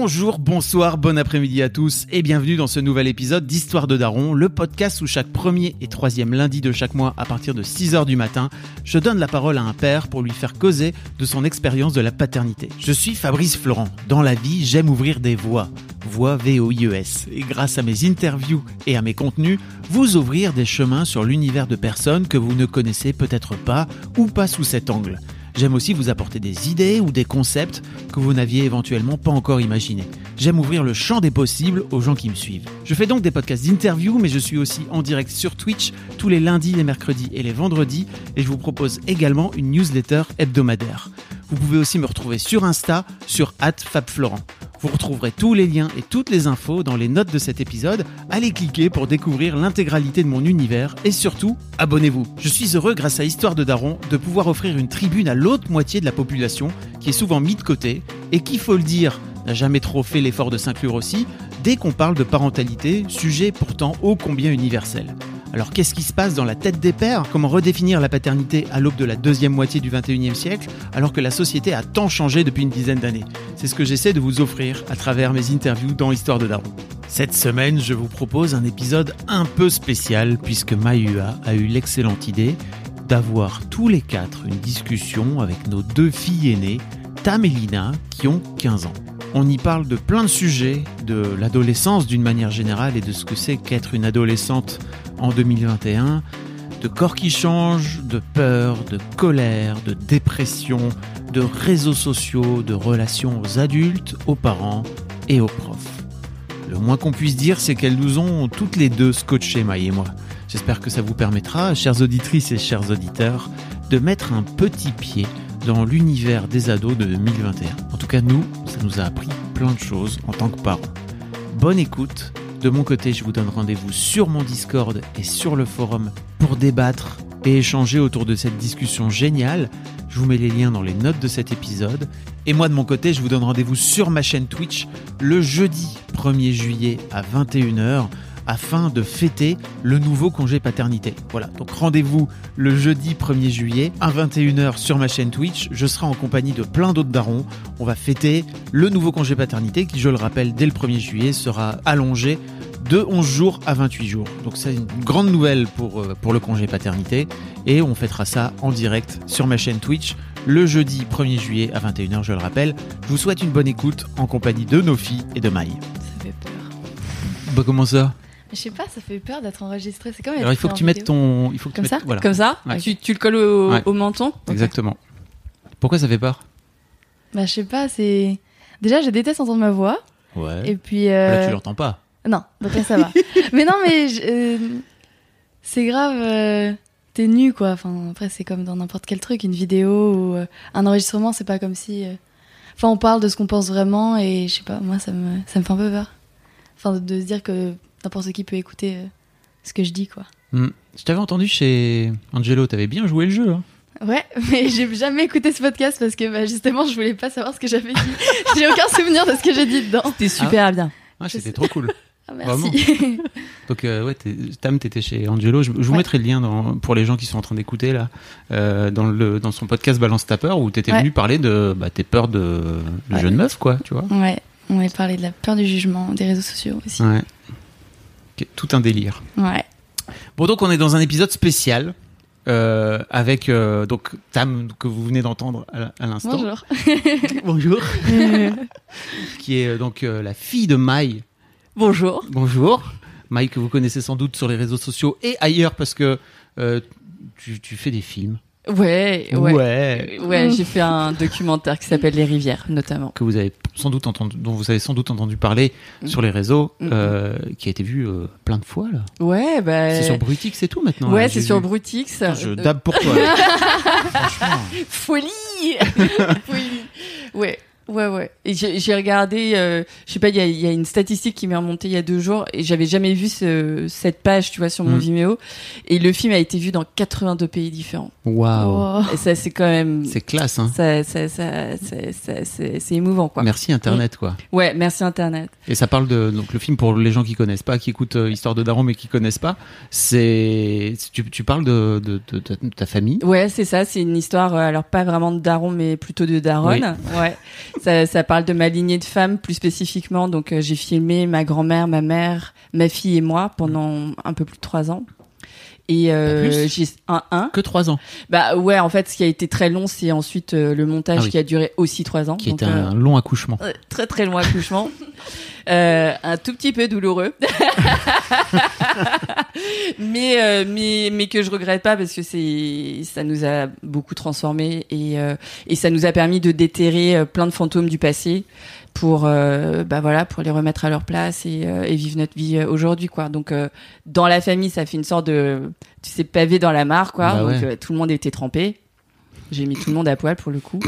Bonjour, bonsoir, bon après-midi à tous et bienvenue dans ce nouvel épisode d'Histoire de Daron, le podcast où chaque premier et troisième lundi de chaque mois à partir de 6h du matin, je donne la parole à un père pour lui faire causer de son expérience de la paternité. Je suis Fabrice Florent. Dans la vie, j'aime ouvrir des voies. Voix V-O-I-E-S. Et grâce à mes interviews et à mes contenus, vous ouvrir des chemins sur l'univers de personnes que vous ne connaissez peut-être pas ou pas sous cet angle. J'aime aussi vous apporter des idées ou des concepts que vous n'aviez éventuellement pas encore imaginés. J'aime ouvrir le champ des possibles aux gens qui me suivent. Je fais donc des podcasts d'interview, mais je suis aussi en direct sur Twitch tous les lundis, les mercredis et les vendredis, et je vous propose également une newsletter hebdomadaire. Vous pouvez aussi me retrouver sur Insta, sur @fabflorent. Vous retrouverez tous les liens et toutes les infos dans les notes de cet épisode. Allez cliquer pour découvrir l'intégralité de mon univers et surtout, abonnez-vous. Je suis heureux grâce à Histoire de Daron de pouvoir offrir une tribune à l'autre moitié de la population qui est souvent mise de côté et qui, faut le dire, n'a jamais trop fait l'effort de s'inclure aussi dès qu'on parle de parentalité, sujet pourtant ô combien universel. Alors qu'est-ce qui se passe dans la tête des pères? Comment redéfinir la paternité à l'aube de la deuxième moitié du 21e siècle alors que la société a tant changé depuis une dizaine d'années? C'est ce que j'essaie de vous offrir à travers mes interviews dans Histoire de Daron. Cette semaine, je vous propose un épisode un peu spécial puisque Mayua a eu l'excellente idée d'avoir tous les quatre une discussion avec nos deux filles aînées, Tam et Lina, qui ont 15 ans. On y parle de plein de sujets, de l'adolescence d'une manière générale et de ce que c'est qu'être une adolescente en 2021, de corps qui changent, de peur, de colère, de dépression, de réseaux sociaux, de relations aux adultes, aux parents et aux profs. Le moins qu'on puisse dire, c'est qu'elles nous ont toutes les deux scotché, Maï et moi. J'espère que ça vous permettra, chères auditrices et chers auditeurs, de mettre un petit pied dans l'univers des ados de 2021. En tout cas, nous, ça nous a appris plein de choses en tant que parents. Bonne écoute. De mon côté, je vous donne rendez-vous sur mon Discord et sur le forum pour débattre et échanger autour de cette discussion géniale. Je vous mets les liens dans les notes de cet épisode. Et moi, de mon côté, je vous donne rendez-vous sur ma chaîne Twitch le jeudi 1er juillet à 21h afin de fêter le nouveau congé paternité. Voilà, donc rendez-vous le jeudi 1er juillet à 21h sur ma chaîne Twitch. Je serai en compagnie de plein d'autres darons. On va fêter le nouveau congé paternité qui, je le rappelle, dès le 1er juillet sera allongé de 11 jours à 28 jours. Donc c'est une grande nouvelle pour, euh, pour le congé paternité et on fêtera ça en direct sur ma chaîne Twitch le jeudi 1er juillet à 21h, je le rappelle. Je vous souhaite une bonne écoute en compagnie de nos filles et de Maï. Ça fait peur. Bah comment ça? Je sais pas, ça fait peur d'être enregistré. C'est comme Alors il faut que tu mettes ton... Il faut que tu Comme mettes- ça Voilà, Comme ça Ouais. tu, tu le colles au, Ouais. au menton exactement. Pourquoi ça fait peur? Bah, je sais pas, c'est. Déjà, je déteste entendre ma voix. Ouais. Et puis. euh, Là tu l'entends pas. Non, donc là, ça va. mais non, mais. je- euh, C'est grave. euh, T'es nu, quoi. Enfin, après, c'est comme dans n'importe quel truc. Une vidéo ou euh, un enregistrement, c'est pas comme si. euh, Enfin, on parle de ce qu'on pense vraiment et je sais pas, moi, ça me, ça me fait un peu peur. Enfin, de, de se dire que n'importe qui peut écouter euh, ce que je dis, quoi. Hmm. Je t'avais entendu chez Angelo, t'avais bien joué le jeu. Hein Ouais, mais j'ai jamais écouté ce podcast parce que bah, justement, je voulais pas savoir ce que j'avais dit. j'ai aucun souvenir de ce que j'ai dit dedans. T'es super bien. ouais, Je c'était trop cool. Ah, merci. Donc euh, ouais, Tam, t'étais chez Angelo. Je, je vous Ouais. mettrai le lien dans- pour les gens qui sont en train d'écouter là, euh, dans le dans son podcast Balance ta peur où t'étais Ouais. venu parler de bah, tes peurs de, de Ouais. jeune meuf quoi, tu vois. ouais, on avait parlé de la peur du jugement, des réseaux sociaux aussi. Ouais. Tout un délire. Ouais. Bon donc on est dans un épisode spécial. euh, avec euh, donc Tam que vous venez d'entendre à, à l'instant. Bonjour. Bonjour. qui est donc euh, la fille de Maï. Bonjour. Bonjour. Maï que vous connaissez sans doute sur les réseaux sociaux et ailleurs parce que tu, tu fais des films. Ouais, ouais. Ouais. Ouais, j'ai fait un documentaire qui s'appelle Les Rivières, notamment. Que vous avez sans doute entendu, dont vous avez sans doute entendu parler sur les réseaux, Mhm. euh, qui a été vu euh, plein de fois là. Ouais, bah. C'est sur Brutix et tout maintenant. Ouais, c'est sur. Brutix. Je Euh, dab pour toi. Folie oui, ouais. Ouais, ouais. Et j'ai regardé, euh, je sais pas, il y a, il y a une statistique qui m'est remontée il y a deux jours et j'avais jamais vu ce- cette page, tu vois, sur mon Mm. Vimeo. Et le film a été vu dans 82 pays différents. Waouh. Oh. Et ça, c'est quand même. C'est classe, hein. Ça, ça, ça, ça- ça- c'est c'est émouvant, quoi. Merci Internet, quoi. Ouais, merci Internet. Et ça parle de donc le film pour les gens qui connaissent pas, qui écoutent euh, Histoire de Daron mais qui connaissent pas. C'est tu, tu parles de, de, de ta- de ta famille? Ouais, c'est ça. C'est une histoire, euh, alors pas vraiment de daron, mais plutôt de daronne. Ouais. Ça, ça parle de ma lignée de femmes, plus spécifiquement. Donc, euh, j'ai filmé ma grand-mère, ma mère, ma fille et moi pendant un peu plus de trois ans. Et euh, Plus j'ai un un. Que trois ans, Bah ouais, en fait, ce qui a été très long, c'est ensuite euh, le montage Ah oui. qui a duré aussi trois ans. qui Donc, était euh, un long accouchement. euh, très très long accouchement. Euh, un tout petit peu douloureux. mais, euh, mais, mais que je regrette pas parce que c'est, ça nous a beaucoup transformés et, euh, et ça nous a permis de déterrer plein de fantômes du passé pour, euh, bah voilà, pour les remettre à leur place et, euh, et vivre notre vie euh, aujourd'hui, quoi. Donc, euh, dans la famille, ça fait une sorte de, tu sais, pavé dans la mare, quoi. Bah Donc, ouais. tout le monde était trempé. J'ai mis tout le monde à poil pour le coup.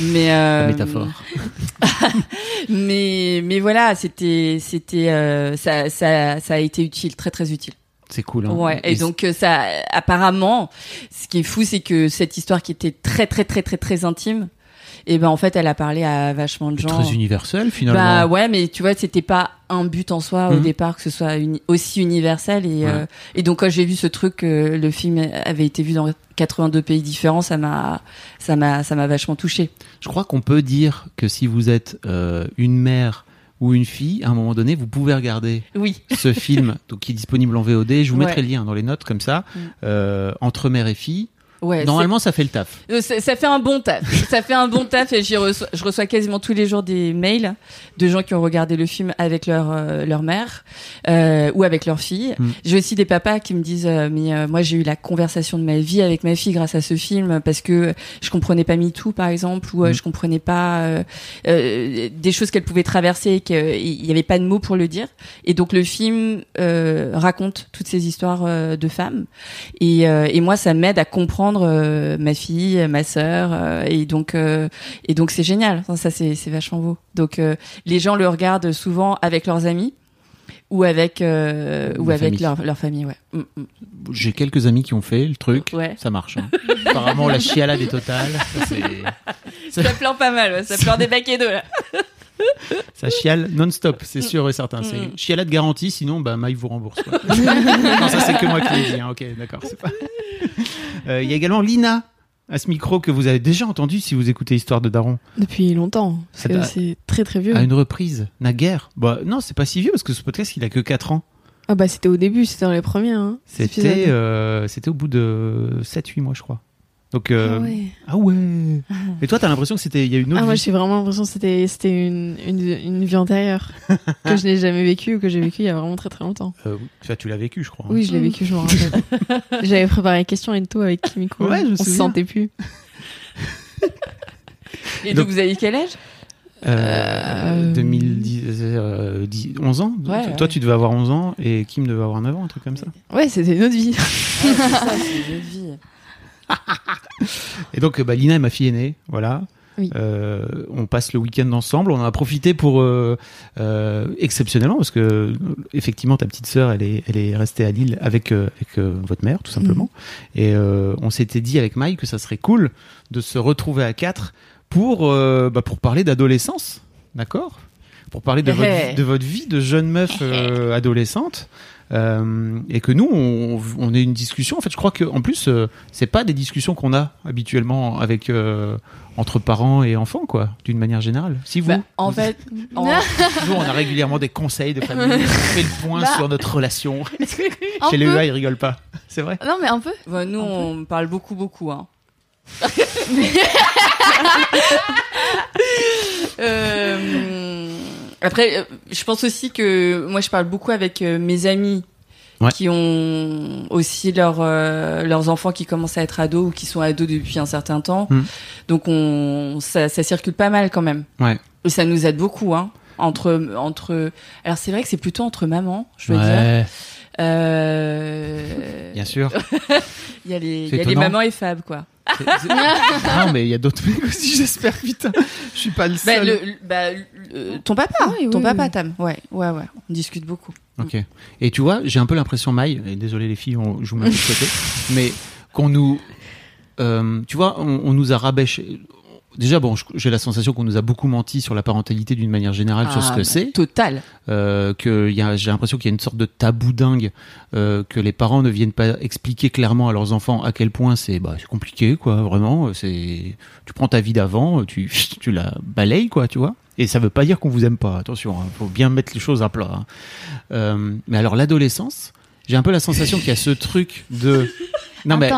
Mais La métaphore. mais mais voilà, c'était c'était ça ça ça a été utile, très très utile. C'est cool. Hein. Ouais. Et, donc euh, ça apparemment, ce qui est fou, c'est que cette histoire qui était très très très très très intime, et ben en fait, elle a parlé à vachement de gens. très universel finalement. Bah ouais, mais tu vois, c'était pas un but en soi au Mhm. départ que ce soit uni- aussi universel et Ouais. euh, et donc quand j'ai vu ce truc, euh, le film avait été vu dans 82 pays différents, ça m'a ça m'a ça m'a vachement touché. Je crois qu'on peut dire que si vous êtes euh, une mère ou une fille, à un moment donné, vous pouvez regarder Oui. ce film donc, qui est disponible en VOD. Je vous Ouais. mettrai le lien dans les notes comme ça. Mm. Entre mère et fille. Ouais. Normalement, ça fait le taf. Euh, Ça, ça fait un bon taf. ça fait un bon taf et reçois, je reçois quasiment tous les jours des mails de gens qui ont regardé le film avec leur euh, leur mère euh, ou avec leur fille. Mm. J'ai aussi des papas qui me disent euh, mais euh, moi j'ai eu la conversation de ma vie avec ma fille grâce à ce film parce que je comprenais pas MeToo par exemple ou euh, Mm. je comprenais pas euh, euh, des choses qu'elle pouvait traverser et qu'il y avait pas de mots pour le dire. Et donc le film euh, raconte toutes ces histoires de femmes et, euh, et moi ça m'aide à comprendre euh, ma fille, ma sœur euh, et donc euh, et donc c'est génial. Ça, ça, c'est c'est vachement beau. Donc les gens le regardent souvent avec leurs amis ou avec euh, ou avec famille. leur, leur famille, ouais. Mm, mm. J'ai quelques amis qui ont fait le truc. Ouais. Ça marche. hein. Apparemment, la chialade est totale. Ça, c'est- Ça pleure pas mal, ouais. ça pleure des paquets d'eau là. Ça chiale non-stop, c'est sûr et certain. C'est Mm. chialade garantie, sinon bah Maï vous rembourse. quoi. non, ça c'est que moi qui l'ai dit. hein. Ok, d'accord. c'est pas- Euh, Il y a également Lina à ce micro que vous avez déjà entendu si vous écoutez Histoire de Daron Depuis longtemps. Parce que t'a- c'est très très vieux. à une reprise. Naguère. Bah non, c'est pas si vieux parce que ce podcast il a que 4 ans. Ah bah c'était au début, c'était dans les premiers. Hein, C'était euh, c'était au bout de 7-8 mois, je crois. Donc euh, Ah ouais. ah ouais. Et toi, t'as l'impression que c'était il y a une autre Ah moi vie? j'ai vraiment l'impression que c'était c'était une, une, une vie antérieure que je n'ai jamais vécue ou que j'ai vécue il y a vraiment très très longtemps. Euh, tu, l'as vécu, je crois. hein. Oui, je l'ai vécu, je me rappelle. J'avais préparé les questions et tout avec Kimiko. Ouais, je me On se sentait plus. Et Donc- donc vous avez quel âge? Euh, Euh, 2010, euh, 10 11 ans Ouais, Toi, ouais. tu devais avoir 11 ans et Kim devait avoir 9 ans, un truc comme ça. Ouais, c'était une autre vie. c'est ça, c'est une vie. Et donc, bah, Lina est ma fille aînée, voilà. Oui. Euh, on passe le week-end ensemble. On en a profité pour euh, euh, exceptionnellement parce que effectivement ta petite sœur elle est elle est restée à Lille avec avec votre mère tout simplement. Et euh, on s'était dit avec Mike que ça serait cool de se retrouver à quatre pour bah, pour parler d'adolescence, d'accord? Pour parler de votre, Hey. de votre vie de jeune meuf euh, adolescente. Euh, et que nous, on, on ait une discussion. En fait, je crois que en plus, euh, c'est pas des discussions qu'on a habituellement avec euh, entre parents et enfants, quoi, d'une manière générale. Si vous, Bah, en fait, en- nous, on a régulièrement des conseils de famille. on fait le point Bah. sur notre relation. Chez les. EA, ils rigolent pas. C'est vrai. Non, mais un peu. bah, nous on parle beaucoup beaucoup. Hein. Euh, après, euh, je pense aussi que moi, je parle beaucoup avec euh, mes amis Ouais. qui ont aussi leurs euh, leurs enfants qui commencent à être ados ou qui sont ados depuis un certain temps. Mm. Donc, on ça, ça circule pas mal quand même. Ouais. Et ça nous aide beaucoup. Hein. Entre entre. Alors c'est vrai que c'est plutôt entre mamans, je veux dire. Ouais, Euh, bien sûr. Il y a les, y a les mamans et Fab, quoi. C'est- c'est- non, mais il y a d'autres mecs aussi, j'espère. Putain, je suis pas le Bah, seul. le- bah, le- ton papa, Oui, ton oui, papa, oui. Tam. Ouais, ouais, ouais. On discute beaucoup. Ok. Et tu vois, j'ai un peu l'impression, Maï, et désolé les filles, on, je vous mets un peu de côté, mais qu'on nous, euh, tu vois, on, on nous a rabêché. Déjà, bon, j'ai la sensation qu'on nous a beaucoup menti sur la parentalité d'une manière générale, sur ce Ah, que bah, c'est. Total. Euh, que y a- j'ai l'impression qu'il y a une sorte de tabou dingue, euh, que les parents ne viennent pas expliquer clairement à leurs enfants à quel point c'est bah, compliqué, quoi, vraiment. C'est tu prends ta vie d'avant, tu tu la balayes, quoi, tu vois. Et ça veut pas dire qu'on vous aime pas. Attention, hein, faut bien mettre les choses à plat. hein. Euh, mais alors l'adolescence, j'ai un peu la sensation qu'il y a ce truc de non mais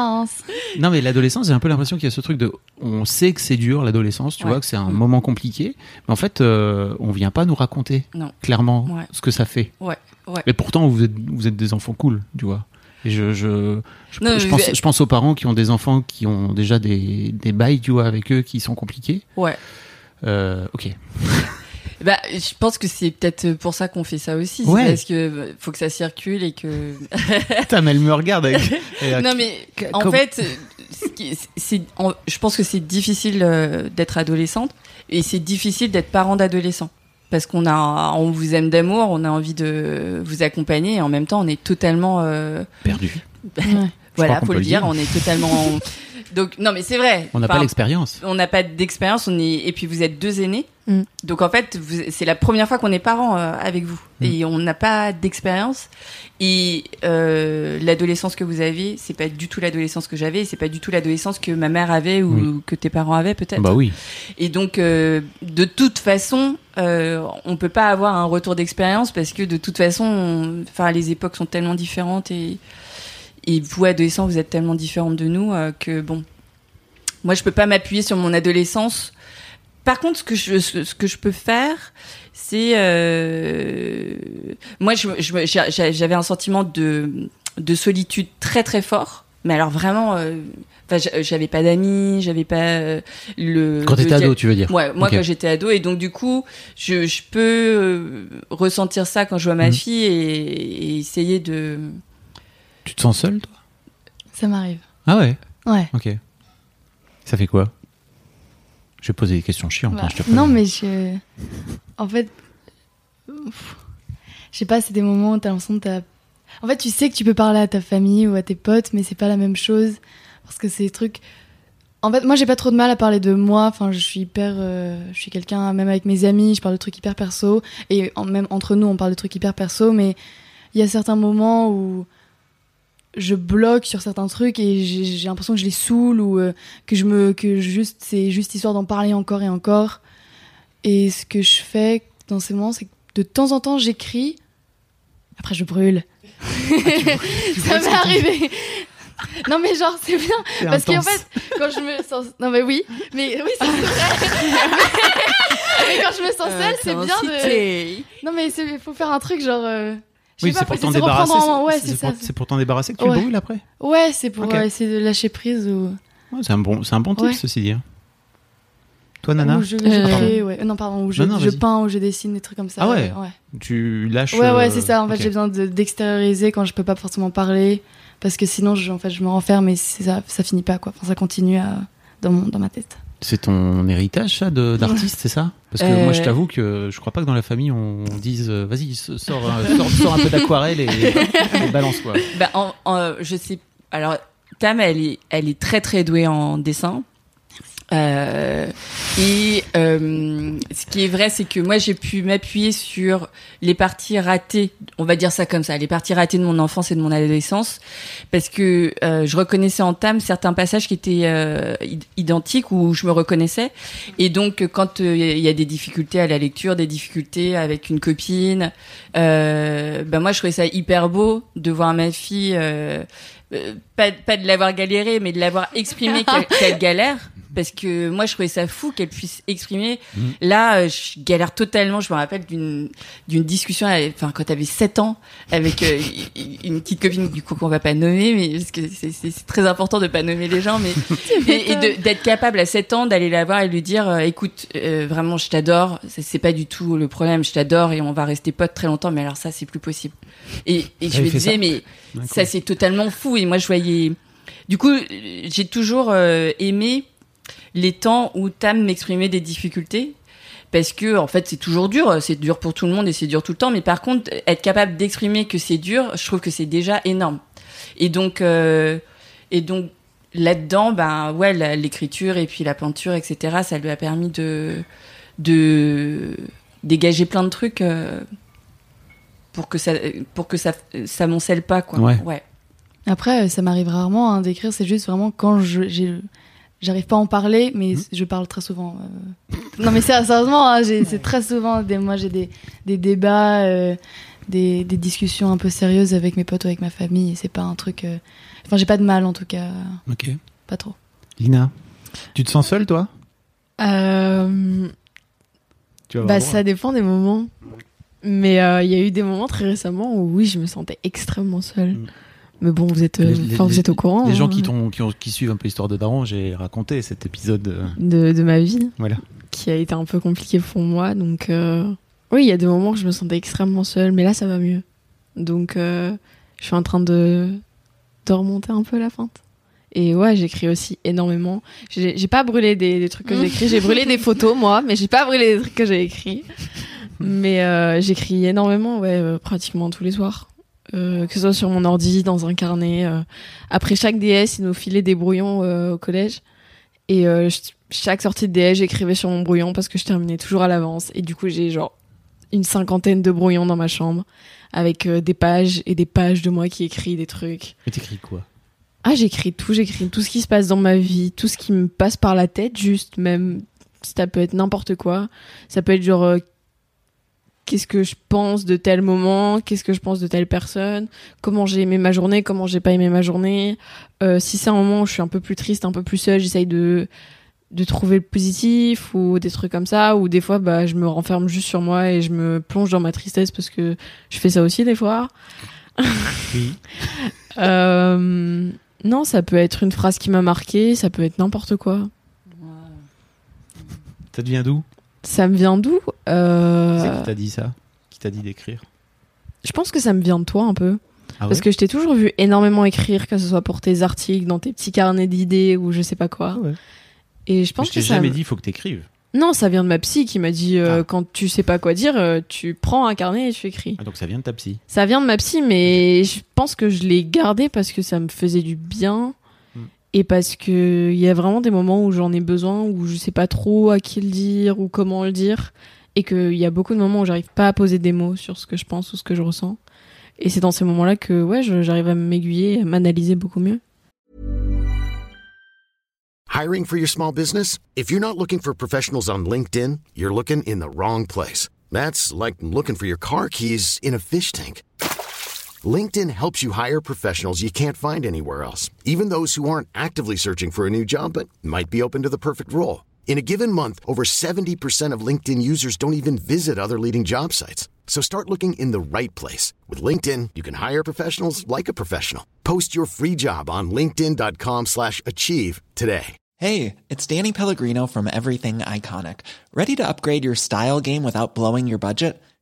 non mais l'adolescence, j'ai un peu l'impression qu'il y a ce truc de, on sait que c'est dur l'adolescence, tu Ouais. vois, que c'est un Mm. moment compliqué, mais en fait, euh, on vient pas nous raconter Non. clairement Ouais. ce que ça fait. Ouais, ouais. Et pourtant, vous êtes, vous êtes des enfants cool, tu vois. Et je, je, je, Non, je mais pense, je pense aux parents qui ont des enfants qui ont déjà des, des bails, tu vois, avec eux qui sont compliqués. Ouais. Euh, ok. Bah, je pense que c'est peut-être pour ça qu'on fait ça aussi. Ouais. parce que euh, faut que ça circule et que. Putain, mais elle me regarde avec. non mais en comme- fait, c'est, en- je pense que c'est difficile euh, d'être adolescente et c'est difficile d'être parent d'adolescent parce qu'on a, on vous aime d'amour, on a envie de vous accompagner et en même temps on est totalement, euh, perdu. Ouais. voilà, faut le le dire, dire. on est totalement. Donc non mais c'est vrai. On n'a Enfin, pas l'expérience. on n'a pas d'expérience, on est et puis vous êtes deux aînés. Mm. Donc en fait, vous- c'est la première fois qu'on est parents euh, avec vous Mm. et on n'a pas d'expérience. Et euh, l'adolescence que vous avez, c'est pas du tout l'adolescence que j'avais, c'est pas du tout l'adolescence que ma mère avait ou Oui. que tes parents avaient peut-être. Bah oui. Et donc euh, de toute façon, euh, on peut pas avoir un retour d'expérience parce que de toute façon, on- enfin les époques sont tellement différentes et et vous adolescents, vous êtes tellement différents de nous euh, que bon, moi je peux pas m'appuyer sur mon adolescence. Par contre, ce que je ce, que je peux faire, c'est euh, moi je, je- j'a- j'avais un sentiment de de solitude très très fort. Mais alors vraiment, euh, j'avais pas d'amis, j'avais pas euh, le. Quand t'étais ado, tu veux dire. Ouais, moi quand j'étais ado et donc du coup, je, je peux euh, ressentir ça quand je vois ma Mhm. fille et, et essayer de. Tu te sens seul, toi? Ça m'arrive. Ah ouais? Ouais. Ok. Ça fait quoi? Je vais poser des questions chiantes. Bah, hein, je te non, mais je. En fait. pff, Je sais pas, c'est des moments où t'as l'impression que t'as. En fait, tu sais que tu peux parler à ta famille ou à tes potes, mais c'est pas la même chose. Parce que c'est des trucs. En fait, moi, j'ai pas trop de mal à parler de moi. Enfin, je suis hyper. euh, Je suis quelqu'un, même avec mes amis, je parle de trucs hyper perso. Et en- même entre nous, on parle de trucs hyper perso, mais il y a certains moments où je bloque sur certains trucs et j'ai l'impression que je les saoule ou euh, que je me que juste c'est juste histoire d'en parler encore et encore. Et ce que je fais dans ces moments c'est que de temps en temps j'écris. Après je brûle. Ça m'est arrivé. non mais genre c'est bien. Parce qu'en fait quand je me sens non mais oui. Mais oui c'est vrai. Mais quand je me sens Euh, seule c'est bien de non mais il faut faire un truc genre euh, Oui, c'est pour t'en débarrasser. en- ouais c'est- pour- débarrasser que tu Ouais. le brûles après. Ouais, c'est pour Ok. euh, essayer de lâcher prise ou. Ouais, c'est un bon, c'est un bon tip, ceci dit. Toi, Nana, Ou je, Euh, crée, ouais. Euh, Non, pardon, ou je, Non, non, je vas-y. peins, ou je dessine, des trucs comme ça. Ah ouais. Ouais, tu lâches. ouais, ouais, euh, c'est ça. En fait, j'ai besoin de- d'extérioriser quand je peux pas forcément parler. Parce que sinon, je, en fait, je me renferme et ça, ça finit pas, quoi. Enfin, ça continue à- dans, mon, dans ma tête. C'est ton héritage, ça, de- d'artiste, c'est ça? Parce que Euh, moi, je t'avoue que je crois pas que dans la famille on dise, euh, vas-y, s- sors, un- sors, sors un peu d'aquarelle et, et balance quoi. Bah, en, en- je sais. Alors, Tam, elle est, elle est très très douée en dessin. Euh, et euh, ce qui est vrai, c'est que moi j'ai pu m'appuyer sur les parties ratées, on va dire ça comme ça, les parties ratées de mon enfance et de mon adolescence, parce que euh, je reconnaissais en Tam certains passages qui étaient euh, id- identiques où je me reconnaissais. Et donc quand euh, il y a des difficultés à la lecture, des difficultés avec une copine, euh, ben moi je trouvais ça hyper beau de voir ma fille. pas, pas de l'avoir galéré, mais de l'avoir exprimé qu'elle qu'elle galère. Parce que moi je trouvais ça fou qu'elle puisse exprimer. Mhm. Là, euh, je galère totalement. Je me rappelle d'une d'une discussion, enfin quand t'avais 7 ans, avec euh, une petite copine du coup qu'on va pas nommer, mais parce que c'est- très important de pas nommer les gens, mais et, d'être capable à 7 ans d'aller la voir et lui dire, euh, écoute, euh, vraiment je t'adore, c'est pas du tout le problème, je t'adore et on va rester potes très longtemps, mais alors ça c'est plus possible. Et, et je me disais, mais ça c'est totalement fou et moi je voyais du coup j'ai toujours aimé les temps où Tam m'exprimait des difficultés. Parce que en fait c'est toujours dur. C'est dur pour tout le monde et c'est dur tout le temps. Mais par contre être capable d'exprimer que c'est dur je trouve que c'est déjà énorme. Et donc euh, et donc là-dedans ben ouais l'écriture et puis la peinture etc ça lui a permis de de dégager plein de trucs euh, pour que ça pour que ça ça pas quoi. Ouais. ouais. Après, ça m'arrive rarement hein, d'écrire, c'est juste vraiment quand je j'ai j'arrive pas à en parler, mais Mhm. je parle très souvent. euh. Non mais sérieusement, hein, c'est très souvent des moi j'ai des, des débats, euh, des, des discussions un peu sérieuses avec mes potes ou avec ma famille. C'est pas un truc. euh, Enfin, j'ai pas de mal en tout cas, Ok. pas trop. Lina, tu te sens seule, toi? Euh, tu vas bah, ça dépend des moments. Mais euh, il y a eu des moments très récemment où oui, je me sentais extrêmement seule. Mm. Mais bon, vous êtes, euh, Les- les- enfin, vous êtes au courant. Les gens hein, qui, qui, ont- qui suivent un peu l'histoire de Daron, j'ai raconté cet épisode. euh, de, de ma vie, Voilà. qui a été un peu compliqué pour moi. Donc, euh, oui, il y a des moments où je me sentais extrêmement seule, mais là, ça va mieux. Donc, euh, je suis en train de, de remonter un peu la pente. Et ouais, j'écris aussi énormément. J'ai j'ai pas brûlé des, des trucs que j'ai écrits. J'ai brûlé des photos, moi, mais j'ai pas brûlé des trucs que j'ai écrits. Mais euh, j'écris énormément, ouais, euh, pratiquement tous les soirs. Euh, que ce soit sur mon ordi, dans un carnet. euh. Après chaque DS, ils nous filaient des brouillons euh, au collège. Et ch- chaque sortie de DS, j'écrivais sur mon brouillon parce que je terminais toujours à l'avance. Et du coup, j'ai genre une cinquantaine de brouillons dans ma chambre avec des pages et des pages de moi qui écris des trucs. Mais t'écris quoi? Ah, j'écris tout, j'écris tout ce qui se passe dans ma vie, tout ce qui me passe par la tête, juste même. Ça peut être n'importe quoi. Ça peut être genre. Qu'est-ce que je pense de tel moment, qu'est-ce que je pense de telle personne, comment j'ai aimé ma journée, comment j'ai pas aimé ma journée? Euh, si c'est un moment où je suis un peu plus triste, un peu plus seule, j'essaye de de trouver le positif ou des trucs comme ça ou des fois bah je me renferme juste sur moi et je me plonge dans ma tristesse parce que je fais ça aussi des fois. Oui. Euh, non, ça peut être une phrase qui m'a marqué, ça peut être n'importe quoi. Ça te vient d'où? Ça me vient d'où Euh, C'est qui t'a dit ça? Qui t'a dit d'écrire? Je pense que ça me vient de toi un peu. Ah Parce ouais? que je t'ai toujours vu énormément écrire, que ce soit pour tes articles, dans tes petits carnets d'idées ou je sais pas quoi. Ah ouais. Et je Mais pense Je que ça. jamais dit, il faut que t'écrives. Non, ça vient de ma psy qui m'a dit euh, Ah. quand tu sais pas quoi dire, euh, tu prends un carnet et tu écris. Ah, donc ça vient de ta psy. Ça vient de ma psy, mais je pense que je l'ai gardé parce que ça me faisait du bien. Et parce que il y a vraiment des moments où j'en ai besoin, où je sais pas trop à qui le dire ou comment le dire. Et qu'il y a beaucoup de moments où j'arrive pas à poser des mots sur ce que je pense ou ce que je ressens. Et c'est dans ces moments-là que ouais, j'arrive à m'aiguiller, à m'analyser beaucoup mieux. Hiring for your small business? If you're not looking for professionals on LinkedIn, you're looking in the wrong place. That's like looking for your car keys in a fish tank. LinkedIn helps you hire professionals you can't find anywhere else, even those who aren't actively searching for a new job but might be open to the perfect role. In a given month, over 70% of LinkedIn users don't even visit other leading job sites. So start looking in the right place. With LinkedIn, you can hire professionals like a professional. Post your free job on linkedin.com slash achieve today. Hey, it's Danny Pellegrino from Everything Iconic. Ready to upgrade your style game without blowing your budget?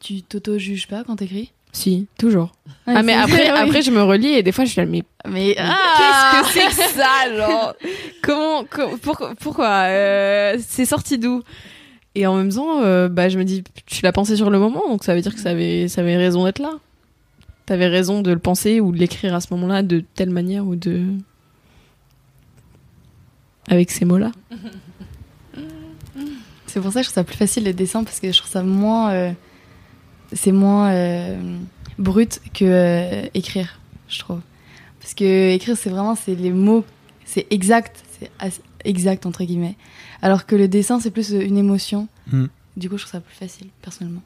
tu t'auto-juges pas quand t'écris? Si, toujours. Ouais, ah mais après, oui. après je me relis et des fois je suis là mais Mais qu'est-ce que c'est que ça genre? Comment, co- pourquoi, pourquoi? Euh, c'est sorti d'où? Et en même temps, euh, bah je me dis tu l'as pensé sur le moment donc ça veut dire que ça avait ça avait raison d'être là. T'avais raison de le penser ou de l'écrire à ce moment-là de telle manière ou de avec ces mots-là. C'est pour ça que je trouve ça plus facile les dessins parce que je trouve ça moins. euh, c'est moins euh, brut que euh, écrire, je trouve. Parce que écrire, c'est vraiment c'est les mots, c'est exact, c'est exact entre guillemets. Alors que le dessin, c'est plus euh, une émotion. Mm. Du coup, je trouve ça plus facile, personnellement.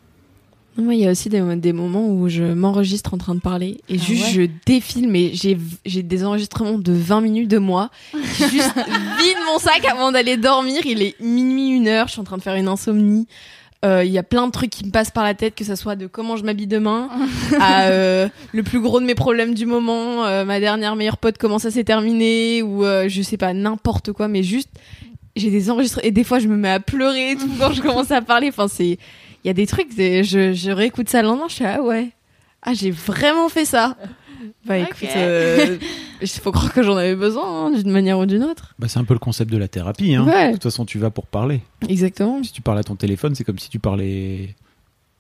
Moi, il y a aussi des, des moments où je m'enregistre en train de parler et Ah juste ouais je défilme et j'ai j'ai des enregistrements de 20 minutes de moi. juste vide mon sac avant d'aller dormir. Il est minuit, une heure. Je suis en train de faire une insomnie. Euh, Il y a plein de trucs qui me passent par la tête, que ça soit de comment je m'habille demain, à euh, le plus gros de mes problèmes du moment, euh, ma dernière meilleure pote, comment ça s'est terminé, ou euh, je sais pas, n'importe quoi, mais juste, j'ai des enregistrements, et des fois je me mets à pleurer et tout quand je commence à parler, enfin c'est, il y a des trucs, je, je réécoute ça le lendemain, je suis ah ouais, ah j'ai vraiment fait ça. Bah écoute, euh, il faut croire que j'en avais besoin hein, d'une manière ou d'une autre. Bah, c'est un peu le concept de la thérapie. Hein. Ouais. De toute façon, tu vas pour parler. Exactement. Si tu parles à ton téléphone, c'est comme si tu parlais.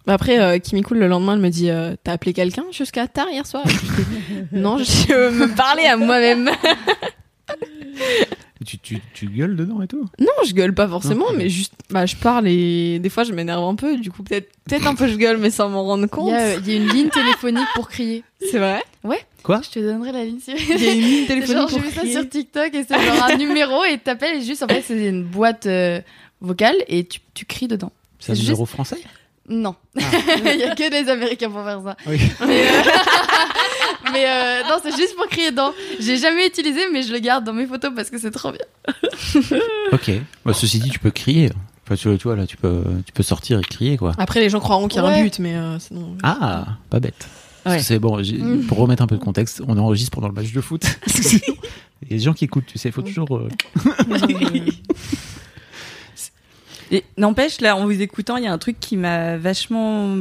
Bah Après, euh, Kimi Cool, le lendemain, elle me dit euh, T'as appelé quelqu'un jusqu'à tard hier soir? Je dis, Non, je me parlais à moi-même. Tu, tu, tu gueules dedans et tout. Non, je gueule pas forcément, Non. mais juste, bah, je parle et des fois, je m'énerve un peu. Du coup, peut-être peut-être un peu je gueule, mais sans m'en rendre Il compte. y, a, il y a une ligne téléphonique pour crier. C'est vrai Quoi Je te donnerai la ligne. Il y a une ligne téléphonique Genre, j'ai pour vu ça crier. sur TikTok et c'est genre un numéro et t'appelles et juste en fait c'est une boîte euh, vocale et tu, tu cries dedans. C'est un numéro français Non, Ah. il y a que les Américains pour faire ça. Oui. Mais, euh, mais, euh, non, c'est juste pour crier dedans. J'ai jamais utilisé mais je le garde dans mes photos parce que c'est trop bien. Ok. Bah, ceci dit, tu peux crier. Enfin, tu, tu vois, là, tu peux, tu peux sortir et crier, quoi. Après, les gens croiront qu'il y a un but, mais euh, sinon. Ah, pas bête. Parce Ouais. que C'est bon, Mm. pour remettre un peu de contexte, on enregistre pendant le match de foot. Il y a des gens qui écoutent, tu sais, il faut toujours. euh, n'empêche, là, en vous écoutant, il y a un truc qui m'a vachement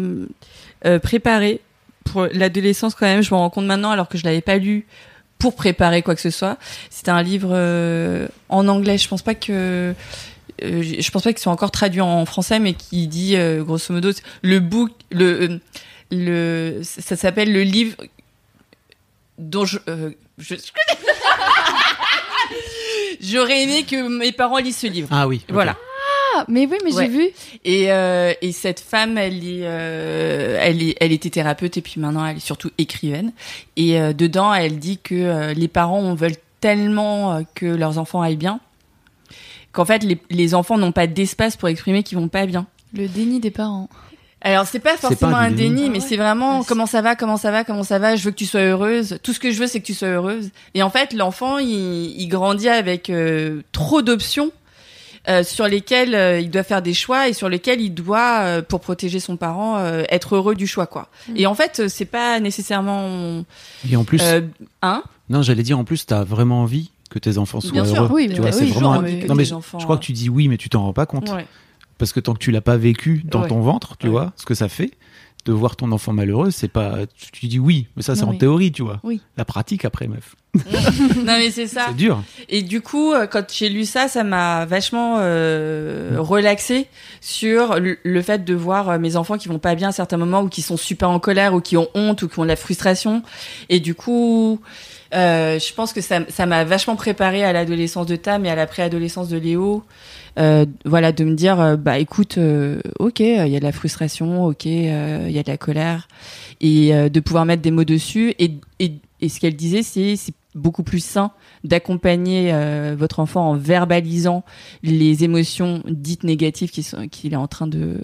euh, préparé pour l'adolescence quand même. Je me rends compte maintenant, alors que je l'avais pas lu pour préparer quoi que ce soit. C'était un livre euh, en anglais. Je pense pas que euh, je pense pas qu'il soit encore traduit en français, mais qui dit euh, grosso modo le book, le euh, le ça s'appelle le livre dont je, euh, je- J'aurais aimé que mes parents lisent ce livre. Ah oui. Voilà. Ah, mais oui, mais Ouais. j'ai vu. Et, euh, et cette femme, elle est, euh, elle est, elle était thérapeute et puis maintenant elle est surtout écrivaine. Et euh, dedans, elle dit que euh, les parents veulent tellement euh, que leurs enfants aillent bien qu'en fait les, les enfants n'ont pas d'espace pour exprimer qu'ils vont pas bien. Le déni des parents. Alors c'est pas forcément pas un déni. déni, Ah mais ouais. c'est vraiment Ouais, comment ça va, comment ça va, comment ça va. Je veux que tu sois heureuse. Tout ce que je veux, c'est que tu sois heureuse. Et en fait, l'enfant, il, il grandit avec euh, trop d'options euh, sur lesquelles euh, il doit faire des choix et sur lesquels il doit, euh, pour protéger son parent, euh, être heureux du choix, quoi. Mm. Et en fait, c'est pas nécessairement Et en plus, euh, hein. non, j'allais dire, en plus, t'as vraiment envie que tes enfants soient Bien sûr. heureux. Oui, tu vois, oui, c'est vraiment. non, mais je, enfants- je crois que tu dis oui, mais tu t'en rends pas compte. Ouais. Parce que tant que tu l'as pas vécu dans Ouais. ton ventre, tu Ouais. vois, ce que ça fait, de voir ton enfant malheureux, c'est pas. Tu, dis oui, mais ça, c'est en théorie, tu vois. Oui. La pratique après, meuf. non mais c'est ça. C'est dur. Et du coup, euh, quand j'ai lu ça, ça m'a vachement euh, relaxé sur le, fait de voir euh, mes enfants qui vont pas bien à certains moments ou qui sont super en colère ou qui ont honte ou qui ont de la frustration. Et du coup, euh, je pense que ça ça m'a vachement préparé à l'adolescence de Tam et à la préadolescence de Léo. Euh, voilà, de me dire, euh, bah écoute, euh, ok, il y a de la frustration, ok, euh, il y a de la colère, et euh, de pouvoir mettre des mots dessus. Et, et, et ce qu'elle disait, c'est beaucoup plus sain d'accompagner euh, votre enfant en verbalisant les émotions dites négatives qu'il est en train de,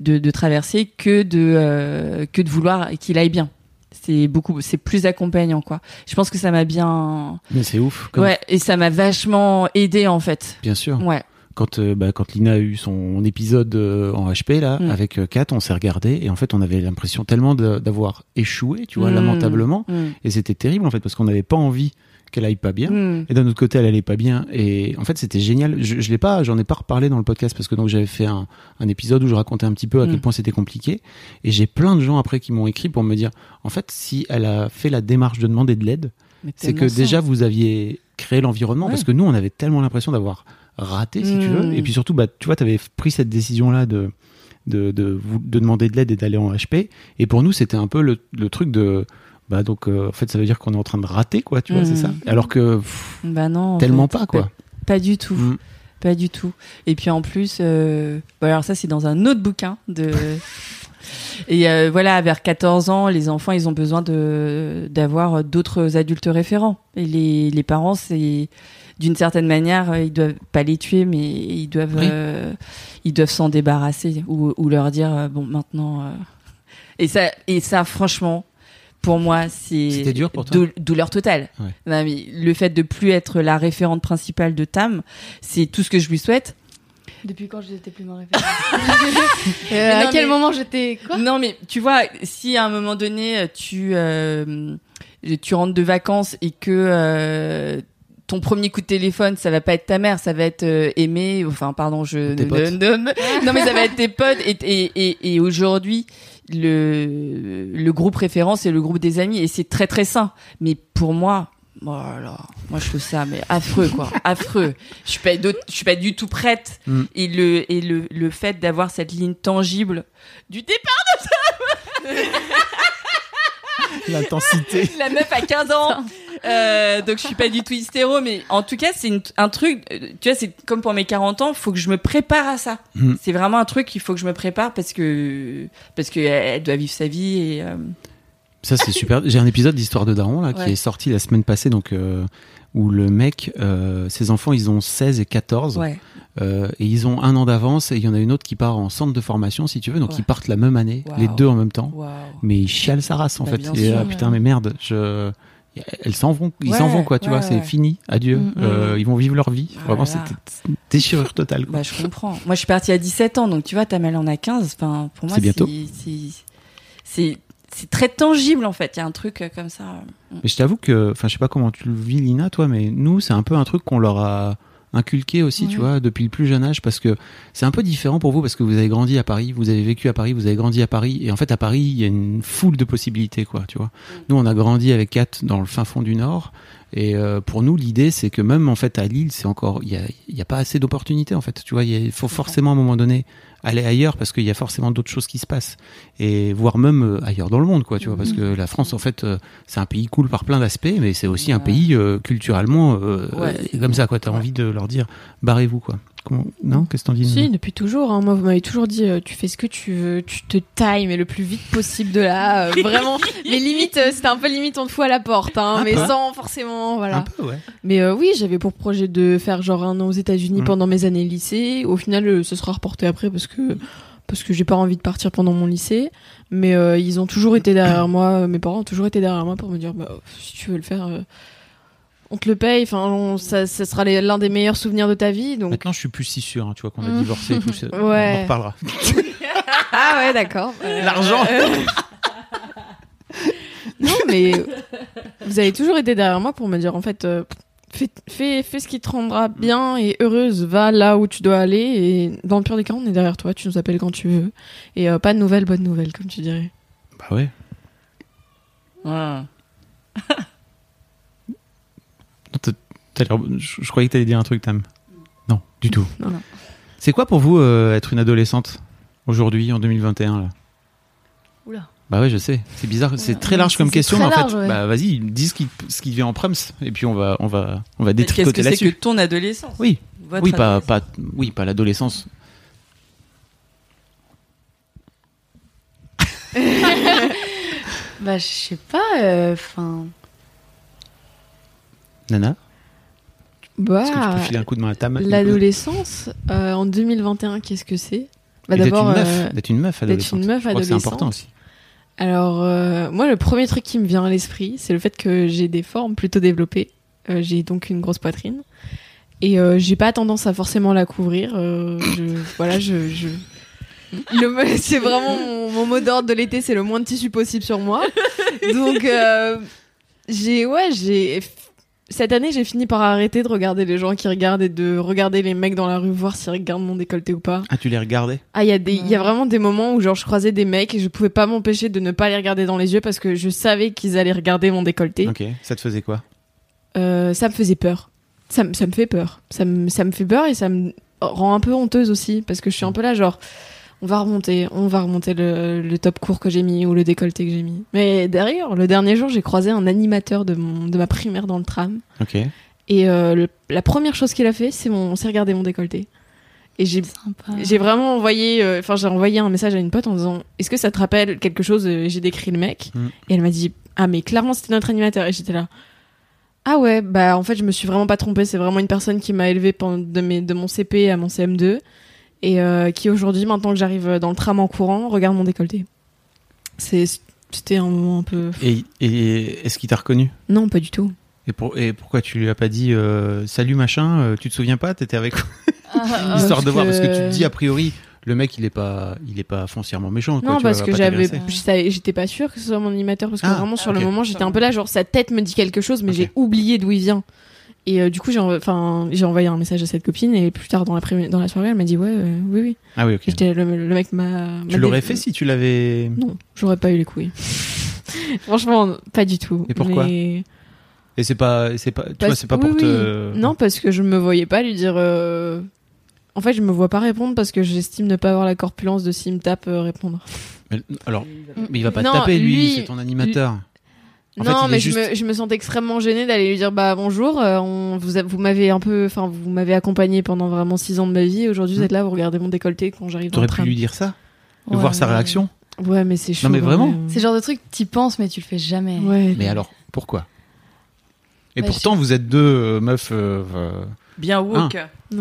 de, de traverser que de, euh, que de vouloir qu'il aille bien. C'est beaucoup, c'est plus accompagnant, quoi. Je pense que ça m'a bien, Mais c'est ouf. Comme- ouais, et ça m'a vachement aidé, en fait. Bien sûr. Ouais. Quand, euh, bah, quand Lina a eu son épisode euh, en HP, là, Mm. avec euh, Kat, on s'est regardé et en fait, on avait l'impression tellement d'avoir échoué, tu vois, Mm. lamentablement. Mm. Et c'était terrible, en fait, parce qu'on n'avait pas envie qu'elle aille pas bien. Mm. Et d'un autre côté, elle allait pas bien. Et en fait, c'était génial. Je, je l'ai pas, j'en ai pas reparlé dans le podcast parce que donc j'avais fait un, un épisode où je racontais un petit peu à quel point c'était compliqué. Et j'ai plein de gens après qui m'ont écrit pour me dire, en fait, si elle a fait la démarche de demander de l'aide, c'est que ça. déjà vous aviez créé l'environnement Ouais. parce que nous, on avait tellement l'impression d'avoir raté, si tu veux. Mm. Et puis surtout, bah, tu vois, tu avais pris cette décision-là de, de, de, de demander de l'aide et d'aller en HP. Et pour nous, c'était un peu le, le truc de. Bah donc, euh, en fait, ça veut dire qu'on est en train de rater, quoi, tu vois, c'est ça Alors que. pff, Bah non. en tellement fait. pas, quoi. pas du tout. Mm. Pas du tout. Et puis en plus, euh, bon, alors ça c'est dans un autre bouquin de. Et euh, voilà, vers 14 ans, les enfants, ils ont besoin de d'avoir d'autres adultes référents. Et les, les parents, c'est d'une certaine manière, euh, ils doivent pas les tuer, mais ils doivent Oui. euh, ils doivent s'en débarrasser ou, ou leur dire euh, bon maintenant. euh. Et ça et ça, franchement, pour moi, c'est C'était dur pour toi dou- douleur totale. Ouais. Non, mais le fait de plus être la référente principale de Tam, c'est tout ce que je lui souhaite. Depuis quand j'étais plus ma référence Mais Euh, À quel mais- moment j'étais quoi? Non, mais tu vois, si à un moment donné, tu, euh, tu rentres de vacances et que euh, ton premier coup de téléphone, ça va pas être ta mère, ça va être euh, Aimé, enfin, pardon, je Tes potes. non, mais ça va être tes potes. Et, et, et, et aujourd'hui, le, le groupe référent, c'est le groupe des amis et c'est très très sain. Mais pour moi, voilà, moi je trouve ça mais affreux quoi, affreux. Je suis pas je suis pas du tout prête. Mm. Et le et le le fait d'avoir cette ligne tangible du départ L'intensité. la meuf a 15 ans. Euh, donc je suis pas du tout hystéro, mais en tout cas c'est un truc. euh, Tu vois, c'est comme pour mes 40 ans, faut que je me prépare à ça. Mm. C'est vraiment un truc qu'il faut que je me prépare parce que parce que elle doit vivre sa vie et. euh, Ça, c'est super. J'ai un épisode d'Histoire de Daron là, qui est sorti la semaine passée, donc euh, où le mec, euh, ses enfants, ils ont 16 et 14. ouais. Euh, et ils ont un an d'avance et il y en a une autre qui part en centre de formation si tu veux donc Ouais. ils partent la même année Wow. les deux en même temps mais ils chialent sa race en Bah, fait et sûr. ah, putain mais merde je elles s'en vont ils Ouais, s'en vont quoi tu ouais, vois c'est fini adieu Mm. Euh, ils vont vivre leur vie Ah vraiment là. c'était une déchirure totale quoi. Bah, je comprends. Moi, je suis partie à 17 ans, donc tu vois, ta mère en a 15. Enfin, pour moi, C'est bientôt. c'est- C'est très tangible en fait. Il y a un truc euh, comme ça. mais je t'avoue que enfin je sais pas comment tu le vis Lina toi mais nous c'est un peu un truc qu'on leur a inculqué aussi tu vois depuis le plus jeune âge parce que c'est un peu différent pour vous parce que vous avez grandi à Paris vous avez vécu à Paris vous avez grandi à Paris et en fait à Paris il y a une foule de possibilités quoi tu vois nous on a grandi avec Kat dans le fin fond du Nord et euh, pour nous l'idée c'est que même en fait à Lille c'est encore il y a, y a pas assez d'opportunités en fait tu vois il faut forcément à un moment donné aller ailleurs parce qu'il y a forcément d'autres choses qui se passent. Et voire même euh, ailleurs dans le monde quoi tu vois parce que la France en fait euh, c'est un pays cool par plein d'aspects mais c'est aussi un pays euh, culturellement euh, Ouais. comme ça quoi. T'as envie de leur dire barrez-vous quoi non qu'est-ce que t'en dis Si, depuis toujours. hein. Moi, vous m'avez toujours dit, euh, tu fais ce que tu veux, tu te tailles, mais le plus vite possible de là. euh, vraiment. mais limite, euh, c'était un peu limite, on te fout à la porte, hein, Un mais peu. sans forcément, un voilà. peu ouais Mais euh, oui, j'avais pour projet de faire genre un an aux États-Unis Mm. pendant mes années lycée. Au final, euh, ce sera reporté après parce que parce que j'ai pas envie de partir pendant mon lycée. Mais euh, ils ont toujours été derrière moi. Mes parents ont toujours été derrière moi pour me dire, bah, si tu veux le faire. Euh, on te le paye, enfin, ça, ça sera l'un des meilleurs souvenirs de ta vie. Donc, maintenant je suis plus si sûr hein, tu vois qu'on a Mm. divorcé et tout ça. on en reparlera ah ouais, d'accord. Euh, L'argent. non, mais vous avez toujours été derrière moi pour me dire en fait, euh, fais, fais, fais ce qui te rendra bien et heureuse. Va là où tu dois aller et dans le pire des cas, on est derrière toi. Tu nous appelles quand tu veux et euh, pas de nouvelles, bonnes nouvelles, comme tu dirais. bah ouais Ouais. Je, je croyais que t'allais dire un truc, Tam. Non, du tout. Non, non. C'est quoi pour vous euh, être une adolescente aujourd'hui, en 2021 là? Oula. Bah ouais, je sais. C'est bizarre. C'est très large comme question, mais en fait, ouais. bah vas-y, dis ce qui, ce qui vient en prems, et puis on va, on va, on va Mais Qu'est-ce que détricoter c'est que ton adolescence? Oui, Votre oui, pas, adolescence. pas, oui, pas l'adolescence. Bah, je sais pas, enfin. Nana, Bah, est-ce que tu peux filer un coup de main à Tam l'adolescence euh, en 2021, qu'est-ce que c'est? Bah, Et D'être une meuf, euh, d'être une meuf adolescente. c'est important aussi. Alors, euh, moi, le premier truc qui me vient à l'esprit, c'est le fait que j'ai des formes plutôt développées. Euh, j'ai donc une grosse poitrine. Et euh, j'ai pas tendance à forcément la couvrir. Euh, je, voilà, je. C'est vraiment mon, mon mot d'ordre de l'été, c'est le moins de tissu possible sur moi. Donc, euh, j'ai. Ouais, j'ai. Cette année, j'ai fini par arrêter de regarder les gens qui regardent et de regarder les mecs dans la rue, voir s'ils regardent mon décolleté ou pas. Ah, tu les regardais? Ah, il y a des, il y a vraiment des moments où genre je croisais des mecs et je pouvais pas m'empêcher de ne pas les regarder dans les yeux parce que je savais qu'ils allaient regarder mon décolleté. Ok, ça te faisait quoi? Euh, ça me faisait peur. Ça, me- ça me fait peur. Ça me, ça me fait peur et ça me rend un peu honteuse aussi parce que je suis un peu là genre on va remonter, on va remonter le, le top court que j'ai mis ou le décolleté que j'ai mis. Mais derrière, le dernier jour, j'ai croisé un animateur de, mon, de ma primaire dans le tram Ok. Et euh, le- la première chose qu'il a fait, c'est mon, c'est regarder mon décolleté. Et j'ai Sympa. j'ai vraiment envoyé, euh, enfin j'ai envoyé un message à une pote en disant Est-ce que ça te rappelle quelque chose Euh, J'ai décrit le mec? Mm. et elle m'a dit Ah mais clairement c'était notre animateur et j'étais là. Ah ouais bah en fait je me suis vraiment pas trompée. C'est vraiment une personne qui m'a élevée de mes de mon CP à mon CM2 et euh, qui aujourd'hui maintenant que j'arrive dans le tram en courant regarde mon décolleté. C'est c'était un moment un peu Et, et est-ce qu'il t'a reconnu? Non pas du tout. et, pour, et pourquoi tu lui as pas dit euh, salut machin euh, Tu te souviens pas? T'étais avec Ah, Histoire parce de voir parce que tu te dis a priori le mec il est pas il est pas foncièrement méchant. quoi, Non, tu vois, parce que j'avais, t'agresser. je savais- j'étais pas sûre que ce soit mon animateur parce que Ah, vraiment sur le moment j'étais un peu là, genre sa tête me dit quelque chose, mais j'ai oublié d'où il vient. Et euh, du coup j'ai, enfin j'ai envoyé un message à cette copine et plus tard dans la dans la soirée elle m'a dit ouais euh, oui oui. Ah oui ok. J'étais le, le mec m'a. Tu l'aurais fait si tu l'avais. Non, j'aurais pas eu les couilles. Franchement pas du tout. Et pourquoi Mais- Et c'est pas c'est pas tu vois c'est pas pour oui. te. Non parce que je me voyais pas lui dire. euh, En fait je me vois pas répondre parce que j'estime ne pas avoir la corpulence de s'il me tape euh, répondre. Mais- alors mais il va pas Non, te taper lui, lui- c'est ton animateur. En non, mais juste- je, me, je me sentais extrêmement gênée d'aller lui dire bah bonjour, euh, on, vous, a- vous m'avez un peu, enfin vous m'avez accompagné pendant vraiment six ans de ma vie. et Aujourd'hui vous Hmm. êtes là, vous regardez mon décolleté quand j'arrive T'aurais pu lui dire ça, de Ouais, voir sa réaction. Ouais, mais c'est chaud. mais quand vraiment. C'est le genre de truc, t'y penses, mais tu le fais jamais. Ouais. Mais alors pourquoi Et Bah, pourtant vous êtes deux euh, meufs euh, euh, Bien woke. Ouais.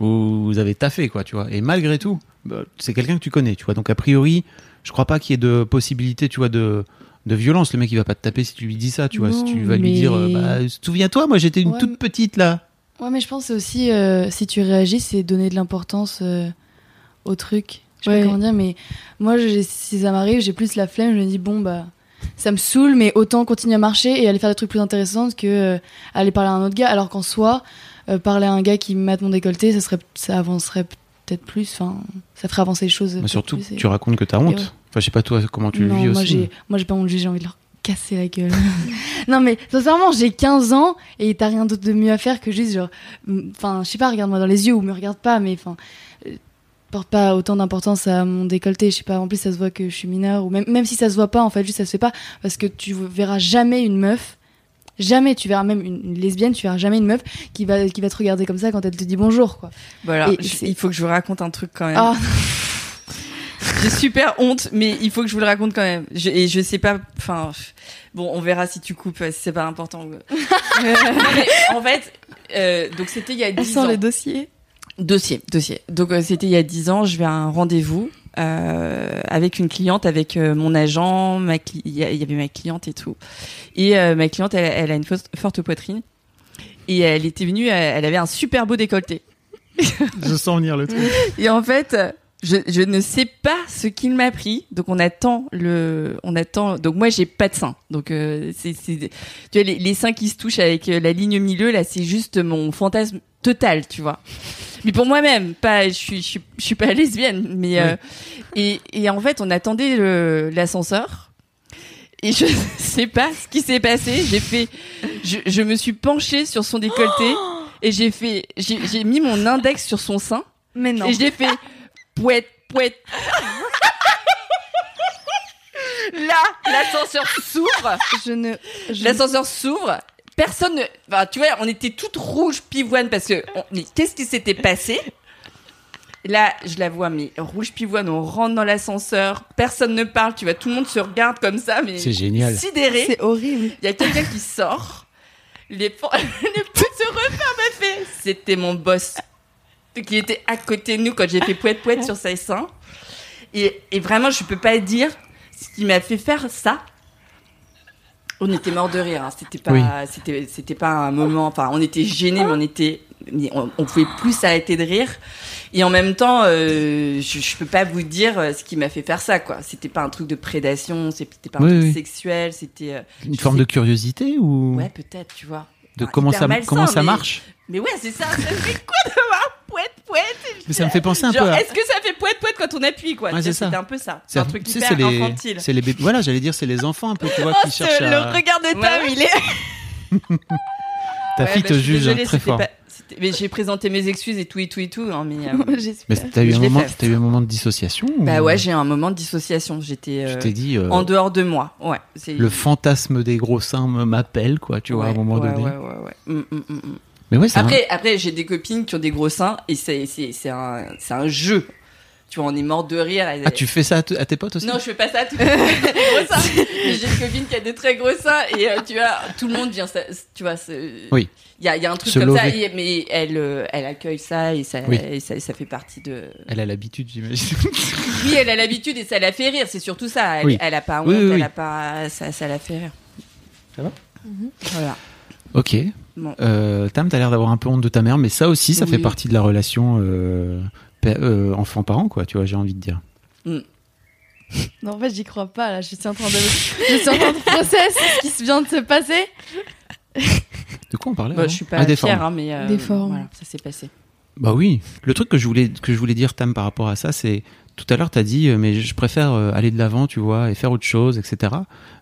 vous, vous avez taffé quoi tu vois et malgré tout bah, c'est quelqu'un que tu connais tu vois donc a priori je crois pas qu'il y ait de possibilité tu vois de de violence le mec il va pas te taper si tu lui dis ça tu vois si tu vas lui dire euh, bah souviens-toi moi j'étais une Ouais, toute petite là Ouais, mais je pense que c'est aussi, euh, si tu réagis, c'est donner de l'importance euh, au truc. Je sais Ouais. pas comment dire, mais moi, j'ai- si ça m'arrive, j'ai plus la flemme. Je me dis, bon, bah, ça me saoule, mais autant continuer à marcher et aller faire des trucs plus intéressants que euh, aller parler à un autre gars. Alors qu'en soi, euh, parler à un gars qui mate mon décolleté, ça, serait, ça avancerait peut-être plus. Enfin, ça ferait avancer les choses. mais surtout plus et- tu racontes que t'as honte ouais. Enfin je sais pas toi comment tu non, le vis moi aussi j'ai moi j'ai pas honte, j'ai envie de leur casser la gueule. non mais sincèrement, j'ai 15 ans et t'as rien d'autre de mieux à faire que juste genre enfin, je sais pas, regarde-moi dans les yeux ou me regarde pas mais enfin euh, porte pas autant d'importance à mon décolleté, je sais pas, en plus ça se voit que je suis mineure ou même même si ça se voit pas en fait, juste ça se fait pas parce que tu verras jamais une meuf Jamais tu verras même une, une lesbienne, tu verras jamais une meuf qui va qui va te regarder comme ça quand elle te dit bonjour quoi. Voilà, il faut que je vous raconte un truc quand même. Ah, J'ai super honte, mais il faut que je vous le raconte quand même. Je, et je sais pas, enfin, bon, on verra si tu coupes, euh, si c'est pas important. Mais en fait, euh, donc c'était il y a elle 10 sort ans. les dossiers. Dossier, dossier. Donc euh, c'était il y a 10 ans, je vais à un rendez-vous euh, avec une cliente, avec euh, mon agent, ma il y, avait ma cliente et tout. Et euh, ma cliente, elle, elle a une forte poitrine. Et elle était venue, elle, elle avait un super beau décolleté. je sens venir le truc Et en fait, je, je ne sais pas ce qu'il m'a pris. Donc on attend le, on attend. Donc moi j'ai pas de sein. Donc euh, c'est, c'est, tu vois les, les seins qui se touchent avec euh, la ligne au milieu là, c'est juste mon fantasme total, tu vois. Mais pour moi-même, pas, je suis, je suis, je suis pas lesbienne, mais euh, et, et en fait on attendait le, l'ascenseur. Et je sais pas ce qui s'est passé. J'ai fait, je, je me suis penchée sur son décolleté et j'ai fait, j'ai, j'ai mis mon index sur son sein. Mais non. Et j'ai fait pouette, pouette. Là, l'ascenseur s'ouvre. Je ne je L'ascenseur s'ouvre. Personne ne. Enfin, tu vois, on était toutes rouges pivoine parce que. on- mais Qu'est-ce qui s'était passé? Là, je la vois, mais rouge pivoine, on rentre dans l'ascenseur, personne ne parle, tu vois, tout le monde se regarde comme ça, mais. C'est génial. Sidéré. c'est horrible. Il y a quelqu'un qui sort. Les, les portes se referment fait. C'était mon boss. Qui était à côté de nous quand j'ai fait poète poète sur ses seins. Et, et vraiment, je peux pas dire ce qui m'a fait faire ça. On était mort de rire. hein. C'était pas, Oui. c'était, c'était pas un moment. Enfin, on était gênés, mais on était, mais on, on pouvait plus s'arrêter de rire. Et en même temps, euh, je, je peux pas vous dire euh, ce qui m'a fait faire ça, quoi. C'était pas un truc de prédation, c'était pas un Oui, truc oui. sexuel, c'était. euh, une forme sais- de curiosité ou? Ouais, peut-être, tu vois. de Enfin, comment ça malsain, comment ça mais- marche? Mais ouais, c'est ça. Ça fait quoi de voir poète poète mais ça me fait penser un Genre, peu à... est-ce que ça fait poète poète quand on appuie, quoi? Ouais, c'est ça. Un peu ça. C'est un truc sais, hyper les, infantile. c'est les. Voilà, j'allais dire, c'est les enfants un peu, tu vois, qui Oh, cherchent ce- à... Le regard de Ouais, ouais. il est. Ta Ouais, fille bah, te je suis juge désolée, très fort. pas- mais j'ai présenté mes excuses et tout et tout et tout. hein, mais, euh, Mais t'as eu, un moment, eu un moment de dissociation ou- bah ouais, j'ai eu un moment de dissociation. J'étais euh, dit, euh, en dehors de moi. Ouais. le fantasme des gros seins me- m'appelle, quoi, tu vois, à un Ouais, moment ouais, donné. Ouais, ouais, ouais. Mm, mm, mm, mm. Mais ouais, c'est un- Après, après j'ai des copines qui ont des gros seins et c'est c'est c'est un c'est un jeu. Tu vois, on est mort de rire. Ah, tu fais ça à, à tes potes aussi? Non, je fais pas ça. Tout le monde a des gros seins. J'ai une copine qui a des très gros seins et euh, tu vois, tout le monde vient. ça- Tu vois, Oui. Il y a, il y a un truc Se comme ça, et- mais elle, euh, elle accueille ça et ça, Oui. et ça, ça fait partie de. Elle a l'habitude, j'imagine. Oui, elle a l'habitude et ça la fait rire. C'est surtout ça. Elle, Oui. elle a pas honte, Oui, oui, oui. elle a pas. Ça, ça la fait rire. Ça va? Voilà. ok. Bon. Euh, Tam, t'as l'air d'avoir un peu honte de ta mère, mais ça aussi, ça Oui. fait partie de la relation euh, euh, enfant-parent, quoi, tu vois, j'ai envie de dire. Non, en fait, j'y crois pas là. Je suis en train de, je suis en train de process ce qui vient de se passer. De quoi on parlait Bah, je suis Ah, pas des fière, hein, mais euh. Voilà, ça s'est passé. Bah oui. Le truc que je voulais que je voulais dire Tam par rapport à ça, c'est tout à l'heure t'as dit euh, mais je préfère euh, aller de l'avant, tu vois, et faire autre chose, etc.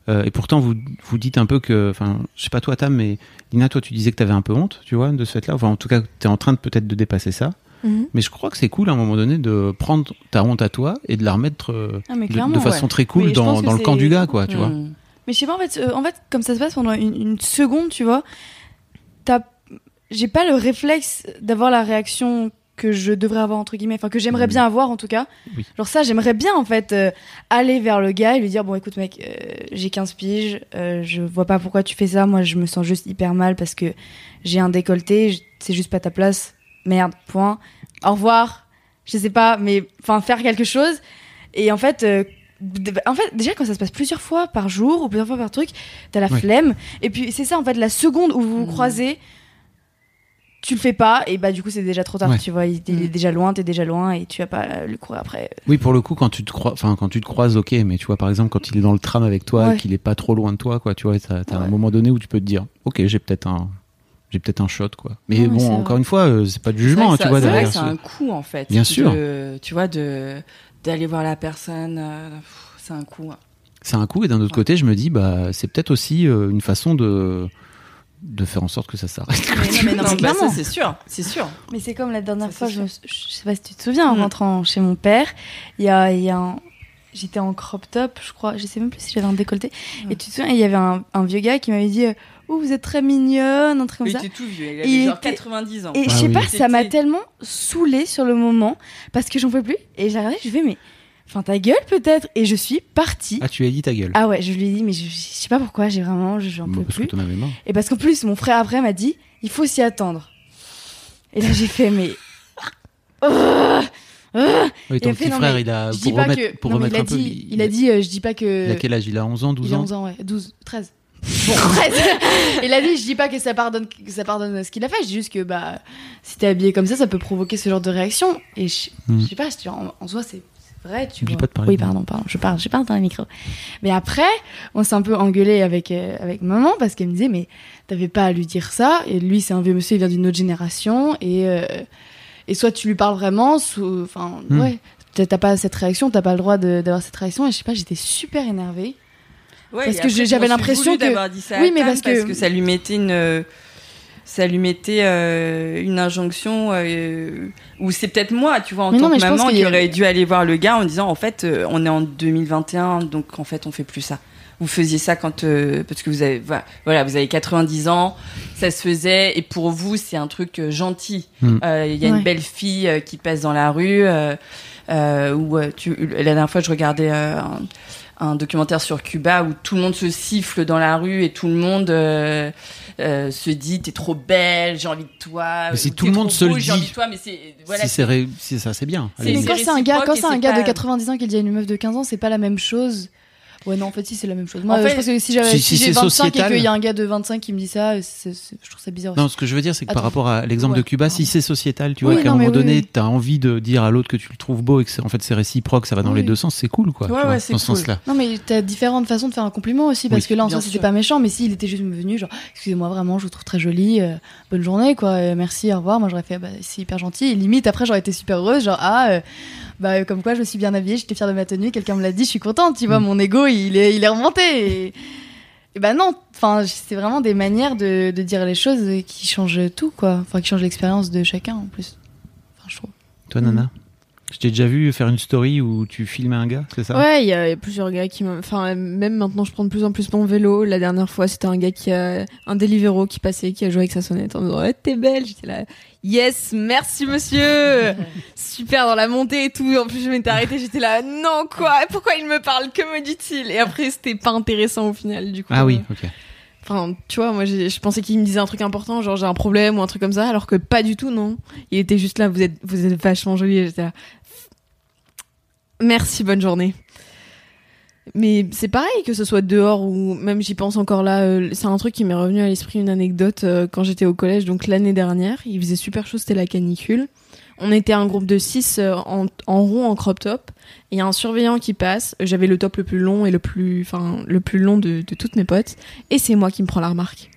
Euh, et pourtant vous vous dites un peu que, enfin, je sais pas toi Tam, mais Lina, toi tu disais que t'avais un peu honte, tu vois, de ce fait-là. Enfin, en tout cas, t'es en train de peut-être de dépasser ça. Mhm. Mais je crois que c'est cool à un moment donné de prendre ta honte à toi et de la remettre euh, Ah, de, façon ouais. très cool Mais dans, le camp du gars, quoi, tu vois. Mais je sais pas, en fait, euh, en fait, comme ça se passe pendant une, une seconde, tu vois, j'ai pas le réflexe d'avoir la réaction que je devrais avoir, entre guillemets, enfin, que j'aimerais Mhm. bien avoir, en tout cas. Oui. Genre ça, j'aimerais bien, en fait, euh, aller vers le gars et lui dire, bon, écoute, mec, euh, j'ai 15 piges, euh, je vois pas pourquoi tu fais ça, moi, je me sens juste hyper mal parce que j'ai un décolleté, c'est juste pas ta place, merde, point. Au revoir, je sais pas, mais, enfin, faire quelque chose. Et en fait... en fait, déjà quand ça se passe plusieurs fois par jour ou plusieurs fois par truc, t'as la Ouais. flemme. Et puis c'est ça en fait, la seconde où vous vous Mm. croisez, tu le fais pas et bah du coup c'est déjà trop tard. Ouais. Tu vois, il, il est Mm. déjà loin, t'es déjà loin et tu vas pas euh, le courir après. Oui, pour le coup, quand tu te crois, enfin, quand tu te croises, ok, mais tu vois, par exemple, quand il est dans le tram avec toi, Ouais. qu'il est pas trop loin de toi, quoi, tu vois, t'as, t'as un moment donné où tu peux te dire, ok, j'ai peut-être un, j'ai peut-être un shot, quoi. Mais bon, encore vrai. une fois, euh, c'est pas C'est vrai jugement, que hein, ça- tu vois, c'est vrai derrière. que c'est ce- un coup en fait. Bien sûr. de- tu vois, de d'aller voir la personne, euh, pff, c'est un coup. hein. C'est un coup, et d'un autre Ouais. côté, je me dis, bah, c'est peut-être aussi euh, une façon de, de faire en sorte que ça s'arrête. Mais non, mais non, bah, ça, c'est sûr, c'est sûr. Mais c'est comme la dernière Ça, fois, je, me je sais pas si tu te souviens, en Mm. rentrant chez mon père, il y a, il y a un- J'étais en crop top, je crois, je sais même plus si j'avais un décolleté. Et tu te souviens, il y avait un, un vieux gars qui m'avait dit Oh, vous êtes très mignonne, un truc comme Il ça. était tout vieux, il avait Il genre était- 90 ans. Et je Ah sais oui. pas, ça m'a tellement saoulée sur le moment parce que j'en pouvais plus. Et j'ai regardé, je fais mais, enfin ta gueule peut-être. Et je suis partie. Ah, tu as dit ta gueule. Ah ouais, je lui ai dit mais je, je sais pas pourquoi, j'ai vraiment, j'en peux parce que plus. t'en avais marre. Et parce qu'en plus mon frère après m'a dit il faut s'y attendre. Et là j'ai fait mais. Ah, ah. Oui, ton fait, petit frère, mais il a, je pour remettre, que. pour non, remettre il a un peu. il a dit, euh, je dis pas que. il a quel âge? Il a 11 ans, 12 Il a ans? 11 ans, ouais. 12, 13. Bon, 13. Il a dit, je dis pas que ça pardonne, que ça pardonne ce qu'il a fait, je dis juste que, bah, si t'es habillé comme ça, ça peut provoquer ce genre de réaction. Et je, Hmm. je sais pas, je dis, en, en soi, c'est vrai, tu Oublie vois. pas de parler Oui, pardon, pardon, je parle, je parle dans le micro. Mais après, on s'est un peu engueulé avec, euh, avec maman parce qu'elle me disait, mais t'avais pas à lui dire ça. Et lui, c'est un vieux monsieur, il vient d'une autre génération. Et, euh, et soit tu lui parles vraiment, soit, enfin, Hmm. ouais. T'as t'as pas cette réaction, t'as pas le droit d'avoir cette réaction. Et je sais pas, j'étais super énervée. Ouais, Parce que j'avais l'impression que- d'avoir dit ça à Oui, mais Tam parce que- ça lui mettait une ça lui mettait euh, une injonction euh, ou c'est peut-être moi, tu vois, en Mais tant non, que maman qui aurait dû aller voir le gars en disant en fait euh, on est en 2021 donc en fait on fait plus ça. Vous faisiez ça quand euh, parce que vous avez voilà, vous avez 90 ans, ça se faisait et pour vous c'est un truc euh, gentil. Hmm. Euh, Il y a Ouais. une belle fille euh, qui passe dans la rue euh, euh, où euh, tu la dernière fois je regardais euh, un, un documentaire sur Cuba où tout le monde se siffle dans la rue et tout le monde euh, se dit t'es trop belle, j'ai envie de toi. Mais si ou, tout le monde se le beau, J'ai envie dit. de toi, mais c'est voilà. si c'est ré- si ça, c'est bien. Mais quand c'est un gars, quand c'est un gars de pas- 90 ans qui dit à une meuf de 15 ans, c'est pas la même chose. Ouais, non, en fait, si, c'est la même chose. Moi, En euh, fait, je pense que si j'avais, si- si, si j'ai c'est 25 sociétal- et qu'il y a un gars de 25 qui me dit ça, je trouve ça bizarre aussi. Non, ce que je veux dire, c'est que par rapport à l'exemple de Ouais, Cuba, si c'est sociétal, tu Oui, vois, qu'à un moment oui, donné, oui. t'as envie de dire à l'autre que tu le trouves beau et que c'est, en fait c'est réciproque, ça va dans Oui. les deux sens, c'est cool, quoi. Ouais, vois, ouais, c'est dans ce cool. sens-là. Non, mais t'as différentes façons de faire un compliment aussi, parce Oui, que là, en soi, c'était pas méchant, mais s'il était juste venu, genre, excusez-moi vraiment, je vous trouve très jolie, euh, bonne journée, quoi, euh, merci, au revoir. Moi, j'aurais fait, bah, c'est hyper gentil. Et limite, après, j'aurais été super heureuse, genre, ah, euh, bah, euh, comme quoi, je me suis bien habillée, j'étais fière de ma tenue, quelqu'un me l'a dit, je suis contente, tu vois, Mm. mon ego, il est, il est remonté. Et, Et bah non, enfin, c'est vraiment des manières de, de dire les choses qui changent tout, quoi. Enfin, qui changent l'expérience de chacun en plus. Enfin, je trouve. Toi, Nana? Je t'ai déjà vu faire une story où tu filmais un gars, c'est ça? Ouais, il y a plusieurs gars qui m'ont. Enfin, même maintenant, je prends de plus en plus mon vélo. La dernière fois, c'était un gars qui a. Un Deliveroo qui passait, qui a joué avec sa sonnette en disant Ouais, t'es belle. J'étais là. Yes, merci monsieur. Super dans la montée et tout. En plus, je m'étais arrêtée. J'étais là. Non, quoi? Pourquoi il me parle? Que me dit-il? Et après, c'était pas intéressant au final, du coup. Ah oui, ok. Enfin, tu vois, moi, je pensais qu'il me disait un truc important, genre j'ai un problème ou un truc comme ça, alors que pas du tout, non. Il était juste là, vous êtes, vous êtes vachement jolie. J'étais là. Merci, bonne journée. Mais c'est pareil que ce soit dehors ou même j'y pense encore là. euh, c'est un truc qui m'est revenu à l'esprit, une anecdote euh, quand j'étais au collège, donc l'année dernière. Il faisait super chaud, c'était la canicule. On était un groupe de 6 en, en rond, en crop top. Et il y a un surveillant qui passe. J'avais le top le plus long et le plus, enfin, le plus long de, de toutes mes potes. Et c'est moi qui me prends la remarque.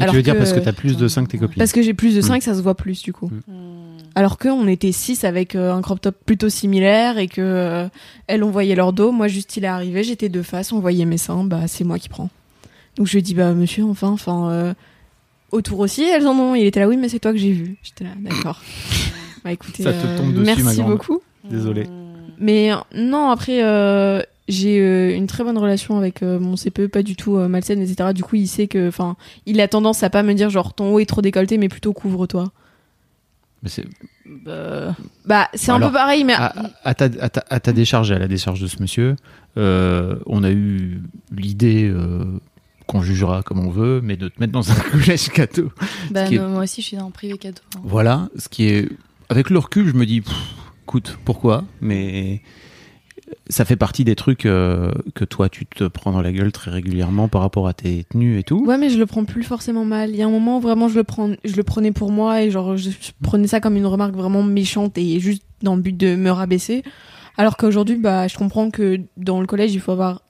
Ah, tu veux dire parce que t'as plus de seins que tes copines Parce que j'ai plus de Mm. 5, ça se voit plus du coup. Mm. Alors qu'on était 6 avec euh, un crop top plutôt similaire et que euh, elles on voyait leur dos, moi juste il est arrivé, j'étais de face, on voyait mes seins, bah c'est moi qui prends. Donc je lui dis bah monsieur enfin enfin euh, autour aussi elles en ont, il était là oui mais c'est toi que j'ai vu. J'étais là d'accord. bah écoutez Ça te euh, tombe dessus, merci ma grande. beaucoup. Désolé. Mais euh, non, après, euh, j'ai euh, une très bonne relation avec euh, mon CPE, pas du tout euh, malsaine, etc. Du coup, il sait que, enfin, il a tendance à pas me dire genre ton haut est trop décolleté, mais plutôt couvre-toi. Mais c'est- Bah, c'est un peu pareil, mais à, à ta, à ta- à ta décharge et à la décharge de ce monsieur, euh, on a eu l'idée euh, qu'on jugera comme on veut, mais de te mettre dans un collège catho. Bah, est- moi aussi, je suis dans privé cadeau. hein. Voilà, ce qui est. Avec le recul, je me dis, pff, écoute, pourquoi? Mais ça fait partie des trucs euh, que toi, tu te prends dans la gueule très régulièrement par rapport à tes tenues et tout. ouais, mais je le prends plus forcément mal. Il y a un moment où vraiment je le prenais pour moi et genre je, je prenais ça comme une remarque vraiment méchante et juste dans le but de me rabaisser. Alors qu'aujourd'hui, bah, je comprends que dans le collège, il faut avoir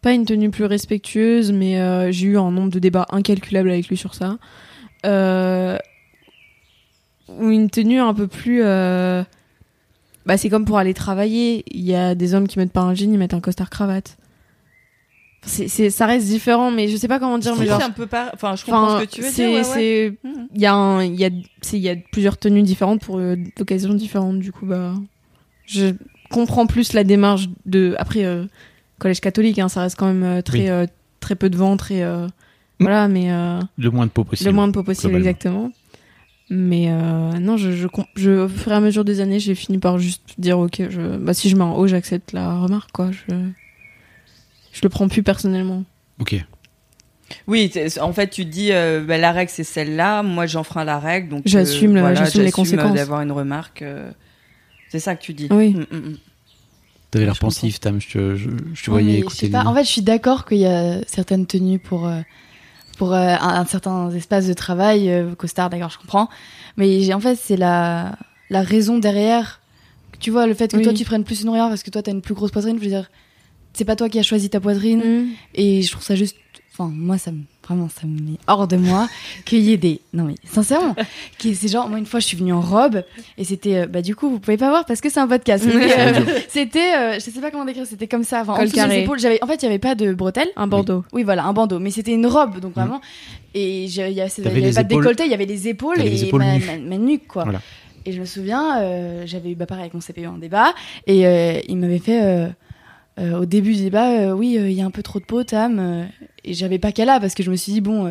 pas une tenue plus respectueuse, mais euh, j'ai eu un nombre de débats incalculable avec lui sur ça. Euh, ou une tenue un peu plus. euh, Bah, c'est comme pour aller travailler. Il y a des hommes qui mettent pas un jean, ils mettent un costard cravate. C'est, c'est, ça reste différent, mais je sais pas comment dire. Mais C'est genre, un peu par... Enfin, je comprends enfin, ce que tu veux c'est, dire. ouais, ouais. c'est, il y a un, il y a, c'est, il y a plusieurs tenues différentes pour euh, d'occasions différentes. Du coup, bah, je comprends plus la démarche de. Après, euh, collège catholique, hein, ça reste quand même euh, très, Oui. euh, très peu de ventre et euh, voilà, mais euh, Le moins de peau possible. le moins de peau possible, exactement. Mais euh, non, je, je, je, au fur et à mesure des années, j'ai fini par juste dire ok, je, bah si je mets un haut, j'accepte la remarque, quoi. Je, je le prends plus personnellement. Ok. Oui, en fait, tu te dis, euh, bah, la règle c'est celle-là, moi j'enfreins la règle, donc euh, J'assume le- voilà, j'assume les euh, conséquences. d'avoir une remarque. euh, C'est ça que tu dis. Oui. Mm, mm, mm. T'avais l'air Je pensif, Tam. Je te, je, je te voyais je écouter. sais pas. Lily. En fait, je suis d'accord qu'il y a certaines tenues pour euh, pour euh, un, un certain espace de travail, euh, costard, d'accord, je comprends. Mais en fait, c'est la la raison derrière. Tu vois, le fait que Oui. toi tu prennes plus une regard parce que toi t'as une plus grosse poitrine, je veux dire, c'est pas toi qui as choisi ta poitrine. Et je trouve ça juste. Enfin, moi, ça me. Vraiment, ça me met hors de moi qu'il y ait des. Non, mais sincèrement. qui- c'est genre, moi, une fois, je suis venue en robe et c'était. euh, bah, du coup, vous pouvez pas voir parce que c'est un podcast. C'était. euh, c'était, euh, je sais pas comment décrire, c'était comme ça. Enfin, en épaules, j'avais. En fait, il y avait pas de bretelles. Un bandeau. Oui, voilà, un bandeau. Mais c'était une robe, donc vraiment. Et il y, avait pas de décolleté, il y avait les épaules et les épaules ma, nues. ma- ma nuque, quoi. Voilà. Et je me souviens, euh, j'avais eu bah, pareil avec mon CPE en débat, et il m'avait fait au début du débat, oui, il y a un peu trop de peau, Tam, et j'avais pas qu'à là parce que je me suis dit bon. euh,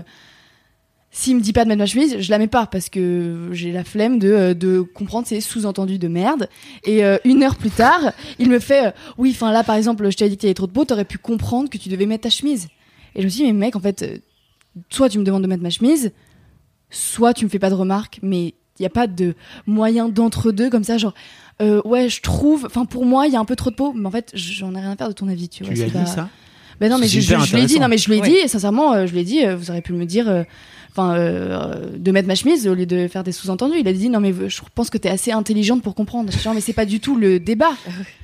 s'il me dit pas de mettre ma chemise, je la mets pas parce que j'ai la flemme de, euh, de comprendre ces sous-entendus de merde. Et euh, une heure plus tard, il me fait euh, Oui, enfin là par exemple, je t'ai dit qu'il y avait trop de peau, t'aurais pu comprendre que tu devais mettre ta chemise. Et je me suis dit Mais mec, en fait, soit tu me demandes de mettre ma chemise, soit tu me fais pas de remarques, mais il y a pas de moyen d'entre-deux comme ça, genre euh, Ouais, je trouve, enfin pour moi, il y a un peu trop de peau, mais en fait, j'en ai rien à faire de ton avis, tu, Tu vois. lui as c'est dit pas- ça? Ben non, mais je, je, je lui ai dit, non, mais je lui ai dit, et sincèrement, euh, je lui ai dit, euh, vous auriez pu me dire, euh, enfin, euh, de mettre ma chemise au lieu de faire des sous-entendus. Il a dit, non, mais je pense que t'es assez intelligente pour comprendre. Non, mais c'est pas du tout le débat.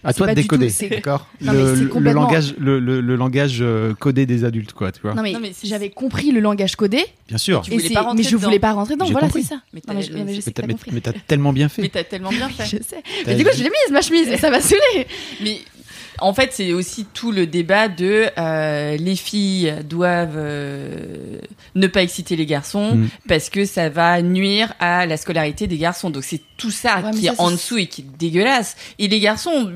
À C'est toi de décoder, d'accord Non, mais le, c'est le- complètement- langage, le, le- le langage codé des adultes, quoi, tu vois. Non, mais, Non, mais j'avais compris le langage codé, Bien sûr. Et pas rentrer mais je voulais pas rentrer dedans. Voilà, compris. c'est ça. Mais Non, mais je- t'as- mais Mais mais- mais tellement bien Mais fait. t'as tellement bien fait. Je sais. T'as- Mais du coup, je l'ai mise, ma chemise, et ça m'a saoulée. Mais en fait, c'est aussi tout le débat de euh, les filles doivent euh, ne pas exciter les garçons Mm. parce que ça va nuire à la scolarité des garçons. Donc c'est tout ça Ouais, qui ça, est en dessous et qui est dégueulasse. Et les garçons,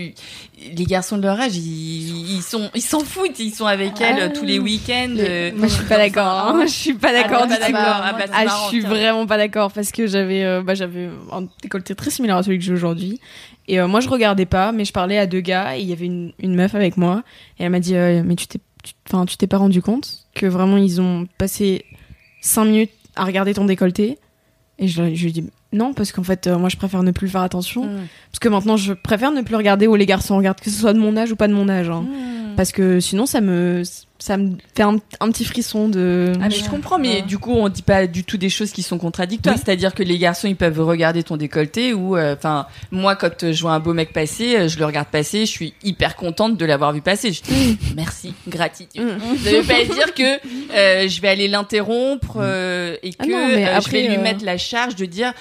les garçons de leur âge, ils, ils sont, ils s'en foutent. Ils sont avec Ah. elle tous les week-ends. euh, Moi, je suis pas d'accord. hein. Je suis pas Ah, d'accord du pas tout. d'accord. Ah, bah, c'est Ah, marrant, je suis tiens. vraiment pas d'accord parce que j'avais euh, bah, j'avais un décolleté très similaire à celui que j'ai aujourd'hui. Et euh, moi, je regardais pas, mais je parlais à deux gars et il y avait une, une meuf avec moi. Et elle m'a dit euh, Mais tu t'es enfin, tu t'es pas rendu compte que vraiment ils ont passé cinq minutes à regarder ton décolleté? Et je, je lui dis Non, parce qu'en fait, euh, moi, je préfère ne plus faire attention. Mm. Parce que maintenant, je préfère ne plus regarder où les garçons regardent, que ce soit de mon âge ou pas de mon âge. hein. Mm. Parce que sinon, ça me, ça me fait un, un petit frisson de. Ah mais je comprends, mais du coup on dit pas du tout des choses qui sont contradictoires. Oui. C'est-à-dire que les garçons ils peuvent regarder ton décolleté ou, euh, enfin moi quand euh, je vois un beau mec passer, euh, je le regarde passer, je suis hyper contente de l'avoir vu passer. Je dis merci, gratitude. Mm. Ça veut pas dire que euh, je vais aller l'interrompre euh, et que Ah non, mais euh, je après, vais lui mettre la charge de dire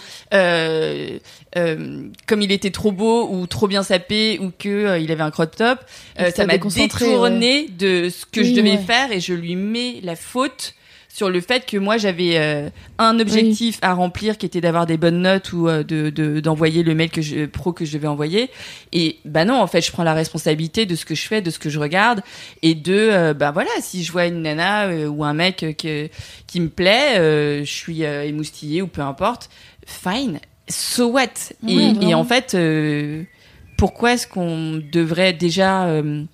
euh, comme il était trop beau ou trop bien sapé ou que euh, il avait un crop top, euh, ça m'a détourné de ce que je devais ouais. faire et je lui mets la faute sur le fait que moi j'avais un objectif à remplir qui était d'avoir des bonnes notes ou de de- d'envoyer le mail que je, pro que je devais envoyer. Et bah non en fait je prends la responsabilité de ce que je fais de ce que je regarde et de bah voilà si je vois une nana ou un mec que, qui me plaît je suis émoustillée ou peu importe fine so what? Et, en fait euh, pourquoi est-ce qu'on devrait déjà euh,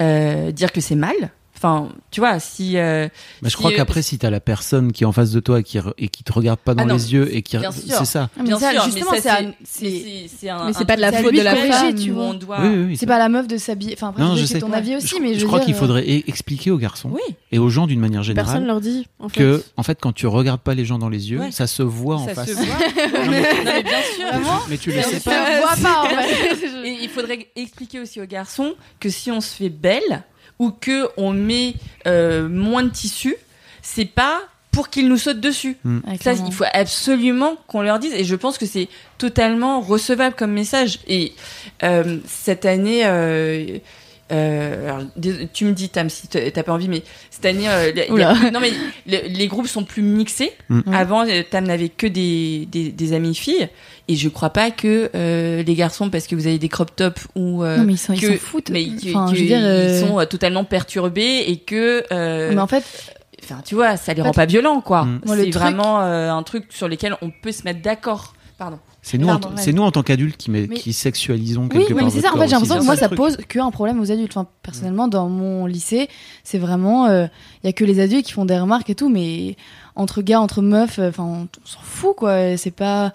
euh, dire que c'est mal? Enfin, tu vois, si euh, Bah, je Si, crois euh, qu'après, si t'as la personne qui est en face de toi et qui, re- et qui te regarde pas dans Ah non, les yeux et qui. C'est ça. Ah, mais Bien ça, sûr, justement, mais c'est c'est- c'est- mais c'est un- Mais c'est pas de la faute de la femme, tu vois. Oui, oui, oui. C'est pas à la meuf de s'habiller. Enfin, après, Non, je je sais sais. ton avis aussi, mais je, crois qu'il euh, faudrait e- expliquer aux garçons Oui, et aux gens d'une manière générale Personne leur dit. En fait. que, en fait, quand tu regardes pas les gens dans les yeux, ça se voit en ça face. se voit. non, mais, mais bien sûr. Mais tu le sais pas. Je vois pas, en fait. Et il faudrait expliquer aussi aux garçons que si on se fait belle ou que on met euh, moins de tissu, c'est pas pour qu'ils nous sautent dessus. Ouais, Ça, il faut absolument qu'on leur dise. Et je pense que c'est totalement recevable comme message. Et euh, cette année, euh, euh, alors, tu me dis, Tam, si t'as pas envie, mais cette année, euh, il y a- Oula. non mais le- les groupes sont plus mixés. Mm. Avant, euh, Tam n'avait que des, des, des amis filles. Et je crois pas que euh, les garçons, parce que vous avez des crop tops ou euh, Non, mais ils s'en foutent. mais que- Enfin, que je veux dire. ils sont totalement perturbés et que euh, Mais en fait, Enfin, tu vois, ça les En rend pas violents, quoi. Mm. C'est truc- vraiment euh, un truc sur lequel on peut se mettre d'accord. Pardon. C'est nous, en, c'est nous en tant qu'adultes qui, met- Mais- qui sexualisons Oui, quelque oui, part mais c'est ça. En fait, j'ai l'impression que moi, ça truc. pose qu'un problème aux adultes. Enfin, personnellement, dans mon lycée, c'est vraiment, il y a que les adultes qui font des remarques et tout, mais entre gars, entre meufs, euh, enfin, on, on s'en fout, quoi. C'est pas,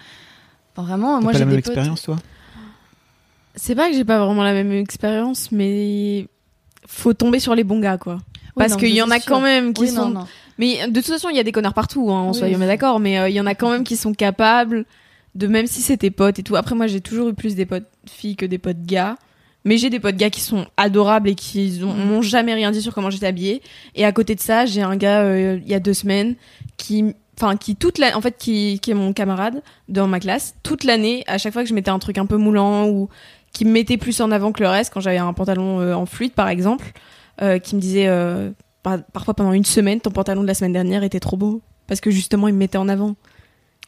enfin, vraiment. Moi, pas j'ai la même des potes. expérience, toi? C'est pas que j'ai pas vraiment la même expérience, mais faut tomber sur les bons gars, quoi. Oui, Parce qu'il y en a sûr. quand même qui Oui, sont. non, non. Mais de toute façon, il y a des connards partout, hein, Oui, soyons oui. d'accord. Mais euh, il y en a quand même qui sont capables de, même si tes potes et tout. Après, moi, j'ai toujours eu plus des potes filles que des potes gars. Mais j'ai des potes gars qui sont adorables et qui Mm. m'ont jamais rien dit sur comment j'étais habillée. Et à côté de ça, j'ai un gars euh, il y a deux semaines qui, enfin, qui toute la, en fait, qui, qui est mon camarade dans ma classe. Toute l'année, à chaque fois que je mettais un truc un peu moulant ou qui me mettait plus en avant que le reste, quand j'avais un pantalon euh, en fluide par exemple, euh, qui me disait par- parfois pendant une semaine, ton pantalon de la semaine dernière était trop beau parce que justement il me mettait en avant.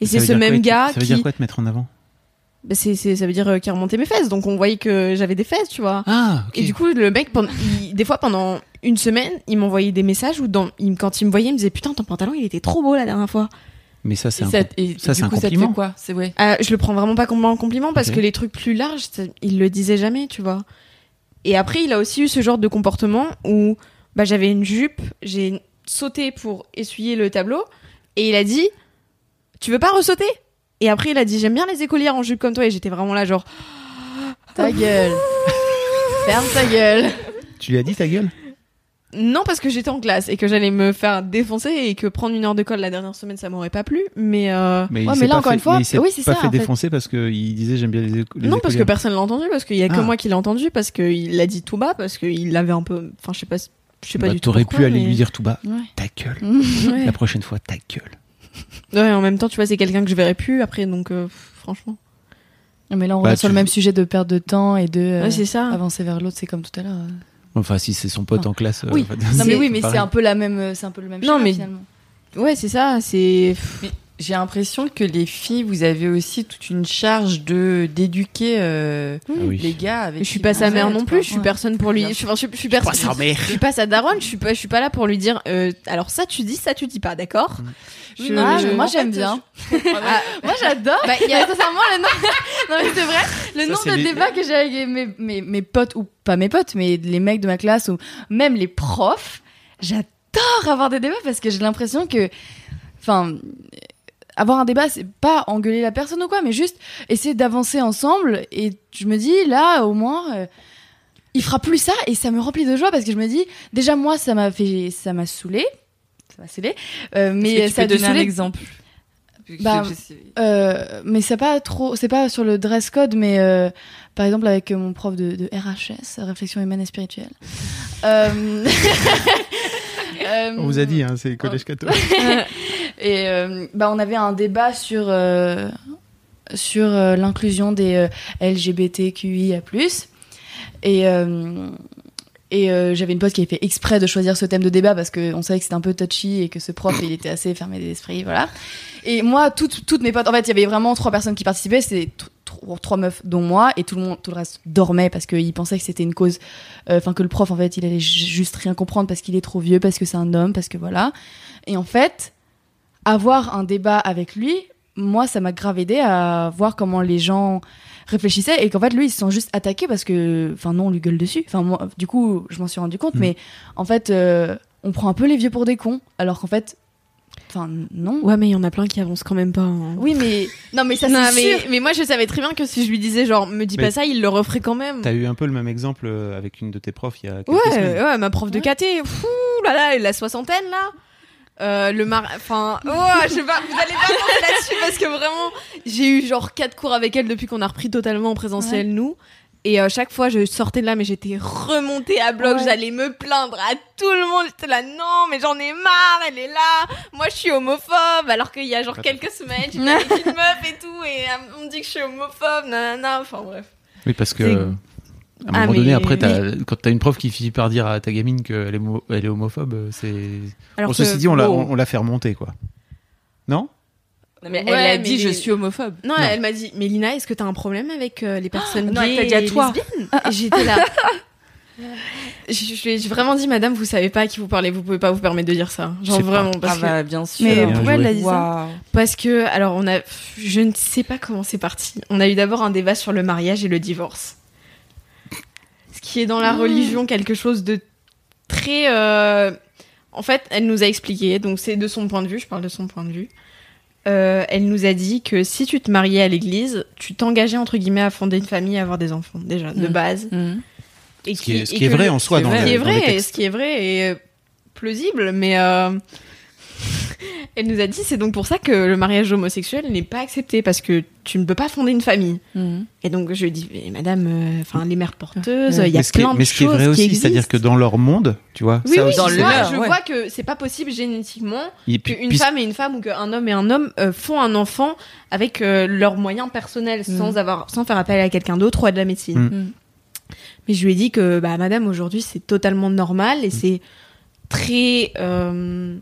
Et c'est ce même gars Ça veut qui, dire quoi te mettre en avant bah, c'est, ça veut dire euh, qu'il remontait mes fesses, donc on voyait que j'avais des fesses, tu vois. Ah, ok. Et du coup, le mec, pendant, il- des fois pendant une semaine, il m'envoyait des messages où dans, il- quand il me voyait, il me disait putain ton pantalon il était trop beau la dernière fois. Mais ça, c'est un. ça, et ça, du c'est un coup, ça te compliment. fait quoi? C'est. Euh, je le prends vraiment pas comme un compliment parce que les trucs plus larges, ça- il le disait jamais, tu vois. Et après, il a aussi eu ce genre de comportement où bah, j'avais une jupe, j'ai sauté pour essuyer le tableau et il a dit Tu veux pas ressauter? Et après, il a dit J'aime bien les écolières en jupe comme toi et j'étais vraiment là, genre Ta gueule. Ferme ta gueule. Tu lui as dit ta gueule? Non, parce que j'étais en classe et que j'allais me faire défoncer et que prendre une heure de colle la dernière semaine, ça m'aurait pas plu. Mais euh, Mais Ouais, là, pas encore fait- une fois, mais il s'est oui, c'est pas ça, fait en fait. défoncer parce qu'il disait j'aime bien les, éco- les non, parce que personne l'a entendu, parce qu'il y a que Ah. moi qui l'ai entendu, parce qu'il l'a dit tout bas, parce qu'il l'avait un peu. Enfin, je sais pas, je sais pas Bah, du tout. T'aurais pu aller lui dire tout bas Ouais. ta gueule. Ouais. La prochaine fois, ta gueule. Ouais, en même temps, tu vois, c'est quelqu'un que je verrai plus après, donc euh, franchement. Mais là, on Bah, revient sur tu- le même sujet de perte de temps et de euh, Ouais, c'est ça. avancer vers l'autre. C'est comme tout à l'heure. Enfin, si c'est son pote en classe. euh, Oui. enfin, Non, mais oui, mais c'est un peu la même, euh, c'est un peu le même. Non, schéma, mais- finalement. Ouais, c'est ça. C'est. J'ai l'impression que les filles, vous avez aussi toute une charge de d'éduquer euh, Ah oui. les gars avec. Je suis pas sa mère non plus. Je suis Ouais. personne pour lui. Bien Je suis, enfin, je, je suis personne. sa mère. Je suis pas sa daronne. Je suis pas. Je suis pas là pour lui dire. euh, alors ça tu dis, ça tu dis pas, d'accord? Oui, Je- non, mais je- moi j'aime bien. Ah, Moi j'adore. Bah, il y a- sincèrement le nombre. non mais c'est vrai. Le nombre de les- débats que j'ai avec mes, mes, mes potes ou pas mes potes, mais les mecs de ma classe ou même les profs, j'adore avoir des débats parce que j'ai l'impression que, enfin. Avoir un débat, c'est pas engueuler la personne ou quoi, mais juste essayer d'avancer ensemble. Et je me dis, là, au moins, euh, il fera plus ça et ça me remplit de joie parce que je me dis, déjà, moi, ça m'a fait, ça m'a saoulé. Ça m'a saoulé. Euh, mais tu ça peux donner un exemple Bah, euh, mais c'est pas trop, c'est pas sur le dress code, mais euh, par exemple avec mon prof de, de RHS, réflexion humaine et spirituelle. Euh, euh, On vous a dit, hein, c'est collège catho. Et euh, bah on avait un débat sur euh, sur euh, l'inclusion des euh, LGBTQIA+. Et euh, et euh, j'avais une pote qui avait fait exprès de choisir ce thème de débat parce qu'on savait que c'était un peu touchy et que ce prof il était assez fermé d'esprit, voilà. Et moi, toutes, toutes mes potes, en fait, il y avait vraiment trois personnes qui participaient, c'était tr- tr- trois meufs, dont moi, et tout le monde, tout le reste dormait parce qu'ils pensaient que c'était une cause, euh, enfin que le prof, en fait, il allait ju- juste rien comprendre parce qu'il est trop vieux, parce que c'est un homme, parce que voilà. Et en fait, avoir un débat avec lui, moi, ça m'a grave aidé à voir comment les gens réfléchissaient et qu'en fait, lui, il se sent juste attaqué parce que, enfin, non, on lui gueule dessus. Enfin, moi, du coup, je m'en suis rendu compte, Mm. mais en fait, euh, on prend un peu les vieux pour des cons, alors qu'en fait, enfin, non. Ouais, mais il y en a plein qui avancent quand même pas. hein. Oui, mais non, mais ça c'est mais, sûr. mais moi je savais très bien que si je lui disais genre me dis Mais- pas ça, il le referait quand même. T'as eu un peu le même exemple euh, avec une de tes profs il y a quelques Ouais, semaines. ouais, ma prof de Ouais. KT, fou là là, la soixantaine là. Euh, le mar... Enfin, oh, je sais pas, vous allez pas là-dessus parce que vraiment, j'ai eu genre quatre cours avec elle depuis qu'on a repris totalement en présentiel, nous. Et euh, chaque fois, je sortais de là, mais j'étais remontée à bloc, Ouais. j'allais me plaindre à tout le monde. J'étais là, non, mais j'en ai marre, elle est là. Moi, je suis homophobe, alors qu'il y a genre quelques semaines, j'étais avec une meuf et tout, et euh, on me dit que je suis homophobe, nanana, enfin bref. Oui, parce que C'est- à un Ah, moment mais- donné, après, quand t'as une prof qui finit par dire à ta gamine qu'elle est, mo- elle est homophobe, c'est. Alors Bon, que- ceci dit, on l'a, fait remonter, quoi. Non? Non, mais Ouais, elle a mais dit je suis homophobe. Non, Non. elle m'a dit, Mélina, est-ce que t'as un problème avec euh, les personnes non, elle gays t'a dit à toi. j'étais là. Je, je lui ai vraiment dit, madame, vous savez pas à qui vous parlez, vous pouvez pas vous permettre de dire ça. Genre C'est pas- vraiment, parce Ah que, bah bien sûr. Mais Bien pourquoi elle a dit ça? Parce que, alors on a, je ne sais pas comment c'est parti. On a eu d'abord un débat sur le mariage et le divorce. Ce qui est dans la religion quelque chose de très, euh, en fait, elle nous a expliqué, donc c'est de son point de vue, je parle de son point de vue. Euh, elle nous a dit que si tu te mariais à l'église, tu t'engageais entre guillemets à fonder une famille, à avoir des enfants déjà de base. Et Ce qui est, ce et qui est que vrai le- en soi dans, vrai. le- ce qui est dans les vrai, textes. ce qui est vrai et euh, plausible, mais euh, elle nous a dit c'est donc pour ça que le mariage homosexuel n'est pas accepté parce que tu ne peux pas fonder une famille. Mhm. Et donc je lui ai dit mais Madame, euh, enfin les mères porteuses, il y a mais plein de mais ce qui est choses vrai aussi, c'est-à-dire que dans leur monde, tu vois, oui, ça oui, aussi, dans je, le vois, leur, je ouais. vois que c'est pas possible génétiquement qu'une puis- femme et une femme ou qu'un homme et un homme euh, font un enfant avec euh, leurs moyens personnels sans avoir sans faire appel à quelqu'un d'autre ou à de la médecine. Mm. Mais je lui ai dit que bah madame aujourd'hui c'est totalement normal et c'est très euh,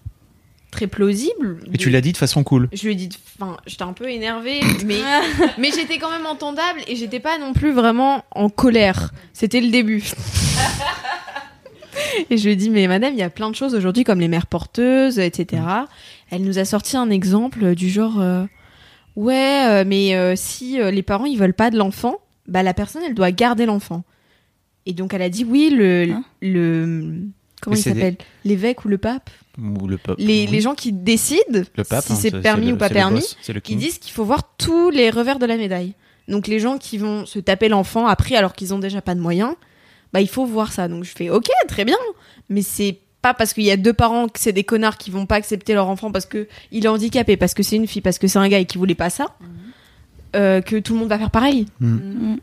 très plausible. Et tu l'as dit de façon cool. Je lui ai dit enfin j'étais un peu énervée mais mais j'étais quand même entendable et j'étais pas non plus vraiment en colère. C'était le début. Et je lui ai dit, mais madame, il y a plein de choses aujourd'hui, comme les mères porteuses, etc. Elle nous a sorti un exemple du genre, euh, ouais, euh, mais euh, si euh, les parents, ils veulent pas de l'enfant, bah la personne, elle doit garder l'enfant. Et donc, elle a dit, oui, le... Hein le comment Mais il des- s'appelle? L'évêque ou le pape? Ou le pape. les, oui. les gens qui décident le pape, si hein, c'est permis le- ou pas permis, boss, king. disent qu'il faut voir tous les revers de la médaille. Donc les gens qui vont se taper l'enfant après alors qu'ils ont déjà pas de moyens, bah il faut voir ça. Donc je fais OK, très bien, mais c'est pas parce qu'il y a deux parents que c'est des connards qui vont pas accepter leur enfant parce que il est handicapé, parce que c'est une fille, parce que c'est un gars et qui voulait pas ça, euh, que tout le monde va faire pareil. Mm.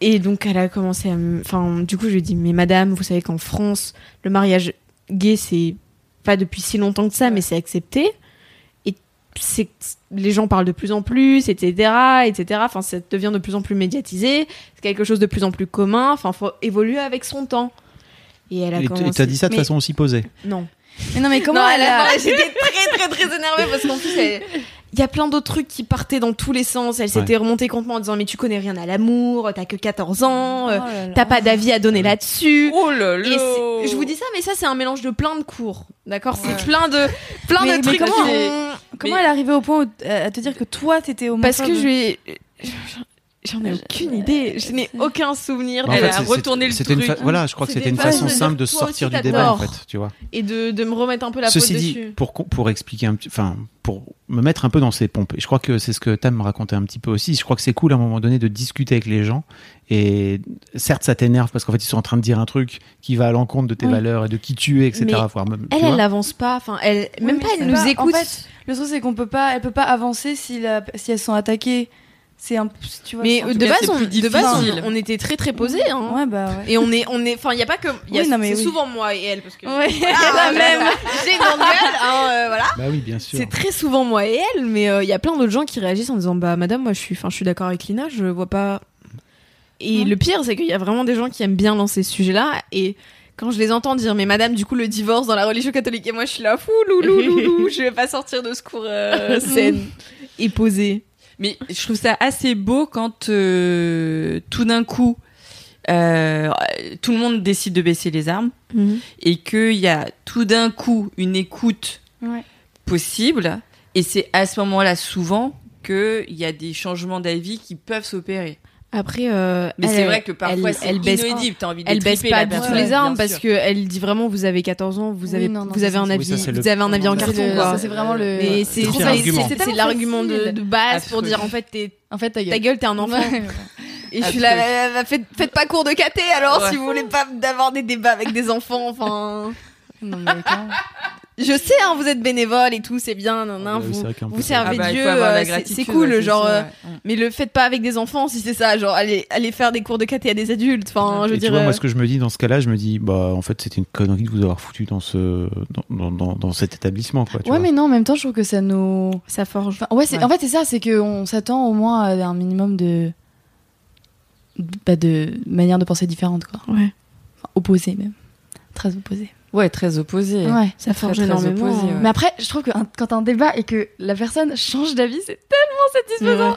Et donc elle a commencé à me... Enfin, du coup, je lui ai dit, mais madame, vous savez qu'en France, le mariage gay, c'est pas depuis si longtemps que ça, mais c'est accepté. Et c'est les gens parlent de plus en plus, etc., etc. Enfin, ça devient de plus en plus médiatisé. C'est quelque chose de plus en plus commun. Enfin, faut évoluer avec son temps. Et elle a Et commencé. et t'as dit ça de Mais- façon aussi posée. Non. Mais non, mais comment non, elle a. J'étais très, très, très énervée parce qu'en plus, elle- il y a plein d'autres trucs qui partaient dans tous les sens. Elle s'était remontée contre moi en disant Mais tu connais rien à l'amour, t'as que 14 ans, euh, Oh là. t'as pas d'avis à donner là-dessus. Oh là Et c'est- je vous dis ça, mais ça, c'est un mélange de plein de cours. D'accord? Ouais. C'est plein de, plein Mais- de mais trucs. comment- Mais- elle est arrivée au point où- à à te dire que toi t'étais homophobe Parce que je vais. J'en ai aucune idée. Je n'ai aucun souvenir Bah, en de fait, la- c'est- retourné le une truc. fa- Voilà, je crois que c'était une façon simple de sortir du débat, en fait, tu vois. et de, de me remettre un peu la Ceci dit, dessus. pour, pour expliquer un petit, enfin, pour me mettre un peu dans ses pompes, et je crois que c'est ce que Tam me racontait un petit peu aussi, je crois que c'est cool à un moment donné de discuter avec les gens, et certes ça t'énerve parce qu'en fait ils sont en train de dire un truc qui va à l'encontre de tes Oui. valeurs et de qui tu es, etc. Mais même, Elle, elle n'avance pas. Enfin, elle, Oui, même pas, elle nous pas- écoute. En fait, le truc c'est qu'on peut pas, elle peut pas avancer si, la, si elles sont attaquées. C'est un, tu vois. mais euh, de cas, base, on, plus de base, difficile. on, on était très très posés. Hein. Ouais bah ouais. Et on est, on est, enfin, il y a pas que, il y a- Oui, non, mais c'est oui. souvent moi et elle parce que. Ouais. La même. J'ai une grande gueule, hein, euh, voilà. Bah oui, bien sûr. C'est très souvent moi et elle, mais euh, il y a plein d'autres gens qui réagissent en disant bah madame, moi je suis, enfin je suis d'accord avec Lina, je vois pas. Et Ouais. le pire, c'est qu'il y a vraiment des gens qui aiment bien lancer ce sujet-là et quand je les entends dire mais madame, du coup le divorce dans la religion catholique et moi je suis là fou loulou loulou, je vais pas sortir de ce cours euh, saine et posé. Mais je trouve ça assez beau quand euh, tout d'un coup, euh, tout le monde décide de baisser les armes et qu'il y a tout d'un coup une écoute Ouais. possible. Et c'est à ce moment-là souvent qu'il y a des changements d'avis qui peuvent s'opérer. Après, euh, Mais elle- c'est vrai que parfois elle- c'est elle baisse- inaudible. T'as envie de Elle baisse pas la du tout personne, les armes parce que elle dit vraiment vous avez 14 ans, vous Oui, avez non, non, vous avez un avis, oui, vous avez un avis en carton c'est le- quoi. ça, c'est vraiment le- Mais c'est l'argument de, base pour dire en fait t'es En fait ta gueule. ta gueule t'es un enfant. Et je suis là, euh, faites, faites pas cours de caté alors si vous voulez pas d'avoir des débats avec des enfants. Enfin, Non mais je sais, hein, vous êtes bénévole et tout, c'est bien, nan, nan, Ah bah vous, servez Ah bah, Dieu, euh, c'est- cool, ouais, genre. ça, euh, ouais. Mais le faites pas avec des enfants si c'est ça, genre allez, allez faire des cours de caté à des adultes. Enfin, je veux tu dire. vois, euh, moi, ce que je me dis dans ce cas-là, je me dis, bah, en fait, c'était une connerie de vous avoir foutu dans ce, dans, dans, dans, dans cet établissement, quoi. Tu Ouais vois. mais non en même temps je trouve que ça nous. ça forge. Enfin, ouais, en fait, c'est ça, c'est qu'on s'attend au moins à un minimum de. Bah, de manière de penser différente, quoi. Ouais. Enfin, opposée, même. Très opposée. Ouais, très opposé. Ouais. Ça Très, forge très énormément. opposé, hein. ouais. Mais après, je trouve que un- quand un débat et que la personne change d'avis, c'est tellement satisfaisant.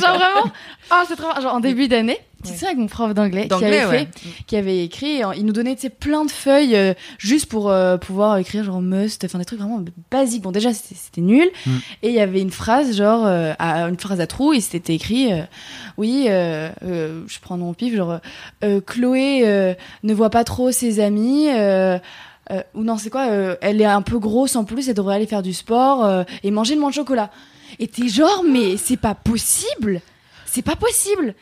Genre vraiment, ah c'est trop bien. Genre en début d'année, tu sais avec mon prof d'anglais qui avait fait, qui avait écrit, il nous donnait tu sais plein de feuilles euh, juste pour euh, pouvoir écrire genre must, enfin des trucs vraiment basiques. Bon déjà c'était nul Mm. et il y avait une phrase genre euh, à, une phrase à trous et c'était écrit euh, oui euh, euh, je prends mon pif genre euh, Chloé euh, ne voit pas trop ses amis. Euh, ou non, c'est quoi euh, Elle est un peu grosse en plus, elle devrait aller faire du sport euh, et manger le moins de chocolat. Et t'es genre, mais c'est pas possible C'est pas possible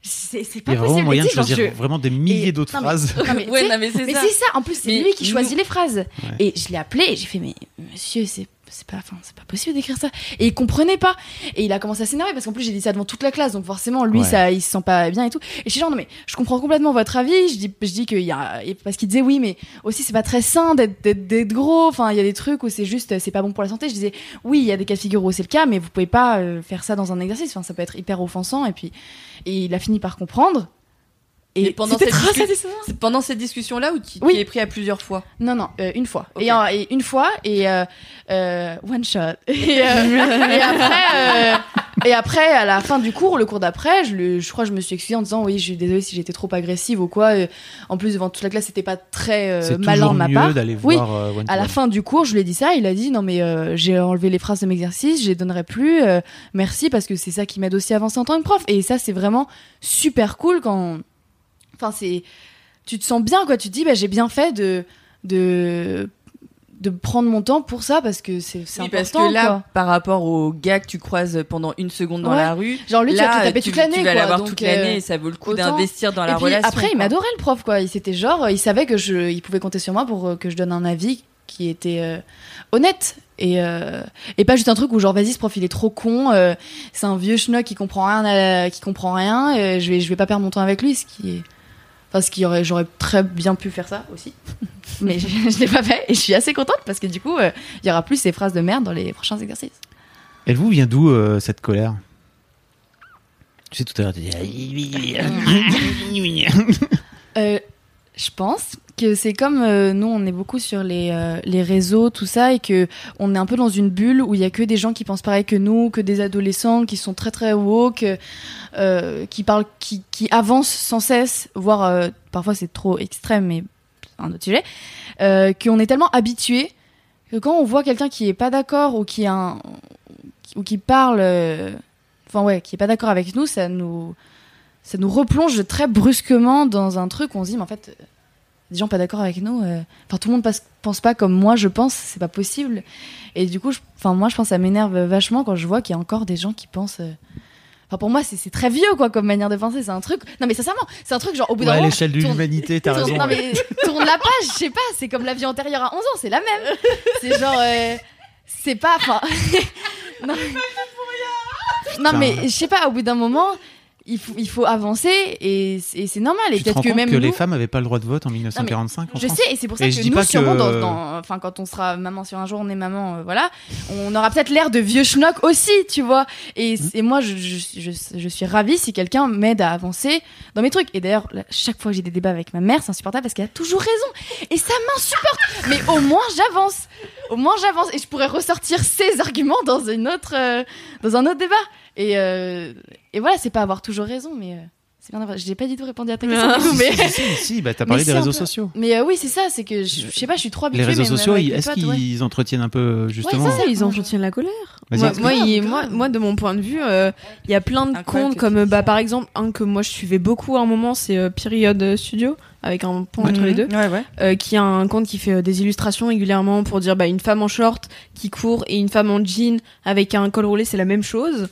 C'est c'est Il pas y a vraiment possible. moyen de choisir je- vraiment des milliers et- d'autres phrases. non, mais, Ouais, non, mais c'est ça. en plus, c'est lui qui nous- choisit les phrases. Ouais. Et je l'ai appelé et j'ai fait, mais monsieur, c'est c'est pas, enfin, c'est pas possible d'écrire ça. Et il comprenait pas. Et il a commencé à s'énerver parce qu'en plus, j'ai dit ça devant toute la classe. Donc forcément, lui, Ouais. ça, il se sent pas bien et tout. Et je suis genre, non, mais je comprends complètement votre avis. Je dis, je dis qu'il y a, parce qu'il disait oui, mais aussi, c'est pas très sain d'être, d'être, d'être gros. Enfin, il y a des trucs où c'est juste, c'est pas bon pour la santé. Je disais, oui, il y a des cas de figure où c'est le cas, mais vous pouvez pas euh, faire ça dans un exercice. Enfin, ça peut être hyper offensant. Et puis, et il a fini par comprendre. Et pendant c'était cette discussion-. C'est pendant cette discussion-là où tu Oui. tu es pris à plusieurs fois? Non, non, euh, une fois. Et, en- et une fois, et euh, euh, one shot. Et, euh, et après, euh, et après, à la fin du cours, le cours d'après, je, le- je crois que je me suis excusée en disant oui, je suis désolée si j'étais trop agressive ou quoi. En plus, devant toute la classe, c'était pas très euh, c'est malin toujours de ma mieux part. d'aller Oui. voir euh, One À la One. fin du cours, je lui ai dit ça. Il a dit non mais euh, j'ai enlevé les phrases de mes exercices, je les donnerai plus. euh, merci parce que c'est ça qui m'aide aussi à avancer en tant que prof. Et ça, c'est vraiment super cool quand. Enfin, c'est. Tu te sens bien quoi. Tu te dis bah j'ai bien fait de de de prendre mon temps pour ça parce que c'est Oui, important. parce que là, quoi. par rapport au gars que tu croises pendant une seconde dans Ouais. la rue, genre lui, tu vas là, te taper tu, toute l'année. tu vas l'avoir toute euh, l'année et ça vaut le coup d'investir dans et la puis, relation. Après, il m'adorait le prof, quoi. Il s'était genre, il savait que je, il pouvait compter sur moi pour euh, que je donne un avis qui était euh, honnête et euh, et pas juste un truc où genre vas-y ce prof il est trop con, euh, c'est un vieux schnock qui comprend rien, à- qui comprend rien, euh, je vais je vais pas perdre mon temps avec lui, ce qui est, enfin ce qui aurait, j'aurais très bien pu faire ça aussi, mais je, je l'ai pas fait et je suis assez contente parce que du coup euh, il y aura plus ces phrases de merde dans les prochains exercices. Elle vous vient d'où euh, cette colère? Tu sais, tout à l'heure, tu dis. Euh, je pense que c'est comme euh, nous, on est beaucoup sur les, euh, les réseaux, tout ça, et que on est un peu dans une bulle où il y a que des gens qui pensent pareil que nous, que des adolescents qui sont très très woke, euh, qui parlent, qui, qui avancent sans cesse, voire parfois c'est trop extrême, mais un autre sujet. Qu'on est tellement habitué que quand on voit quelqu'un qui est pas d'accord ou qui a un, ou qui parle, enfin ouais, qui est pas d'accord avec nous, ça nous ça nous replonge très brusquement dans un truc où on se dit mais en fait euh, des gens pas d'accord avec nous euh, enfin tout le monde passe- pense pas comme moi je pense c'est pas possible et du coup je- enfin moi je pense que ça m'énerve vachement quand je vois qu'il y a encore des gens qui pensent euh, Enfin, pour moi, c'est c'est très vieux, quoi, comme manière de penser. C'est un truc. Non, mais sincèrement, c'est un truc genre au bout Ouais, d'un à moment. l'échelle de l'humanité, t'as raison. Non, mais tourne la page, je sais pas. C'est comme la vie antérieure à 11 ans, c'est la même. C'est genre. euh, c'est pas. Enfin. non, non, mais je sais pas, au bout d'un moment, il faut, il faut avancer et, c'est- et c'est normal. Et peut-être que même. que nous, les femmes avaient pas le droit de vote en 1945 en je France sais, et c'est pour ça Et je que dis nous, pas sûrement, que- dans, dans- enfin, quand on sera maman sur un jour, on est maman, euh, voilà, on aura peut-être l'air de vieux schnock aussi, tu vois. Et, Mmh. et moi, je, je, je, je suis ravie si quelqu'un m'aide à avancer dans mes trucs. Et d'ailleurs, chaque fois que j'ai des débats avec ma mère, c'est insupportable parce qu'elle a toujours raison. Et ça m'insupporte. Mais au moins, j'avance. Au moins, j'avance. Et je pourrais ressortir ces arguments dans, une autre, euh, dans un autre débat. Et, euh, et voilà, c'est pas avoir toujours raison, mais. euh, c'est bien d'avoir- J'ai pas du tout répondu à ta question, du coup, mais. Si, si, si, bah, t'as parlé si, des réseaux peu. sociaux. Mais euh, oui, c'est ça, c'est que je, je sais pas, je suis trop habituée. Les réseaux même sociaux, est-ce ouais. qu'ils entretiennent un peu justement ça, ils entretiennent la colère. Moi, moi, il- moi, de mon point de vue, euh, il y a plein de comptes comme, bah, par exemple, un que moi je suivais beaucoup à un moment, c'est euh, Period Studio, avec un pont entre les deux, Ouais, ouais. euh, qui a un compte qui fait euh, des illustrations régulièrement pour dire bah, une femme en short qui court et une femme en jean avec un col roulé, c'est la même chose.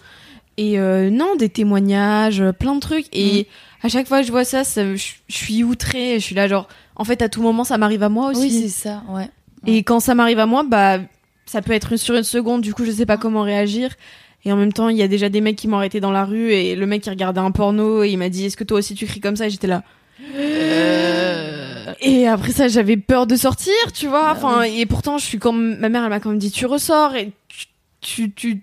Et euh, non, des témoignages, euh, plein de trucs. Et à chaque fois que je vois ça, ça- je je suis outrée. Je suis là, genre, en fait, à tout moment, ça m'arrive à moi aussi. Oui, c'est ça, ouais. Et quand ça m'arrive à moi, bah, ça peut être une- sur une seconde, du coup, je sais pas comment réagir. Et en même temps, il y a déjà des mecs qui m'ont arrêté dans la rue et le mec qui regardait un porno et il m'a dit Est-ce que toi aussi tu cries comme ça? Et j'étais là. Et après ça, j'avais peur de sortir, tu vois. Enfin, et pourtant, je suis comme ma mère, elle m'a quand même dit Tu ressors et tu, tu, tu,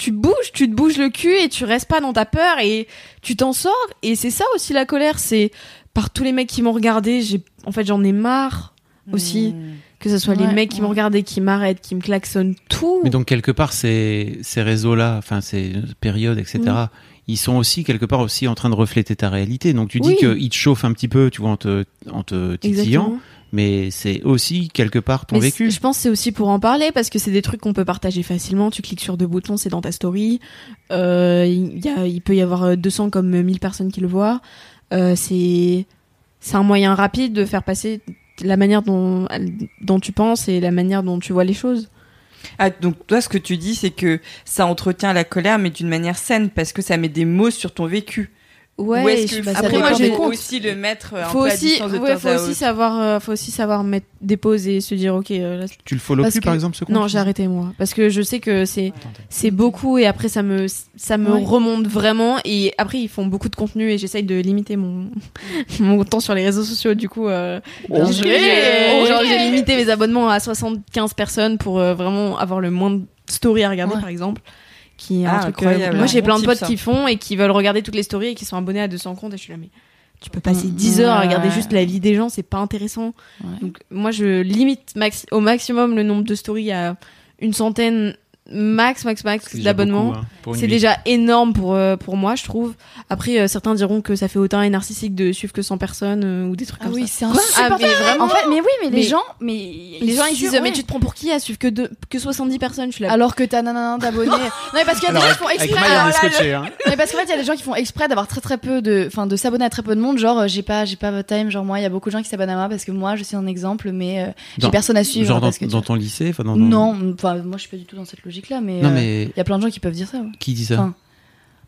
tu bouges, tu te bouges le cul et tu restes pas dans ta peur et tu t'en sors. Et c'est ça aussi la colère, c'est par tous les mecs qui m'ont regardé, j'ai, en fait, j'en ai marre aussi que ce soit les mecs qui ouais. regardent et qui m'arrêtent, qui me klaxonnent tout. Mais donc quelque part ces, ces réseaux-là, enfin ces périodes, etc. Ils sont aussi quelque part aussi en train de refléter ta réalité. Donc tu dis Oui. qu'ils te chauffent un petit peu, tu vois, en te, en te titillant, Exactement. Mais c'est aussi quelque part ton Mais vécu. Je pense que c'est aussi pour en parler parce que c'est des trucs qu'on peut partager facilement. Tu cliques sur deux boutons, c'est dans ta story. Euh, Il y a, il peut y avoir euh, 200 comme 1000 personnes qui le voient. Euh, c'est c'est un moyen rapide de faire passer la manière dont, dont tu penses et la manière dont tu vois les choses. Ah, donc toi, ce que tu dis, c'est que ça entretient la colère, mais d'une manière saine, parce que ça met des mots sur ton vécu. Ou est-ce que bah, ça après, moi, des j'ai comptes. aussi le mettre un Faut peu à aussi, distance de ouais, temps faut à aussi autre. savoir, euh, faut aussi savoir mettre des pauses et se dire ok. euh, là, Tu le follow plus par exemple ce compte non, j'ai arrêté moi parce que je sais que c'est c'est beaucoup et après ça me ça me Ouais. remonte vraiment et après ils font beaucoup de contenu et j'essaye de limiter mon mon temps sur les réseaux sociaux du coup euh, Bien j'ai- limité mes abonnements à 75 personnes pour euh, vraiment avoir le moins de stories à regarder Ouais. par exemple qui est un Ah, truc incroyable. moi j'ai plein de potes ça. qui font et qui veulent regarder toutes les stories et qui sont abonnés à 200 comptes et je suis là mais tu peux passer 10 Ouais. heures à regarder juste la vie des gens c'est pas intéressant Ouais. donc moi je limite au maximum le nombre de stories à une centaine max max max C'est déjà d'abonnements. hein, C'est déjà énorme pour euh, pour moi je trouve. Après euh, certains diront que ça fait autant et narcissique de suivre que 100 personnes euh, ou des trucs Ah comme oui, ça. c'est Ah, mais vraiment En fait, mais oui, mais, les Mais- gens, mais les gens ils disent ouais. mais tu te prends pour qui à suivre que deux, que 70 personnes je suis là. alors que t'as nanana d'abonnés. non mais parce qu'il y a des gens qui font avec exprès. Là, scotché, hein. Mais parce qu'en fait, il y a des gens qui font exprès d'avoir très très peu de, enfin, de s'abonner à très peu de monde. Genre, j'ai pas, j'ai pas votre time. Genre moi, il y a beaucoup de gens qui s'abonnent à moi parce que moi, je suis un exemple, mais j'ai Dans- personne à suivre. Genre dans, tu dans ton lycée, enfin dans ton- Non, enfin, moi, je suis pas du tout dans cette logique-là, mais Non euh, mais il y a plein de gens qui peuvent dire ça. ouais. qui dit ça Enfin,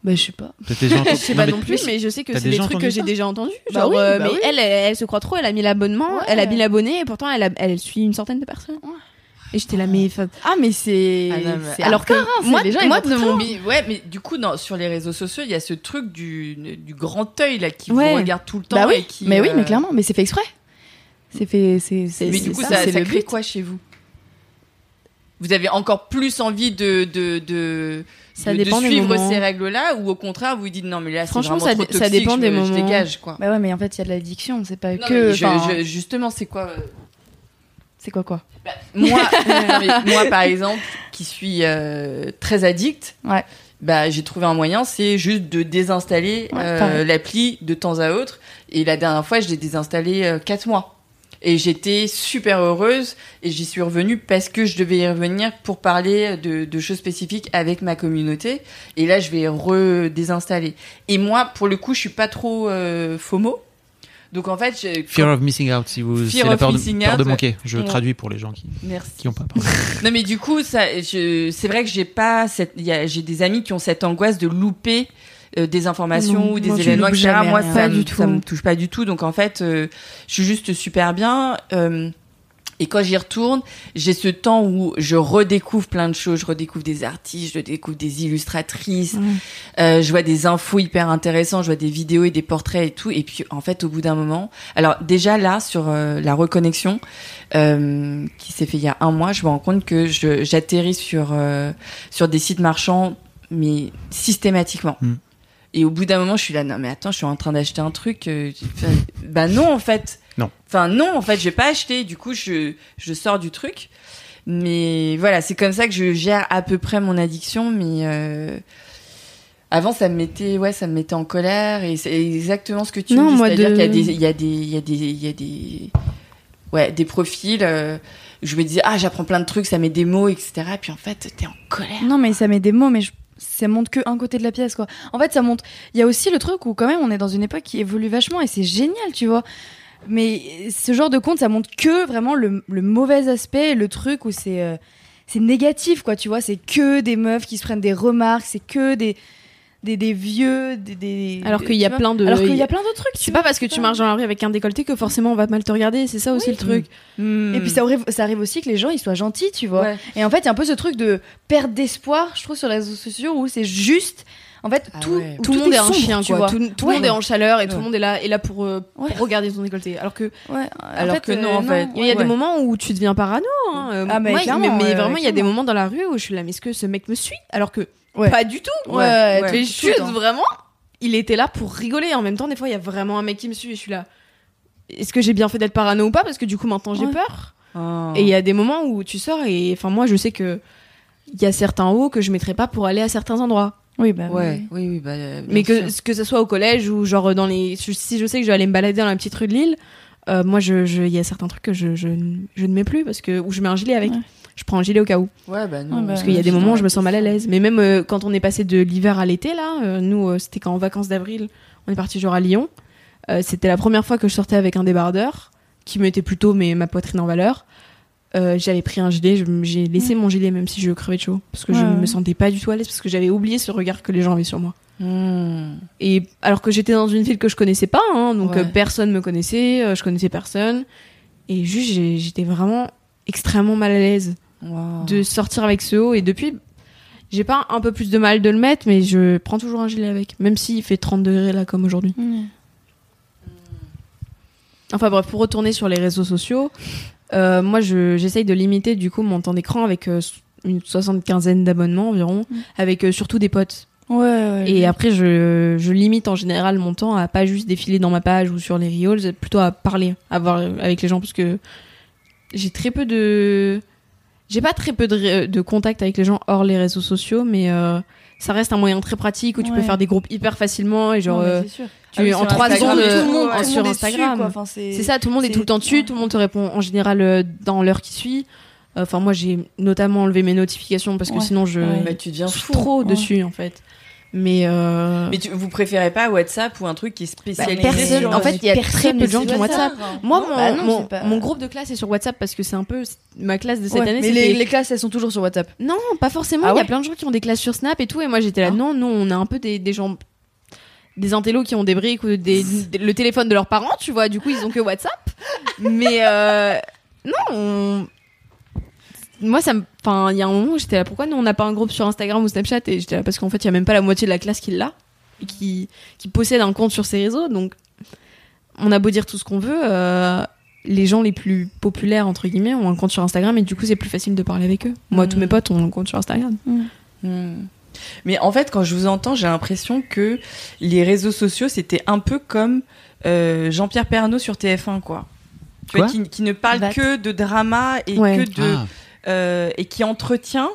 Bah, je sais pas. Je sais Non, pas mais- non plus, mais je sais que c'est des trucs que j'ai déjà entendus. Bah Genre, oui, euh, bah mais oui. elle, elle, elle se croit trop, elle a mis l'abonnement, Ouais. elle a mis l'abonné, et pourtant elle, a- elle suit une centaine de personnes. Et j'étais là, mais. Ah, mais c'est. Ah, alors que hein, moi, les gens, moi de mon ouais, mais du coup, non, sur les réseaux sociaux, il y a ce truc du, du grand œil là qui Ouais. vous regarde tout le temps Bah oui, et qui. mais oui, euh, mais clairement, mais c'est fait extrait. C'est fait, c'est. c'est- Mais c'est du coup, ça, ça, crée quoi chez vous? Vous avez encore plus envie de de de, Ça de- suivre ces règles-là ou au contraire vous dites non mais là Franchement, vraiment ça trop dé- ça toxique, dépend je des je moments. dégage quoi. Bah ouais, mais en fait, il y a de l'addiction, c'est pas Non, que. je- je- justement c'est quoi euh, C'est quoi quoi moi non, mais moi par exemple qui suis euh, très addict Ouais. bah j'ai trouvé un moyen c'est juste de désinstaller Ouais, euh, l'appli de temps à autre et la dernière fois je l'ai désinstallé euh, quatre mois et j'étais super heureuse et j'y suis revenue parce que je devais y revenir pour parler de, de choses spécifiques avec ma communauté et là je vais redésinstaller et moi pour le coup je suis pas trop euh, FOMO donc en fait je- Fear of missing out, si vous. Fear C'est la of peur de, missing peur de out, manquer. Je ouais. traduis pour les gens qui merci qui ont pas. Non mais du coup, ça, je, c'est vrai que j'ai pas cette, j'ai des amis qui ont cette angoisse de louper euh, des informations Non, ou des moi, événements, jamais Moi, ça, Pas me- du tout. ça me touche pas du tout. Donc en fait, euh, je suis juste super bien. euh, et quand j'y retourne, j'ai ce temps où je redécouvre plein de choses. Je redécouvre des artistes, je redécouvre des illustratrices. Euh, je vois des infos hyper intéressantes, je vois des vidéos et des portraits et tout. Et puis en fait, au bout d'un moment, alors déjà là sur euh, la reconnexion euh, qui s'est fait il y a un mois, je me rends compte que je j'atterris sur euh, sur des sites marchands, mais systématiquement. Mm. Et au bout d'un moment, je suis là, non mais attends, je suis en train d'acheter un truc. euh, enfin, bah non en fait. Non. Enfin non, en fait, je vais pas acheter. Du coup, je je sors du truc. Mais voilà, c'est comme ça que je gère à peu près mon addiction. Mais euh, avant, ça me mettait, ouais, ça me mettait en colère. Et c'est exactement ce que tu Non, dis. moi, C'est-à-dire de- qu'il y a des, il y a des, il y a des, il y a des, ouais, des profils. euh, où je me disais, ah, j'apprends plein de trucs, ça met des mots, etc. Et puis en fait, t'es en colère. Non, mais ça met des mots, mais je- ça montre que un côté de la pièce, quoi. En fait, ça montre. Il y a aussi le truc où, quand même, on est dans une époque qui évolue vachement et c'est génial, tu vois. Mais ce genre de compte, ça montre que vraiment le, mauvais aspect, le truc où c'est euh, c'est négatif, quoi, tu vois. C'est que des meufs qui se prennent des remarques, c'est que des, des, des vieux, des. des- Alors qu'il y a vois. plein de. Alors qu'il y a plein de trucs. C'est pas parce que tu marches dans la rue avec un décolleté que forcément on va mal te regarder. C'est ça aussi Oui. le truc. Hmm. Et puis ça arrive, ça arrive aussi que les gens ils soient gentils, tu vois. Ouais. Et en fait, il y a un peu ce truc de perte d'espoir, je trouve, sur les réseaux sociaux où c'est juste. En fait, Ah tout, ouais. Tout le monde est un sombre, chien, tu quoi. vois. Tout, tout Ouais. le monde est en chaleur et tout le monde est là, est là pour, euh, pour regarder ton décolleté. Alors que Ouais, Alors en fait, que non, en euh, fait. il y a des moments où tu deviens parano. Hein. Euh, Ah, mais moi, mais, vraiment, il y a des moments dans la rue où je suis là, mais est-ce que ce mec me suit? Alors que Ouais. pas du tout. Ouais, Ouais, tout- Mais juste temps. vraiment, il était là pour rigoler. En même temps, des fois, il y a vraiment un mec qui me suit et je suis là. Est-ce que j'ai bien fait d'être parano ou pas? Parce que du coup, maintenant, j'ai Ouais. peur. Oh. Et il y a des moments où tu sors et, enfin, moi, je sais que il y a certains hauts que je mettrais pas pour aller à certains endroits. Oui, bah Ouais, oui, oui, bah. euh, Mais que sûr. que ce soit au collège ou genre dans les, si je sais que je vais aller me balader dans la petite rue de Lille, euh, moi, je, je- il y a certains trucs que je, je, je ne mets plus parce que ou je mets un gilet avec. Je prends un gilet au cas où. Ouais, bah non. Ouais, bah, Parce qu'il y a des moments où je me sens mal à l'aise. Mais même euh, quand on est passé de l'hiver à l'été, là, euh, nous, euh, c'était quand en vacances d'avril, on est parti genre à Lyon. Euh, c'était la première fois que je sortais avec un débardeur qui mettait plutôt mes, ma poitrine en valeur. Euh, j'avais pris un gilet, j'ai laissé mon gilet même si je crevais de chaud. Parce que je Ouais, me sentais pas du tout à l'aise, parce que j'avais oublié ce regard que les gens avaient sur moi. Hmm. Et alors que j'étais dans une ville que je connaissais pas, hein, donc Ouais. personne me connaissait, euh, je connaissais personne. Et juste, j'étais vraiment extrêmement mal à l'aise Wow. de sortir avec ce haut et depuis j'ai pas un peu plus de mal de le mettre mais je prends toujours un gilet avec même s'il fait 30 degrés là comme aujourd'hui Ouais. enfin bref pour retourner sur les réseaux sociaux euh, moi je- j'essaye de limiter du coup mon temps d'écran avec euh, une soixante-quinzaine d'abonnements environ Mm. avec euh, surtout des potes Ouais, ouais. et après je, je limite en général mon temps à pas juste défiler dans ma page ou sur les reels plutôt à parler à voir avec les gens parce que j'ai très peu de j'ai pas très peu de, de contact avec les gens hors les réseaux sociaux mais euh, ça reste un moyen très pratique où tu peux faire des groupes hyper facilement et genre Non, euh, tu Ah oui, en sur trois Instagram, secondes tout le euh, monde, ouais, tout le sur Instagram. Enfin, c'est ça tout le monde est tout le temps dessus ouais. tout le monde te répond en général euh, dans l'heure qui suit enfin moi j'ai notamment enlevé mes notifications parce que Ouais. sinon je Ouais. Bah, tu deviens je suis fou. trop Ouais. dessus en fait mais euh, Mais tu, vous préférez pas WhatsApp ou un truc qui est spécialisé personne- sur en fait, il y a personne très peu de gens qui ont WhatsApp. Moi, Non, mon, bah non, mon, c'est pas- mon groupe de classe est sur WhatsApp parce que c'est un peu ma classe de cette Ouais, année. mais les, les classes, elles sont toujours sur WhatsApp. Non, pas forcément. Ah Il y a plein de gens qui ont des classes sur Snap et tout. Et moi, j'étais là, Ah. non, non, on a un peu des, des gens. Des intellos qui ont des briques ou des, des- le téléphone de leurs parents, tu vois. Du coup, ils ont que WhatsApp. Mais euh, non, on- moi, ça me. Enfin, il y a un moment où j'étais là, pourquoi nous, on n'a pas un groupe sur Instagram ou Snapchat? Et j'étais là, parce qu'en fait, il y a même pas la moitié de la classe qui l'a et qui, qui possède un compte sur ces réseaux. Donc, on a beau dire tout ce qu'on veut. euh, les gens les plus populaires entre guillemets ont un compte sur Instagram et du coup c'est plus facile de parler avec eux. Moi, tous mes potes ont un compte sur Instagram. Hmm. Mais en fait, quand je vous entends, j'ai l'impression que les réseaux sociaux, c'était un peu comme euh, Jean-Pierre Pernaut sur TF1, quoi. Tu vois, Quoi? qui, qui ne parle que de drama et Ouais. que de Ah, euh, et qui entretient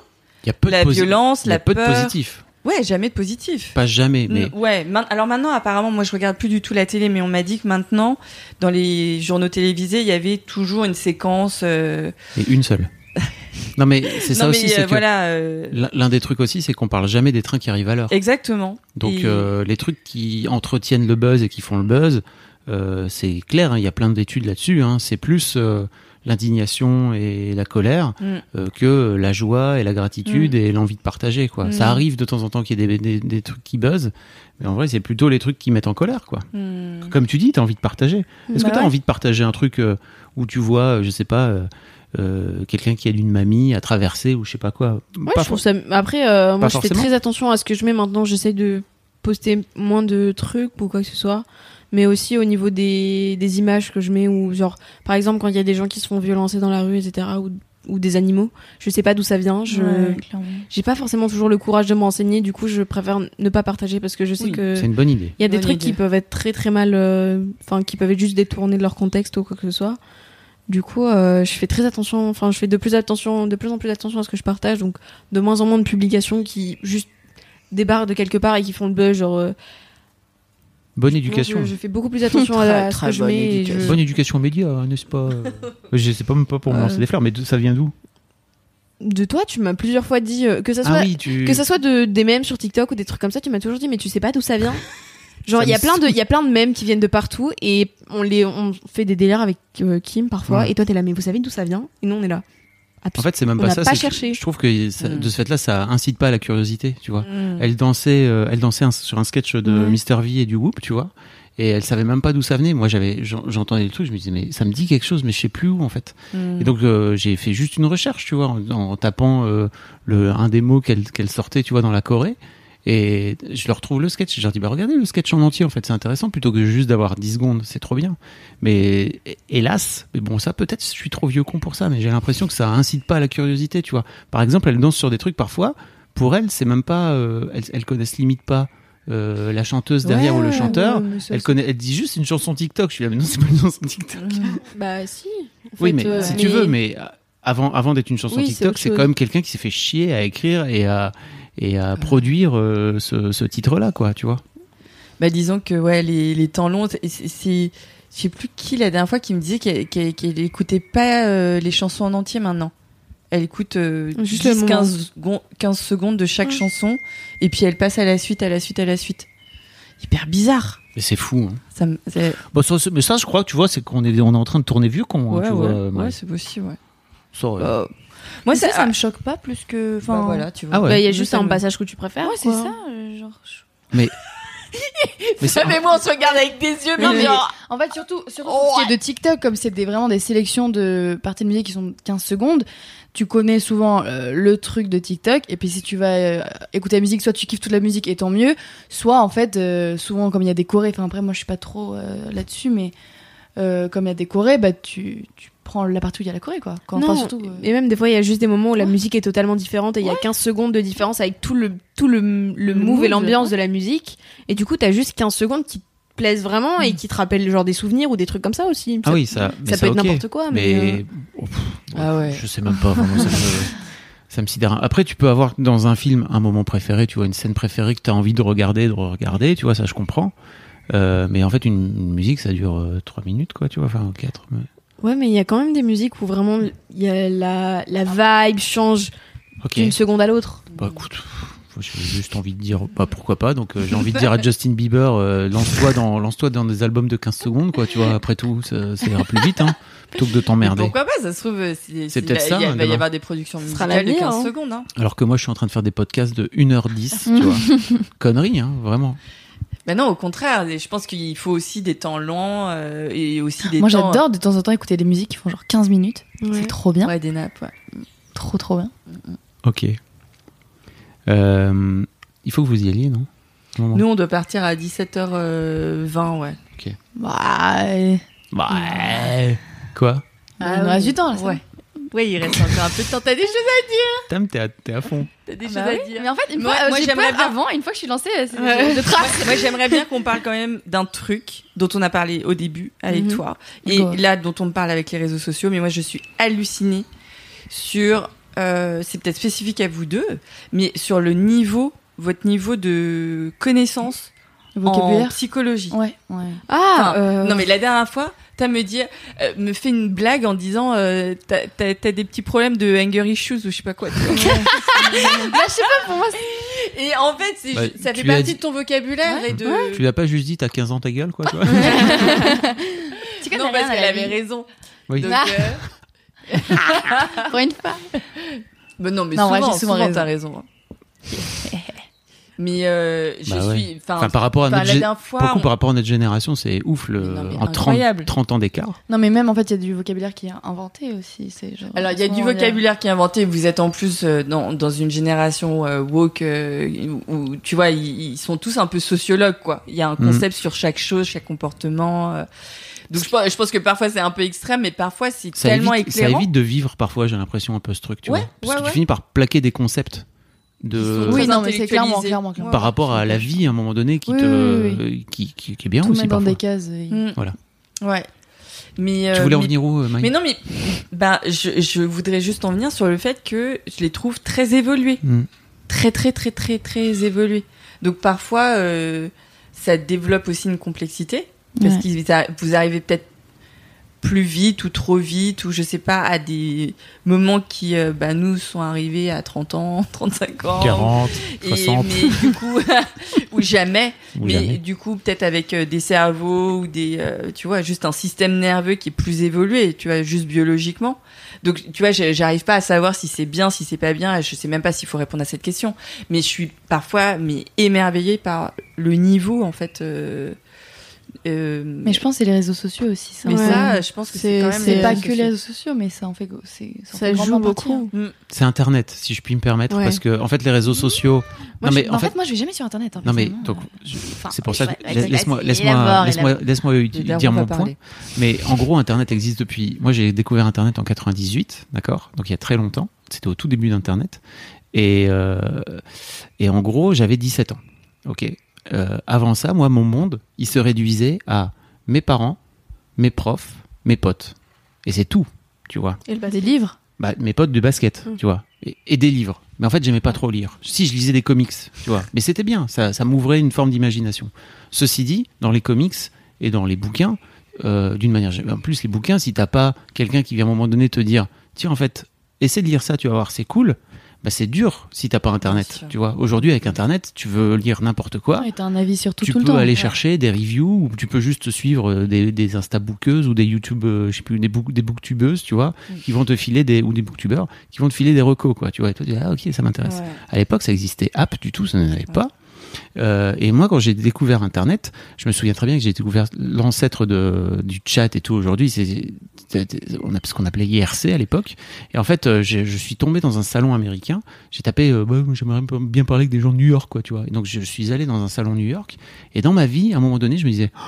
y a peu la de violence, y a la peu de peur. positif. Ouais, jamais de positif. Pas jamais, mais Ouais, alors maintenant, apparemment, moi je regarde plus du tout la télé, mais on m'a dit que maintenant, dans les journaux télévisés, il y avait toujours une séquence. euh, mais une seule. non, mais c'est ça aussi, mais, c'est euh, voilà. euh, l'un des trucs aussi, c'est qu'on parle jamais des trains qui arrivent à l'heure. Exactement. Donc Et- les trucs qui entretiennent le buzz et qui font le buzz, c'est clair, hein, il y a plein d'études là-dessus. hein, c'est plus l'indignation et la colère Mm. euh, que la joie et la gratitude et l'envie de partager. Quoi. Mm. Ça arrive de temps en temps qu'il y ait des, des- des trucs qui buzzent, mais en vrai c'est plutôt les trucs qui mettent en colère. Quoi. Comme tu dis, tu as envie de partager. Est-ce Bah que tu as ouais. envie de partager un truc euh, où tu vois, euh, je sais pas, euh, quelqu'un qui aide une mamie à traverser ou je sais pas quoi? Ouais, Pas je trouve ça. Après, euh, moi, je fais très attention à ce que je mets maintenant. J'essaie de poster moins de trucs ou quoi que ce soit, mais aussi au niveau des, des images que je mets ou genre, par exemple, quand il y a des gens qui se font violencer dans la rue, etc., ou, ou des animaux, je sais pas d'où ça vient. Je Ouais, j'ai pas forcément toujours le courage de m'enseigner. Du coup, je préfère ne pas partager parce que je sais Oui, que C'est une bonne idée. il y a des Bonne trucs idée. qui peuvent être très très mal, euh, enfin qui peuvent être juste détournés de leur contexte ou quoi que ce soit. Du coup, euh, je fais très attention, enfin je fais de plus attention, de plus en plus attention à ce que je partage, donc de moins en moins de publications qui juste débarquent de quelque part et qui font le buzz, genre. euh, Bonne éducation. Je, je fais beaucoup plus attention à, Très, à ce très que je bonne mets. et je- éducation. Bonne éducation aux médias, n'est-ce pas Je sais pas même pas pour me Euh. lancer des fleurs, mais ça vient d'où? De toi, tu m'as plusieurs fois dit euh, que ça soit Ah oui, tu. que ça soit de, des mèmes sur TikTok ou des trucs comme ça, tu m'as toujours dit mais tu sais pas d'où ça vient? Genre il y a plein de il y a plein de mèmes qui viennent de partout et on les on fait des délires avec euh, Kim parfois Ouais. et toi t'es là mais vous savez d'où ça vient? Et nous on est là. En fait, c'est même pas ça. pas cherché. Je trouve que ça- Mm. de ce fait-là, ça incite pas à la curiosité, tu vois. Hmm. Elle dansait, euh, elle dansait un- sur un sketch de Ouais. Mr V et du Whoop, tu vois. Et elle savait même pas d'où ça venait. Moi, j'avais, j'en- j'entendais le truc, je me disais, mais ça me dit quelque chose, mais je sais plus où, en fait. Hmm. Et donc, euh, j'ai fait juste une recherche, tu vois, en, en tapant euh, le, un des mots qu'elle qu'elle sortait, tu vois, dans la Corée. Et je leur retrouve le sketch. Je leur dis, bah regardez le sketch en entier, en fait, c'est intéressant, plutôt que juste d'avoir 10 secondes, c'est trop bien. Mais hé- hélas, mais bon, ça peut-être, je suis trop vieux con pour ça, mais j'ai l'impression que ça incite pas à la curiosité, tu vois. Par exemple, elle danse sur des trucs parfois, pour elle, c'est même pas, euh, elles, elles connaissent limite pas euh, la chanteuse derrière ou le chanteur. Elle connaît, elle dit juste une chanson TikTok. Je suis là, mais non, c'est pas une chanson TikTok. Bah si. en Oui, fait, mais euh, si tu veux, mais euh, avant, avant d'être une chanson Oui, TikTok, c'est quand même quelqu'un qui s'est fait chier à écrire et à, et à produire euh, ce, ce titre-là, quoi, tu vois. Bah disons que ouais les, les temps longs c'est je sais plus qui la dernière fois qui me disait qu'elle qu'elle qu'elle écoutait pas euh, les chansons en entier maintenant. Elle écoute euh, Juste le 10 moment. 15 secondes, 15 secondes de chaque chanson et puis elle passe à la suite à la suite à la suite. Hyper bizarre. Mais c'est fou. Hein. Ça Bon, c'est- mais ça, je crois que tu vois, c'est qu'on est, on est en train de tourner vieux con. hein, ouais tu ouais, vois, ouais, Marie. c'est possible ouais. Ça, euh, Bah, moi ça, ça, ça me choque pas plus que. Enfin, bah, voilà, tu vois. Ah ouais. bah, il y a Mais juste ça un passage que tu préfères. Ouais, c'est ça. euh, genre. je- mais c'est- mais moi on se regarde avec des yeux mais mais- genre En fait, surtout, surtout pour ce qui est de TikTok, comme c'est des, vraiment des sélections de parties de musique qui sont de 15 secondes, tu connais souvent euh, le truc de TikTok. Et puis si tu vas euh, écouter la musique, soit tu kiffes toute la musique et tant mieux, soit en fait, euh, souvent comme il y a des chorés, enfin après moi je suis pas trop euh, là-dessus, mais euh, comme il y a des chorés, bah tu, tu prends la partie où il y a la choré quoi. Quand, Non, surtout, euh, Et même des fois, il y a juste des moments où la Ouais. musique est totalement différente et il y a 15 secondes de différence avec tout le, tout le, le, Le move et l'ambiance de la musique. Et du coup, t'as juste 15 secondes qui te plaisent vraiment et qui te rappellent genre des souvenirs ou des trucs comme ça aussi. Ah oui, ça, mais ça peut être n'importe quoi, mais, Mais, euh, oh, pff, Ah ouais. je sais même pas. Vraiment, ça me, ça me sidère. Après, tu peux avoir dans un film un moment préféré, tu vois, une scène préférée que tu as envie de regarder, de regarder, tu vois, ça je comprends. Euh, mais en fait, une, une musique, ça dure 3 minutes, quoi, tu vois, enfin 4. Mais... Ouais, mais il y a quand même des musiques où vraiment il y a la, la vibe change d'une seconde à l'autre. Bah écoute, j'ai juste envie de dire, bah pourquoi pas. Donc euh, j'ai envie de dire à Justin Bieber, euh, lance-toi dans, lance-toi dans des albums de 15 secondes, quoi, tu vois. Après tout, ça, ça ira plus vite, hein, plutôt que de t'emmerder. pourquoi pas ça se trouve euh, c'est C'est peut-être il ça, va, il va y avoir des productions musicales de l'avenir, 15 hein. secondes hein. Alors que moi, je suis en train de faire des podcasts de 1h10, tu vois. Connerie, hein, vraiment. Bah non, au contraire, je pense qu'il faut aussi des temps longs euh, et aussi des moi temps. j'adore de temps en temps écouter des musiques qui font genre 15 minutes. Ouais. C'est trop bien. Ouais, des nappes, ouais. Trop trop bien. Ok. Euh, il faut que vous y alliez, non? Nous, on doit partir à 17h20, ouais. Bah, euh, Ouais. Quoi? Ah, reste du temps, là, ça Ouais. Ouais, il reste encore un peu de temps. T'as des choses à dire. Tam, t'es à, t'es à fond. T'as des Bah choses oui. à dire. Mais en fait, une Moi- fois, euh, moi, j'ai j'aimerais peur bien- avant, une fois que je suis lancée, euh, c'est Ouais. je trace. Moi, j'aimerais bien qu'on parle quand même d'un truc dont on a parlé au début avec Mhm. toi et Go. là dont on parle avec les réseaux sociaux. Mais moi, je suis hallucinée sur. euh, c'est peut-être spécifique à vous deux, mais sur le niveau, votre niveau de connaissance en vocabulaire. psychologie. Ouais, ouais. Ah, Enfin, euh, Non, mais la dernière fois, t'as me dit, euh, me fait une blague en disant, euh, t'as, t'as- t'as des petits problèmes de anger issues ou je sais pas quoi. Là, je sais pas, pour moi, Et en fait, c'est, Bah, ça fait partie dit- de ton vocabulaire et de. Tu l'as pas juste dit, t'as 15 ans ta gueule, quoi, toi non, parce qu'elle avait raison. Oui. Donc, Ah. euh, Pour une fois. bah non, mais Non, souvent, j'ai souvent souvent, raison. t'as raison. Mais euh, je Bah ouais. suis. Enfin, par rapport à notre la fois. Par rapport à génération, c'est ouf le, non, mais en 30, incroyable. 30 ans d'écart. Non, mais même en fait, il y a du vocabulaire qui est inventé aussi. C'est genre, Alors il y a du vocabulaire qui est inventé. Vous êtes en plus euh, dans, dans une génération euh, woke euh, où, tu vois ils, ils sont tous un peu sociologues quoi. Il y a un Mhm. concept sur chaque chose, chaque comportement. euh. Donc je pense, je pense que parfois c'est un peu extrême, mais parfois c'est Ça tellement évite, ça éclairant. évite de vivre parfois, j'ai l'impression, un peu ce truc, tu Ouais. Parce ouais, que ouais. tu finis par plaquer des concepts de, Oui, non, mais c'est clairement, intellectualisés. clairement, clairement. par rapport à la vie à un moment donné qui Oui, te, oui, Qui, qui, qui est bien Tout aussi mettre dans parfois. des cases. Mm. Voilà. Ouais. Mais Tu euh, voulais en mais- venir où, euh, Mais non, mais ben je, je voudrais juste en venir sur le fait que je les trouve très évolués, Mm. très très très très très évolués. Donc parfois euh, ça développe aussi une complexité parce Ouais. que vous arrivez peut-être plus vite ou trop vite ou je sais pas à des moments qui euh, bah, nous sont arrivés à 30 ans, 35 ans 40, et 60. mais du coup ou jamais ou mais jamais. du coup, peut-être avec euh, des cerveaux ou des, euh, tu vois, juste un système nerveux qui est plus évolué, tu vois, juste biologiquement. Donc, tu vois, j'arrive pas à savoir si c'est bien, si c'est pas bien. Je sais même pas s'il faut répondre à cette question. Mais je suis parfois, mais émerveillée par le niveau, en fait. Euh, Mais je pense que c'est les réseaux sociaux aussi. Ça, mais Ouais. ça, je pense que c'est C'est- quand même. c'est les pas que les sociaux. réseaux sociaux, mais ça en fait, en ça fait joue beaucoup. hein. C'est Internet, si je puis me permettre, Ouais. parce que en fait les réseaux sociaux. Moi, non je- mais en, en fait, fait, moi, je vais jamais sur Internet. hein, non mais donc je- Enfin, c'est pour ça laisse- laisse-moi laisse-moi Les dire mon point. parler. Mais en gros, Internet existe depuis. Moi, j'ai découvert Internet en 98, d'accord Donc il y a très longtemps. C'était au tout début d'Internet. Et, euh, et en gros, j'avais 17 ans. Ok. Euh, avant ça, moi, mon monde, il se réduisait à mes parents, mes profs, mes potes. Et c'est tout, tu vois. Et le Des livres? Bah, mes potes de basket, Mm. tu vois. Et, et des livres. Mais en fait, j'aimais pas trop lire. Si, je lisais des comics, tu vois. Mais c'était bien, ça, ça m'ouvrait une forme d'imagination. Ceci dit, dans les comics et dans les bouquins, euh, d'une manière générale, en plus, les bouquins, si t'as pas quelqu'un qui vient à un moment donné te dire, tiens, en fait, essaie de lire ça, tu vas voir, c'est cool. Bah, c'est dur si t'as pas Internet, tu vois. Aujourd'hui, avec Internet, tu veux lire n'importe quoi Ouais, t'as un avis sur tout, tu tout le peux temps. aller Ouais. chercher des reviews ou tu peux juste suivre euh, des, des instabookeuses ou des YouTube, euh, je sais plus, des, book, des booktubeuses, tu vois, Mm. qui vont te filer des, ou des booktubeurs, qui vont te filer des recos, quoi, tu vois. Et toi, tu dis, ah, ok, ça m'intéresse. Ouais. À l'époque, ça existait app du tout, ça n'en avait pas. Euh, et moi, quand j'ai découvert Internet, je me souviens très bien que j'ai découvert l'ancêtre de, du chat et tout aujourd'hui. C'est c'est- on a ce qu'on appelait IRC à l'époque. Et en fait, euh, je suis tombé dans un salon américain. J'ai tapé, euh, bah, j'aimerais bien parler avec des gens de New York, quoi, tu vois. Et donc, je suis allé dans un salon New York. Et dans ma vie, à un moment donné, je me disais, Oh,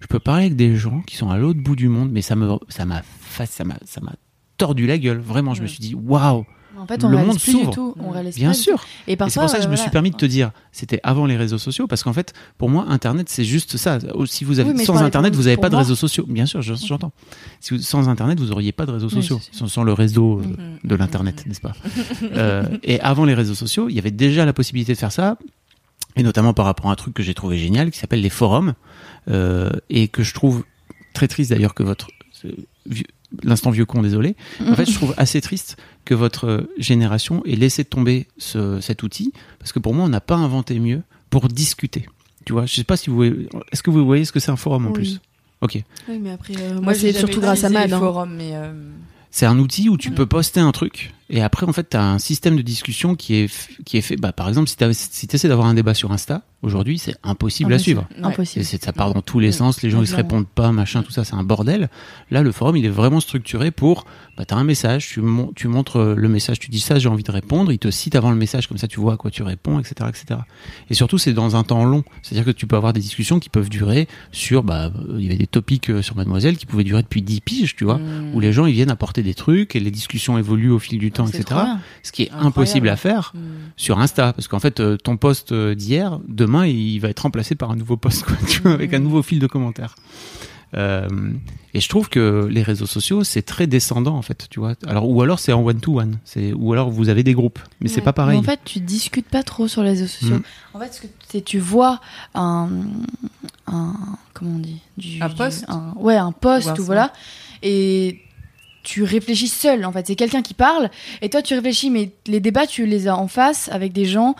je peux parler avec des gens qui sont à l'autre bout du monde, mais ça me, ça m'a, ça m'a, ça m'a tordu la gueule. Vraiment, je me suis dit, waouh, En fait, on Le monde s'ouvre. bien pas sûr. Et Et parfois, c'est pour ça que je euh, me suis voilà. permis de te dire, c'était avant les réseaux sociaux, parce qu'en fait, pour moi, Internet, c'est juste ça. Si vous avez, Oui, sans Internet, vous n'avez pas de réseaux sociaux. Bien sûr, je- j'entends. Si vous- sans Internet, vous n'auriez pas de réseaux Oui, sociaux, sans, sans le réseau euh, Mhm. de l'Internet, n'est-ce pas? Euh, Et avant les réseaux sociaux, il y avait déjà la possibilité de faire ça, et notamment par rapport à un truc que j'ai trouvé génial, qui s'appelle les forums, euh, et que je trouve très triste d'ailleurs que votre vieux- l'instant vieux con, désolé. En fait, je trouve assez triste que votre génération ait laissé tomber ce, cet outil, parce que pour moi, on n'a pas inventé mieux pour discuter. Tu vois, je sais pas si vous voyez, est-ce que vous voyez ce que c'est un forum en Oui. plus? Ok. Oui, mais après, euh, moi, Moi, c'est surtout grâce à Mad. hein. mais euh, C'est un outil où tu peux poster un truc Et après, en fait, tu as un système de discussion qui est, qui est fait. Bah, par exemple, si tu si essaies d'avoir un débat sur Insta, aujourd'hui, c'est impossible à suivre. Ouais. Impossible. Ça part dans tous les Mm. sens, les gens ils se répondent pas, machin, tout ça, c'est un bordel. Là, le forum, il est vraiment structuré pour, bah, t'as un message, tu, mon- tu montres le message, tu dis ça, j'ai envie de répondre, il te cite avant le message, comme ça tu vois à quoi tu réponds, etc., etc. Et surtout, c'est dans un temps long. C'est-à-dire que tu peux avoir des discussions qui peuvent durer sur, bah, il y avait des topics euh, sur Mademoiselle qui pouvaient durer depuis 10 piges, tu vois, Mm. où les gens ils viennent apporter des trucs et les discussions évoluent au fil du temps, etc. Ce qui est Incroyable. impossible à faire Mm. sur Insta parce qu'en fait euh, ton post euh, d'hier demain il va être remplacé par un nouveau post quoi, tu vois, avec un nouveau fil de commentaires Euh, et je trouve que les réseaux sociaux c'est très descendant en fait tu vois alors ou alors c'est en one to one c'est ou alors vous avez des groupes mais c'est pas pareil Mais en fait, tu discutes pas trop sur les réseaux sociaux. Mm. En fait, ce que c'est- tu vois un, un comment on dit du, Un du- post un- ouais, un post ou voilà, et tu réfléchis seul. En fait, c'est quelqu'un qui parle et toi tu réfléchis, mais les débats tu les as en face avec des gens.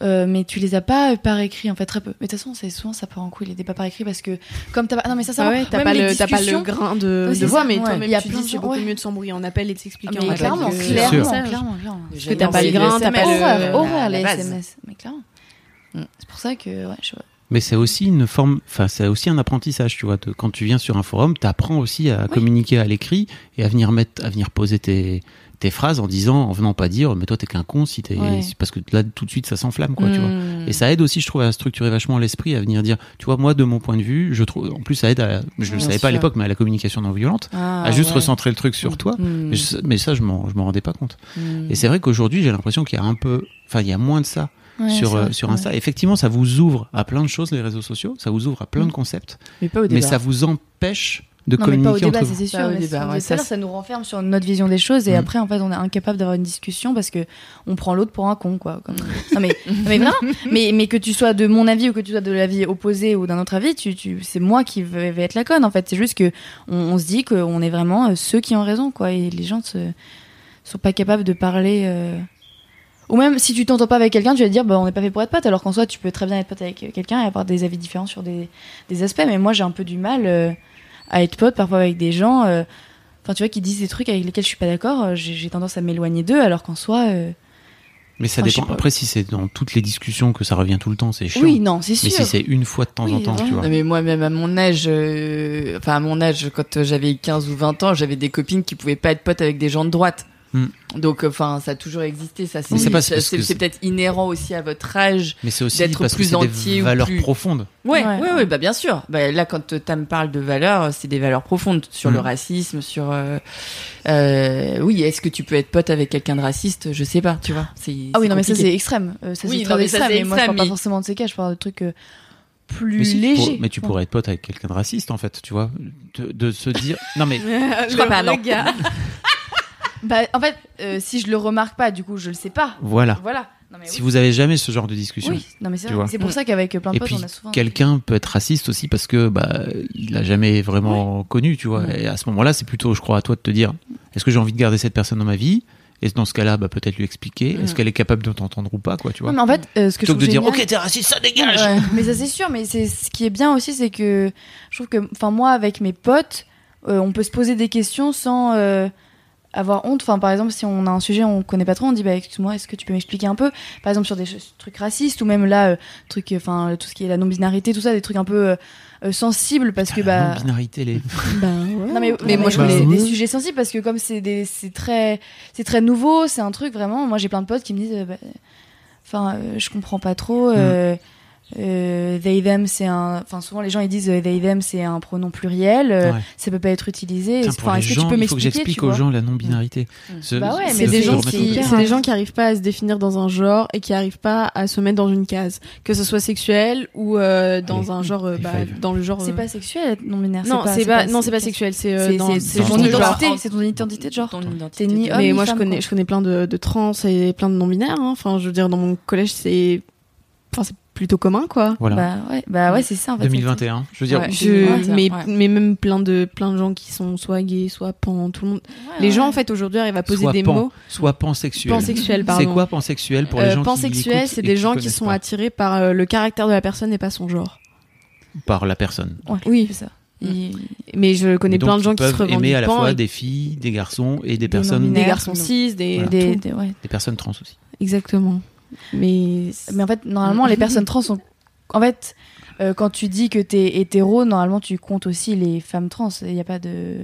euh, mais tu les as pas euh, par écrit en fait très peu. Mais de toute façon, c'est souvent ça part en couille les débats par écrit parce que comme t'as pas non mais ça ça Ah ouais, t'as pas, le, t'as pas le grain de, de voix, ça, mais ouais. toi-même Il y a tu plein dis de c'est beaucoup ouais. mieux de s'embrouiller en appel et de s'expliquer en clairement, que- clairement, clairement, clairement. Parce que t'as pas le grain, t'as pas le- horreur, les. SMS. Mais clairement. Mm. C'est pour ça que ouais, je pas. Mais c'est aussi une forme enfin c'est aussi un apprentissage tu vois de- quand tu viens sur un forum t'apprends aussi à communiquer à l'écrit et à venir mettre à venir poser tes tes phrases en disant en venant pas dire mais toi t'es qu'un con si t'es Ouais. parce que là tout de suite ça s'enflamme quoi tu vois Mm. Et ça aide aussi, je trouve, à structurer vachement l'esprit, à venir dire, tu vois, moi, de mon point de vue, je trouve, en plus, ça aide à, je le Bien savais pas à l'époque, mais à la communication non violente, Ah, à juste ouais. recentrer le truc sur toi. Mm. Mais, je- mais ça, je m'en, je m'en rendais pas compte. Et c'est vrai qu'aujourd'hui, j'ai l'impression qu'il y a un peu, enfin, il y a moins de ça Ouais, sur, euh, sur ouais. Insta. Effectivement, ça vous ouvre à plein de choses, les réseaux sociaux, ça vous ouvre à plein Mm. de concepts, Mais pas au mais ça vous empêche de Non, mais pas au communiquer débat, entre vous. sûr. Pas au mais débat, ouais, ça, ça nous renferme sur notre vision des choses et Mm. après, en fait, on est incapable d'avoir une discussion parce que on prend l'autre pour un con, quoi. Comme- Non, mais, non, mais vraiment. Mais, mais que tu sois de mon avis ou que tu sois de l'avis opposé ou d'un autre avis, tu, tu, c'est moi qui vais, vais être la conne, en fait. C'est juste que on, on se dit qu'on est vraiment euh, ceux qui ont raison, quoi. Et les gens se, sont pas capables de parler. euh, Ou même si tu t'entends pas avec quelqu'un, tu vas te dire, bah, on n'est pas fait pour être pote, alors qu'en soi, tu peux très bien être pote avec quelqu'un et avoir des avis différents sur des, des aspects. Mais moi, j'ai un peu du mal euh, à être pote parfois avec des gens, euh, enfin, tu vois, qui disent des trucs avec lesquels je suis pas d'accord. euh, J'ai j'ai tendance à m'éloigner d'eux, alors qu'en soi, euh, Mais ça dépend. Après, si c'est dans toutes les discussions que ça revient tout le temps, c'est chiant. oui, non, c'est sûr. mais si c'est une fois de temps Oui, en temps, tu vois. Non, mais moi, même à mon âge, euh, enfin, à mon âge, quand j'avais 15 ou 20 ans, j'avais des copines qui pouvaient pas être potes avec des gens de droite. Hmm. Donc, enfin, ça a toujours existé. Ça, c'est peut-être inhérent aussi à votre âge. Mais c'est aussi D'être que plus c'est entier des ou valeurs plus- profondes. Ouais, Ouais. ouais, ouais, bah bien sûr. Bah, là, quand Tam parle de valeurs, c'est des valeurs profondes sur Mm. le racisme, sur. euh, euh, oui, est-ce que tu peux être pote avec quelqu'un de raciste? Je sais pas, tu vois. c'est- Ah oui, non, mais ça, c'est extrême. Euh, ça, Oui, non, mais ça, extrême. Mais moi, je parle pas forcément de ces cas, je parle de trucs euh, plus Mais, si, tu légers. pourrais- mais tu pourrais être pote avec quelqu'un de raciste, en fait, tu vois. De, de se dire. Non, mais. Je crois pas, non. Bah, en fait, euh, si je le remarque pas, du coup, je le sais pas. Voilà. Voilà. Non, mais Si oui. vous avez jamais ce genre de discussion. Oui, non, mais c'est vrai. pour Mm. ça qu'avec plein de Et potes, puis, on a souvent. quelqu'un peut être raciste aussi parce que bah il a jamais vraiment connu, tu vois. Mm. Et à ce moment-là, c'est plutôt, je crois, à toi de te dire, est-ce que j'ai envie de garder cette personne dans ma vie? Et dans ce cas-là, bah peut-être lui expliquer. Mm. Est-ce qu'elle est capable de t'entendre ou pas, quoi, tu vois. Non, mais en fait, euh, ce que je trouve que de dire, ok, t'es raciste, ça dégage. Ouais, mais ça c'est sûr, mais c'est ce qui est bien aussi, c'est que je trouve que, enfin moi avec mes potes, euh, on peut se poser des questions sans euh, avoir honte. Enfin par exemple, si on a un sujet on connaît pas trop, on dit bah excuse-moi, est-ce que tu peux m'expliquer un peu, par exemple sur des trucs racistes ou même là, euh, trucs, enfin tout ce qui est la non-binarité, tout ça, des trucs un peu euh, euh, sensibles parce que La bah binarité, les. Ben ouais. non mais, Mais moi, je des, connais- des sujets sensibles parce que comme c'est des c'est très c'est très nouveau, c'est un truc vraiment. Moi j'ai plein de potes qui me disent, euh, bah, enfin euh, je comprends pas trop. Euh, euh, they them c'est un, enfin souvent les gens ils disent euh, they them c'est un pronom pluriel, euh, Ouais. ça peut pas être utilisé. Tiens, pour Enfin les est-ce que gens, tu peux il faut que m'expliquer j'explique aux gens la non-binarité. Mm. Ce- Bah ouais, mais ce- C'est des, gens qui- c'est des gens qui arrivent pas à se définir dans un genre et qui arrivent pas à se mettre dans une case, que ce soit sexuel ou euh, dans Allez, un genre, euh, bah, dans le genre. C'est pas sexuel être non binaire. non, c'est pas, non, c'est pas sexuel, c'est euh, C'est dans- c'est- c'est c'est dans ton identité, c'est ton identité de genre. T'es ni de- homme Mais moi, je connais, je connais plein de, de trans et plein de non-binaires. hein. Enfin, je veux dire, dans mon collège, c'est, enfin, c'est plutôt commun, quoi. Voilà. Bah ouais, bah ouais, c'est ça en fait. 2021. Je veux dire, Ouais. Je, 2021, mais, ouais. mais même plein de, plein de gens qui sont soit gays, soit pan, tout le monde. Ouais, Les ouais. gens, en fait, aujourd'hui, arrivent à poser soit des pan, mots. soit pansexuel. Pansexuel, pardon. C'est quoi pansexuel pour les Euh, gens pansexuel, c'est des qui gens qui sont pas attirés par euh, le caractère de la personne et pas son genre. par la personne. Ouais, Oui. c'est ça. Il- Mais je connais Mais donc, plein de gens qui se peuvent aimer à la revendiquent fois et des filles, des garçons et des Des personnes, des garçons cis, des, Voilà. des- tout. des- ouais. des personnes trans aussi. Exactement. Mais Mais en fait, normalement, les personnes trans sont. En fait, euh, quand tu dis que t'es hétéro, normalement, tu comptes aussi les femmes trans. Il n'y a pas de.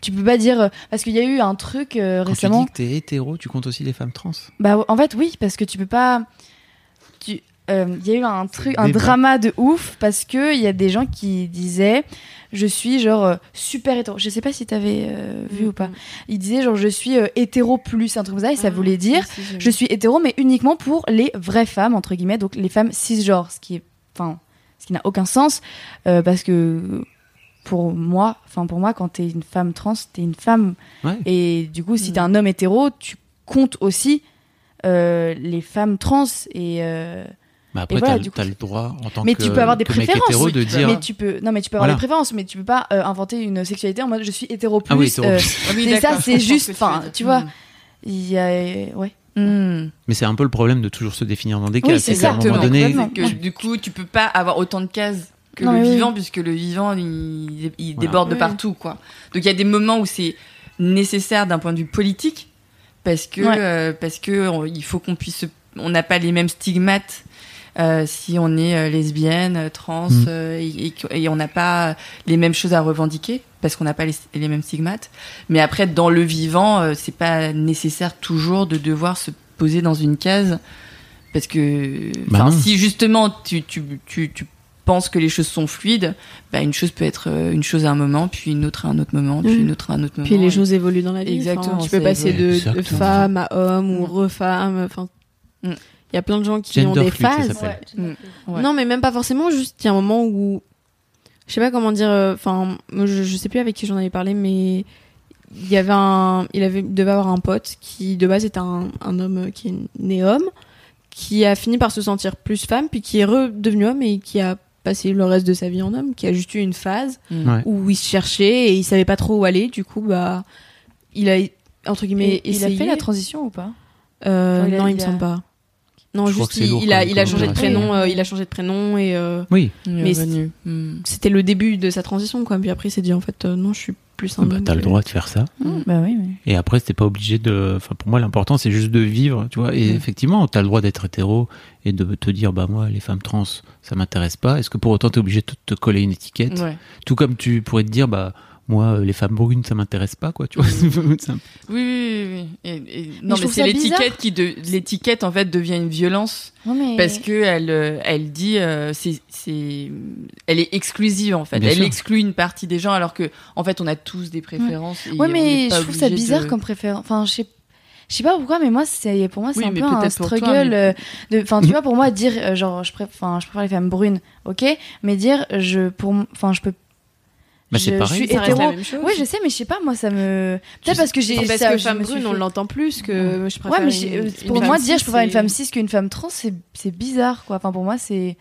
Tu peux pas dire. Parce qu'il y a eu un truc euh, Quand récemment. tu dis que t'es hétéro, tu comptes aussi les femmes trans? Bah, en fait, oui, parce que tu peux pas. Euh, Il y a eu un truc, un drama de ouf parce que il y a des gens qui disaient je suis genre euh, super hétéro. Je sais pas si t'avais euh, vu ou pas. Ils disaient genre je suis euh, hétéro plus un truc comme ça et ça voulait dire je suis hétéro, mais uniquement pour les vraies femmes, entre guillemets, donc les femmes cisgenres, ce qui est, enfin, ce qui n'a aucun sens, euh, parce que pour moi, enfin pour moi, quand t'es une femme trans, t'es une femme, Ouais. et du coup, si Mm. t'es un homme hétéro, tu comptes aussi euh, les femmes trans et euh, Mais après, voilà, coup, t'as le droit en tant mais que, tu peux avoir des préférences, hétéro oui, de tu dire. mais tu peux non mais tu peux avoir Voilà. des préférences mais tu peux pas euh, inventer une sexualité en mode je suis hétéro plus Ah oui, hétéro euh, plus. Ah oui, mais ça, c'est juste, tu enfin, tu vois, Mm. il y a ouais Mm. Mais c'est un peu le problème de toujours se définir dans des Oui, cases. c'est qu'à un ça. moment donné, que du coup, tu peux pas avoir autant de cases que Non, le oui. vivant, puisque le vivant, il, il Voilà. déborde de Oui. partout, quoi. Donc il y a des moments où c'est nécessaire d'un point de vue politique, parce que Ouais. euh, parce que on- il faut qu'on puisse, se- on n'a pas les mêmes stigmates. Euh, si on est euh, lesbienne, euh, trans, Mm. euh, et, et on n'a pas les mêmes choses à revendiquer parce qu'on n'a pas les, les mêmes stigmates. Mais après, dans le vivant, euh, c'est pas nécessaire toujours de devoir se poser dans une case parce que Bah si justement tu, tu, tu, tu penses que les choses sont fluides, bah, une chose peut être euh, une chose à un moment, puis une autre à un autre moment, puis Mm. une autre à un autre moment. Puis les et- choses évoluent dans la vie. Exactement, Enfin, tu peux passer de, femme à homme ou Mm. refemme. Enfin, il Mm. y a plein de gens qui ont des ça phases. Ouais. Non, mais même pas forcément. Juste, il y a un moment où, je sais pas comment dire. euh, Enfin, je, je sais plus avec qui j'en avais parlé, mais il y avait un, il avait, devait avoir un pote qui de base était un, un homme qui est né homme, qui a fini par se sentir plus femme, puis qui est redevenu homme et qui a passé le reste de sa vie en homme, qui a juste eu une phase Mm. Ouais. où il se cherchait et il savait pas trop où aller. Du coup, bah, il a entre guillemets mais il a essayé. fait la transition ou pas? Euh, Enfin, il a- non, il il me a- semble pas. Non, Je juste il, lourd il a, il changé de prénom, euh, il a changé de prénom et euh, Oui, Mais revenu. Mm. c'était le début de sa transition quoi. Puis après il s'est dit en fait euh, non, je suis plus un bah, homme. t'as le droit de faire ça. Mm. bah oui mais... Et après, t'es pas obligé de. Enfin, pour moi, l'important, c'est juste de vivre, tu vois. Et effectivement, t'as le droit d'être hétéro et de te dire, bah, moi, les femmes trans, ça m'intéresse pas. Est-ce que pour autant, t'es obligé de te coller une étiquette? Ouais. Tout comme tu pourrais te dire, bah, moi, euh, les femmes brunes, ça m'intéresse pas, quoi, tu vois. Oui, oui, oui. oui. Et, et- non, mais, c'est l'étiquette qui de l'étiquette en fait devient une violence Non, mais... parce que elle euh, elle dit euh, c'est c'est elle est exclusive en fait. Bien elle sûr. exclut une partie des gens alors que en fait on a tous des préférences. et Ouais, on mais je trouve ça bizarre de- comme préférence. Enfin, je sais, je sais pas pourquoi, mais moi, c'est pour moi, c'est Oui, un peu un toi, struggle. mais- de, enfin, tu vois, pour moi, dire euh, genre, je préfère, enfin, je préfère les femmes brunes, ok, mais dire je, pour, enfin, je peux. Bah, c'est je, pareil. Je suis Ça reste la hétéro. même chose. Oui, je sais, mais je sais pas, moi, ça me. Peut-être parce que j'ai. Parce ça, que femme brune, on l'entend plus que je préfère. Ouais, mais une- euh, une pour moi, dire je cis, préfère une femme cis qu'une femme trans, c'est c'est bizarre, quoi. Enfin, pour moi, c'est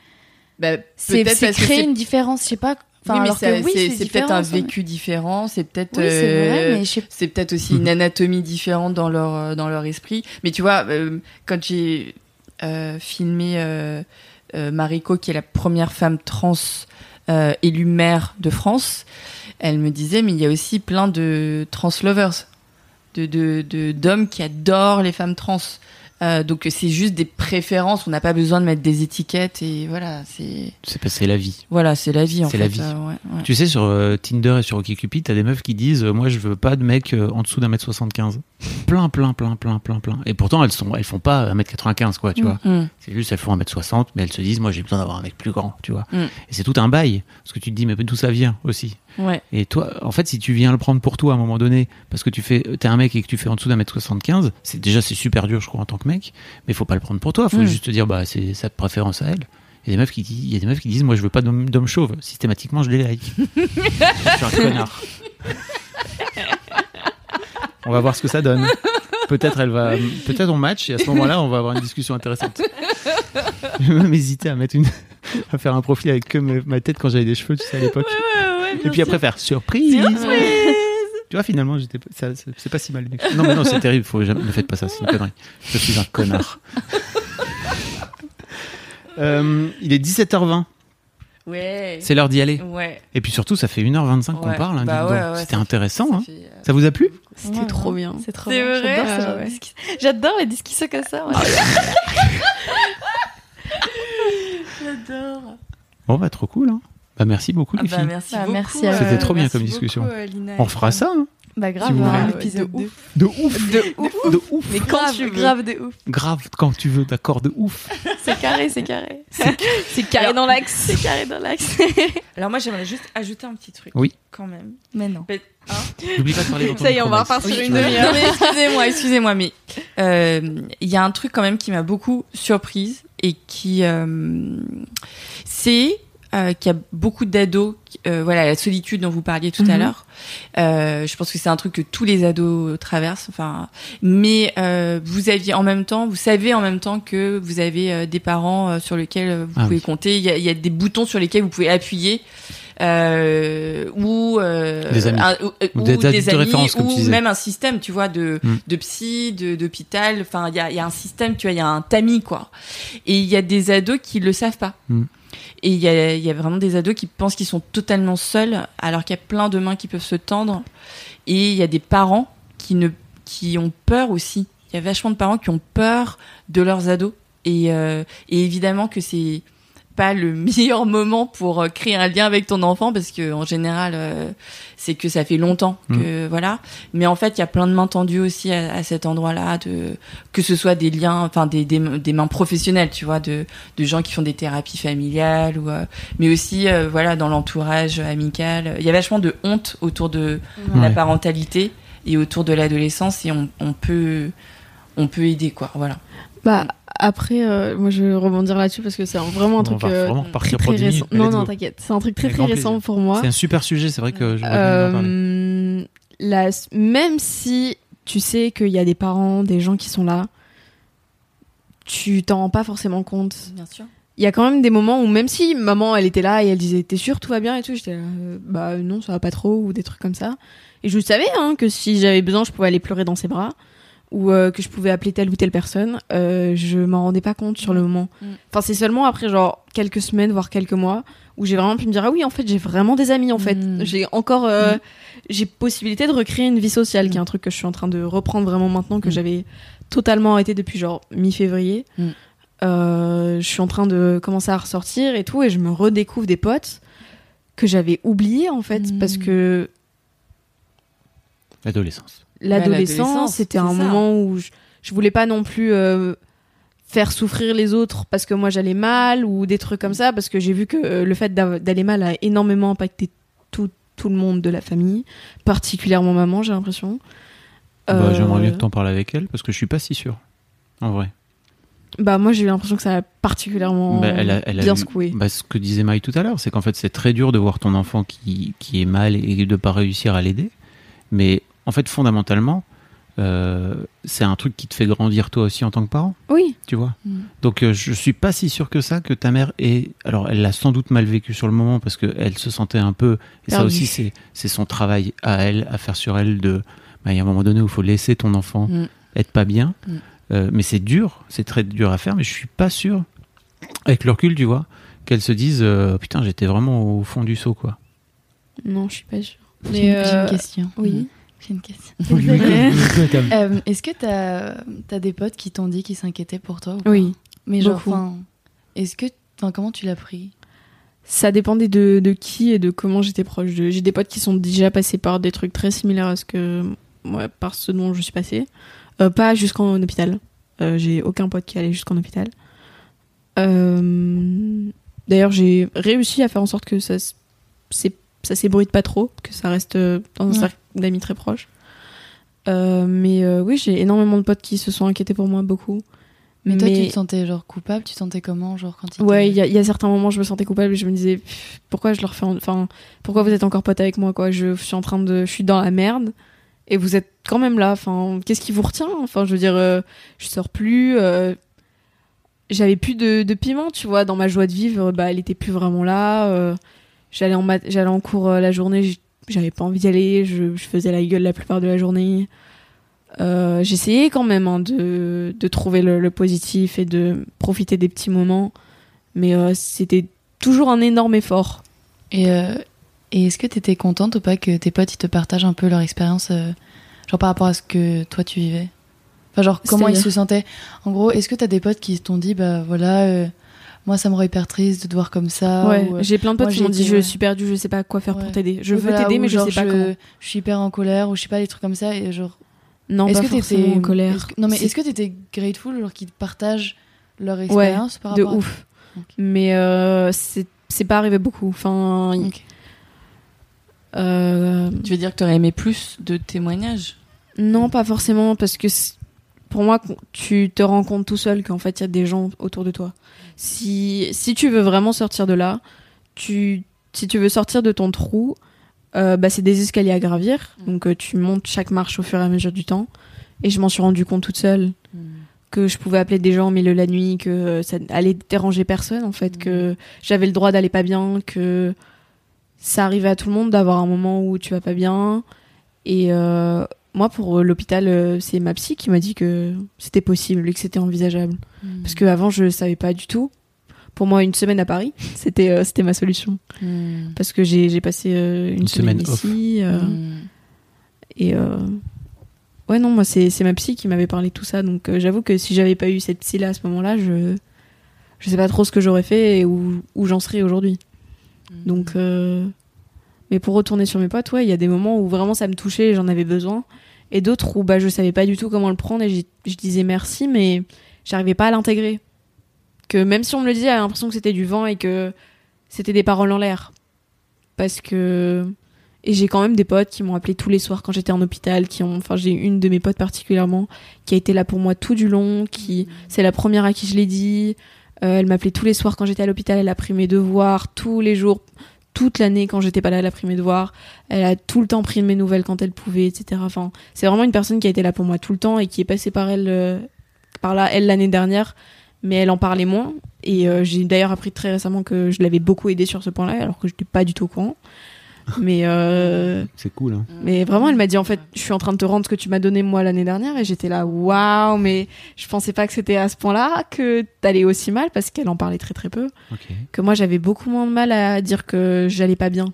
Bah, c'est créer une différence, je sais pas. Enfin, oui, mais oui, c'est peut-être un vécu différent, c'est peut-être Oui, euh, mais c'est peut-être aussi une anatomie différente dans leur euh, dans leur esprit. Mais tu vois, euh, quand j'ai euh, filmé euh, euh, Mariko, qui est la première femme trans euh, élue maire de France, elle me disait mais il y a aussi plein de trans lovers, de de de- d'hommes qui adorent les femmes trans. Euh, donc c'est juste des préférences, on n'a pas besoin de mettre des étiquettes et voilà, c'est C'est c'est la vie. voilà, c'est la vie en C'est fait. la vie. euh, ouais, ouais. Tu sais, sur euh, Tinder et sur OkCupid, t'as des meufs qui disent Moi, je veux pas de mec en dessous d'un mètre 75. Plein, plein, plein, plein, plein, plein. Et pourtant, elles, sont, elles font pas un mètre 95, quoi, tu vois. Mm. C'est juste, elles font un mètre 60, mais elles se disent Moi, j'ai besoin d'avoir un mec plus grand, tu vois. Mm. Et c'est tout un bail. Parce que tu te dis Mais d'où ça vient aussi? Ouais. Et toi, en fait, si tu viens le prendre pour toi à un moment donné, parce que tu fais, t'es un mec et que tu fais en dessous d'un mètre 75, c'est déjà c'est super dur, je crois, en tant que mec. Mais faut pas le prendre pour toi. Faut Mm. juste te dire, bah, c'est sa préférence à elle. Il y a des meufs qui disent, il y a des meufs qui disent, moi, je veux pas d'homme chauve. Systématiquement, je les like. je suis un connard. on va voir ce que ça donne. Peut-être elle va, peut-être on match et à ce moment-là, on va avoir une discussion intéressante. Je vais même hésiter à mettre une, à faire un profil avec que ma tête quand j'avais des cheveux, tu sais, à l'époque. Et puis après faire surprise. Tu vois, finalement, j'étais, c'est pas si mal. Non, mais non, c'est terrible. Faut jamais, ne faites pas ça, c'est une connerie. Je suis un connard. Euh, il est 17h20. Ouais. C'est l'heure d'y aller. Ouais. Et puis surtout, ça fait 1h25 qu'on Ouais. parle. hein, Bah ouais, C'était intéressant. ça hein. fait, euh, Ça vous a plu C'était Ouais, trop bien. C'est trop C'est bien. vrai J'adore discussion. J'adore les discussions comme ça. J'adore. Bon, bah, trop cool. hein. Bah, merci beaucoup, Ah les bah, filles. merci Bah, merci à vous. C'était trop bien comme discussion. beaucoup, euh, Lina On Fran. ça. hein. Bah grave, Si vous un voulez. épisode De de ouf. De ouf. De ouf. De ouf. Mais quand grave, tu veux. grave de ouf. Grave, quand tu veux, d'accord, de ouf. C'est carré, c'est carré. C'est carré dans l'axe. C'est carré dans l'axe. Alors moi j'aimerais juste ajouter un petit truc. Oui. Quand même. Mais non. Hein N'oublie pas de parler dans ton Ça y est, on va repartir sur une demi-heure. Excusez-moi, excusez-moi, mais euh, il y a un truc quand même qui m'a beaucoup surprise et qui euh, c'est euh, qu'il y a beaucoup d'ados, euh, voilà, la solitude dont vous parliez tout à Mhm. l'heure. Euh, je pense que c'est un truc que tous les ados traversent. Enfin, mais euh, vous aviez en même temps, vous savez en même temps que vous avez euh, des parents euh, sur lesquels vous Ah pouvez oui. compter. Il y, a, il y a des boutons sur lesquels vous pouvez appuyer. Euh, ou euh, Des amis. un- ou, Ou des des, adultes de amis ou même un système tu vois de Mm. de psy de d'hôpital enfin il y a, y a un système tu vois il y a un tamis quoi et il y a des ados qui le savent pas Mm. Et il y a, vraiment des ados qui pensent qu'ils sont totalement seuls alors qu'il y a plein de mains qui peuvent se tendre. Et il y a des parents qui ne qui ont peur aussi. Il y a vachement de parents qui ont peur de leurs ados. Et, euh, et évidemment que c'est pas le meilleur moment pour euh, créer un lien avec ton enfant parce que en général euh, c'est que ça fait longtemps que voilà. Mais en fait il y a plein de mains tendues aussi à, à cet endroit-là de que ce soit des liens enfin des, des, des mains professionnelles tu vois de, de gens qui font des thérapies familiales ou euh, mais aussi euh, voilà dans l'entourage amical. Il y a vachement de honte autour de la Ouais. parentalité et autour de l'adolescence et on, on peut on peut aider quoi voilà. Bah après, euh, moi je vais rebondir là-dessus parce que c'est vraiment un truc va euh, vraiment très repartir très pour 10 récent. minutes, mais Non non t'inquiète, c'est un truc très très récent plaisir. pour moi. C'est un super sujet, c'est vrai que parler. Euh, la- même si tu sais qu'il y a des parents, des gens qui sont là, tu t'en rends pas forcément compte. bien sûr Il y a quand même des moments où même si maman elle était là et elle disait t'es sûr tout va bien et tout, j'étais là, bah non ça va pas trop ou des trucs comme ça. Et je savais hein, que si j'avais besoin je pouvais aller pleurer dans ses bras ou euh, que je pouvais appeler telle ou telle personne. Euh, je m'en rendais pas compte sur le moment. Mm. Enfin c'est seulement après genre quelques semaines voire quelques mois où j'ai vraiment pu me dire ah oui en fait j'ai vraiment des amis en fait. Mm. J'ai encore euh, Mm. j'ai possibilité de recréer une vie sociale qui est un truc que je suis en train de reprendre vraiment maintenant que j'avais totalement arrêté depuis genre mi-février. Mm. Euh, je suis en train de commencer à ressortir et tout et je me redécouvre des potes que j'avais oubliés en fait Mm. parce que L'adolescence. L'adolescence c'était un ça. moment où je, je voulais pas non plus euh, faire souffrir les autres parce que moi j'allais mal ou des trucs comme ça parce que j'ai vu que euh, le fait d'a- d'aller mal a énormément impacté tout, tout le monde de la famille particulièrement maman j'ai l'impression Bah, Euh, J'aimerais bien que t'en parles avec elle parce que je suis pas si sûr. En vrai. bah moi j'ai eu l'impression que ça a particulièrement Bah, elle a- elle a bien eu- secoué Bah, ce que disait Maï tout à l'heure, c'est qu'en fait, c'est très dur de voir ton enfant qui, qui est mal et de pas réussir à l'aider. Mais en fait, fondamentalement, euh, c'est un truc qui te fait grandir toi aussi en tant que parent, oui tu vois. Mm. Donc, euh, je suis pas si sûr que ça que ta mère est. Alors, elle l'a sans doute mal vécu sur le moment parce qu'elle se sentait un peu. Et ça aussi, c'est c'est son travail à elle, à faire sur elle de. Bah, il y a un moment donné où il faut laisser ton enfant Mm. être pas bien. Mm. Euh, mais c'est dur, c'est très dur à faire, mais je suis pas sûr, avec le recul, tu vois, qu'elle se dise euh, putain, j'étais vraiment au fond du seau, quoi. non je suis pas sûre J'ai euh, une question. oui J'ai une question. Oui, Euh, Est-ce que t'as as des potes qui t'ont dit qu'ils s'inquiétaient pour toi ou oui Mais genre, est-ce que, comment tu l'as pris? Ça dépendait de, de qui et de comment j'étais proche de. J'ai des potes qui sont déjà passés par des trucs très similaires à ce que ouais, par ce dont je suis passée. Euh, pas jusqu'en hôpital. Euh, j'ai aucun pote qui allait jusqu'en hôpital. Euh, D'ailleurs, j'ai réussi à faire en sorte que ça, s'ébruite pas trop, que ça reste dans un Ouais. cercle d'amis très proche. Euh, mais euh, oui, j'ai énormément de potes qui se sont inquiétés pour moi, beaucoup. Mais toi, tu te sentais genre coupable? Tu te sentais comment, genre quand ils Ouais, il y, a- il y a certains moments, je me sentais coupable et je me disais, pourquoi je leur fais, en- enfin, pourquoi vous êtes encore pote avec moi, quoi? Je suis en train de, je suis dans la merde et vous êtes quand même là. Enfin, qu'est-ce qui vous retient? Enfin, je veux dire, euh, je sors plus. euh, J'avais plus de, de piment, tu vois, dans ma joie de vivre. Bah, elle était plus vraiment là. J'allais en, mat- j'allais en cours la journée, j'avais pas envie d'y aller. Je, je faisais la gueule la plupart de la journée. Euh, J'essayais quand même hein, de, de trouver le, le positif et de profiter des petits moments mais euh, c'était toujours un énorme effort. Et, euh, et est-ce que t'étais contente ou pas que tes potes ils te partagent un peu leur expérience, genre par rapport à ce que toi tu vivais? Enfin, genre comment ils se sentaient? En gros, est-ce que t'as des potes qui t'ont dit, bah voilà, moi ça me rend hyper triste de te voir comme ça ouais, ou, euh, j'ai plein de potes moi, qui m'ont dit je ouais. suis perdu, je sais pas quoi faire Ouais. pour t'aider. Je veux voilà, t'aider mais je genre, sais pas je, comment. je suis hyper en colère ou je sais pas des trucs comme ça et genre. Non, est-ce pas que forcément t'étais en colère. est-ce que- Non mais C'est est-ce que t'étais grateful genre qu'ils partagent leur expérience par de rapport à- ouf. Mais euh, c'est c'est pas arrivé beaucoup. Enfin, euh, Tu veux dire que tu aurais aimé plus de témoignages? Non, pas forcément, parce que c'est- pour moi, tu te rends compte tout seul qu'en fait, il y a des gens autour de toi. Si, si tu veux vraiment sortir de là, tu, si tu veux sortir de ton trou, euh, bah, c'est des escaliers à gravir. Donc, euh, tu montes chaque marche au fur et à mesure du temps. Et je m'en suis rendu compte toute seule que je pouvais appeler des gens au milieu de la nuit, que ça allait déranger personne, en fait, que j'avais le droit d'aller pas bien, que ça arrivait à tout le monde d'avoir un moment où tu vas pas bien. Et euh, moi, pour euh, l'hôpital, euh, c'est ma psy qui m'a dit que c'était possible et que c'était envisageable. Hmm. Parce qu'avant, je savais pas du tout. Pour moi, une semaine à Paris, c'était euh, c'était ma solution. Hmm. Parce que j'ai j'ai passé euh, une, Une semaine, semaine off. ici. euh, Hmm. et euh, ouais, non, moi, c'est c'est ma psy qui m'avait parlé de tout ça. Donc, euh, j'avoue que si j'avais pas eu cette psy-là à ce moment-là, je je sais pas trop ce que j'aurais fait et où, où j'en serais aujourd'hui. Donc, euh, mais pour retourner sur mes potes, ouais, il y a des moments où vraiment ça me touchait et j'en avais besoin. Et d'autres où bah, je savais pas du tout comment le prendre et je disais merci, mais j'arrivais pas à l'intégrer. Que même si on me le disait, j'avais l'impression que c'était du vent et que c'était des paroles en l'air. Parce que. Et j'ai quand même des potes qui m'ont appelé tous les soirs quand j'étais en hôpital, qui ont. Enfin, j'ai une de mes potes particulièrement qui a été là pour moi tout du long, qui. C'est la première à qui je l'ai dit. Euh, elle m'appelait tous les soirs quand j'étais à l'hôpital, elle a pris mes devoirs tous les jours, toute l'année quand j'étais pas là, elle a pris mes devoirs. Elle a tout le temps pris mes nouvelles quand elle pouvait, etc. Enfin, c'est vraiment une personne qui a été là pour moi tout le temps et qui est passée par elle, euh, par là, elle l'année dernière, mais elle en parlait moins. Et euh, j'ai d'ailleurs appris très récemment que je l'avais beaucoup aidée sur ce point-là, alors que je n'étais pas du tout au courant. Mais euh, C'est cool. Hein. mais vraiment, elle m'a dit en fait, je suis en train de te rendre ce que tu m'as donné moi l'année dernière, et j'étais là, waouh, mais je pensais pas que c'était à ce point-là que t'allais aussi mal parce qu'elle en parlait très très peu. Que moi j'avais beaucoup moins de mal à dire que j'allais pas bien,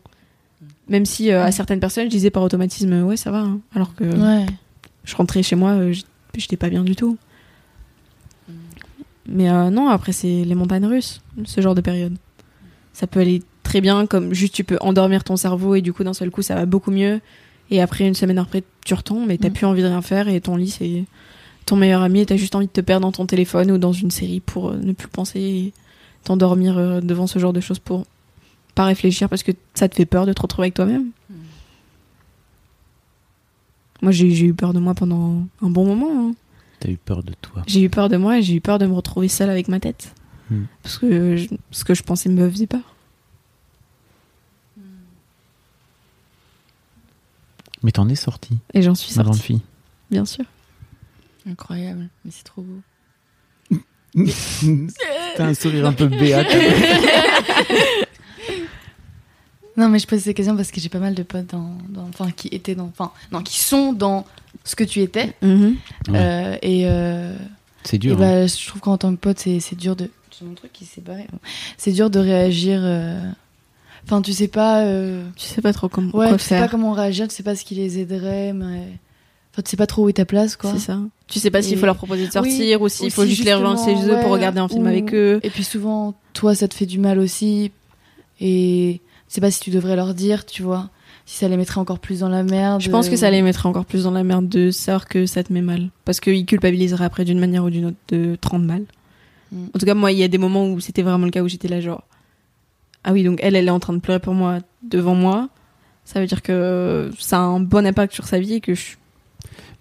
même si euh, à certaines personnes je disais par automatisme ouais ça va, hein. alors que Ouais. je rentrais chez moi, euh, j'étais pas bien du tout. Mais euh, non, après c'est les montagnes russes, ce genre de période. Ça peut aller très bien, comme juste tu peux endormir ton cerveau et du coup d'un seul coup ça va beaucoup mieux. Et après une semaine après tu retombes et t'as Mm. plus envie de rien faire et ton lit c'est ton meilleur ami et t'as juste envie de te perdre dans ton téléphone ou dans une série pour euh, ne plus penser et t'endormir euh, devant ce genre de choses pour pas réfléchir parce que ça te fait peur de te retrouver avec toi-même. Moi j'ai eu peur de moi pendant un bon moment. hein. T'as eu peur de toi. J'ai eu peur de moi et j'ai eu peur de me retrouver seule avec ma tête. Hmm. Parce que je- ce que je pensais me faisait peur. Mais t'en es sorti, Et j'en suis ma grande sortie, fille. bien sûr. Incroyable, mais c'est trop beau. T'as un sourire un peu béat. Non, mais je pose ces questions parce que j'ai pas mal de potes dans, dans- enfin, qui étaient dans, enfin, non, qui sont dans ce que tu étais. Mhm. Ouais. Euh, et euh, C'est et dur. hein. bah, je trouve qu'en tant que pote, c'est, c'est dur de. J'ai mon truc qui s'est barré. C'est dur de réagir. euh, Enfin, tu sais pas. euh, Tu sais pas trop comment Ouais, quoi tu sais pas comment réagir, tu sais pas ce qui les aiderait, mais. Enfin, tu sais pas trop où est ta place, quoi. C'est ça. Tu sais pas s'il Et- faut leur proposer de sortir Oui, ou s'il faut juste les rejoindre chez eux pour regarder un film ou- avec eux. Et puis souvent, toi, ça te fait du mal aussi. Et tu sais pas si tu devrais leur dire, tu vois. Si ça les mettrait encore plus dans la merde. Je pense que ça euh, les mettrait encore plus dans la merde de savoir que ça te met mal. Parce qu'ils culpabiliseraient après d'une manière ou d'une autre de te rendre mal. Mm. En tout cas, moi, il y a des moments où c'était vraiment le cas où j'étais là, genre. Ah oui, donc elle, elle est en train de pleurer pour moi devant moi. Ça veut dire que ça a un bon impact sur sa vie et que je suis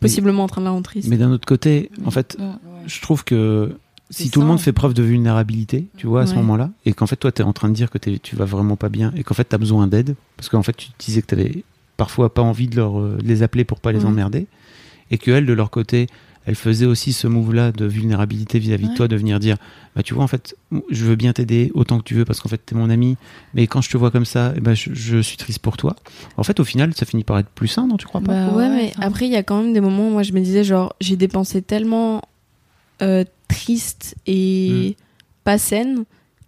possiblement en train de la rendre triste. Mais d'un autre côté, en fait, Ouais. je trouve que si tout le monde fait preuve de vulnérabilité, tu vois, à ce moment-là, et qu'en fait, toi, tu es en train de dire que tu vas vraiment pas bien, et qu'en fait, tu as besoin d'aide, parce qu'en fait, tu disais que tu avais parfois pas envie de, leur, euh, de les appeler pour pas les emmerder, et qu'elles, de leur côté, elles faisaient aussi ce move-là de vulnérabilité vis-à-vis de Ouais. toi, de venir dire, bah tu vois, en fait, je veux bien t'aider autant que tu veux, parce qu'en fait, t'es mon ami, mais quand je te vois comme ça, eh ben, je, je suis triste pour toi. En fait, au final, ça finit par être plus sain, non, tu crois pas Bah ouais, mais après, il y a quand même des moments où moi je me disais, genre, j'ai dépensé tellement euh, triste et pas saine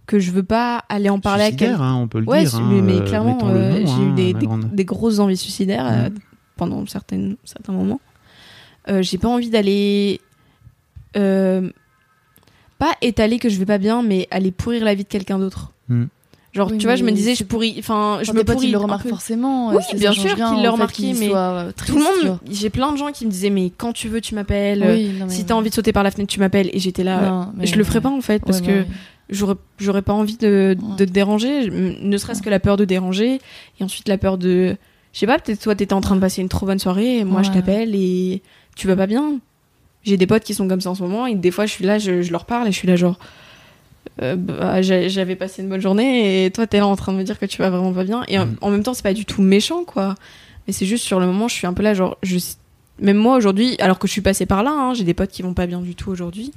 que je veux pas aller en parler à quelqu'un. Hein, on peut le Ouais, dire. hein, mais, mais euh, clairement, euh, nom, j'ai eu hein, des, des- grande- des grosses envies suicidaires euh, Mhm. pendant certaines, certains moments. Euh, j'ai pas envie d'aller. euh, pas étaler que je vais pas bien, mais aller pourrir la vie de quelqu'un d'autre. Mhm. Genre, Oui, tu vois, je me disais, je pourris. Enfin, je me pourris. ils le remarquent peu. forcément. Oui, euh, bien sûr qu'ils le remarquent, qu'ils mais Tout le monde, j'ai plein de gens qui me disaient, mais quand tu veux, tu m'appelles. Oui, Si t'as envie de sauter par la fenêtre, tu m'appelles. Et j'étais là. Non, mais- je le ferais pas en fait, parce Ouais, que oui. j'aurais j'aurais pas envie de, Ouais. de te déranger, ne serait-ce que la peur de déranger, et ensuite la peur de. Je sais pas, peut-être toi t'étais en train de passer une trop bonne soirée, et moi je t'appelle et tu vas pas bien. J'ai des potes qui sont comme ça en ce moment, et des fois je suis là, je, je leur parle, et je suis là genre. euh, bah, j'a- j'avais passé une bonne journée, et toi t'es là en train de me dire que tu vas vraiment pas bien. Et en, Mm. en même temps, c'est pas du tout méchant, quoi. Mais c'est juste sur le moment, je suis un peu là, genre. Je, même moi aujourd'hui, alors que je suis passée par là, hein, j'ai des potes qui vont pas bien du tout aujourd'hui.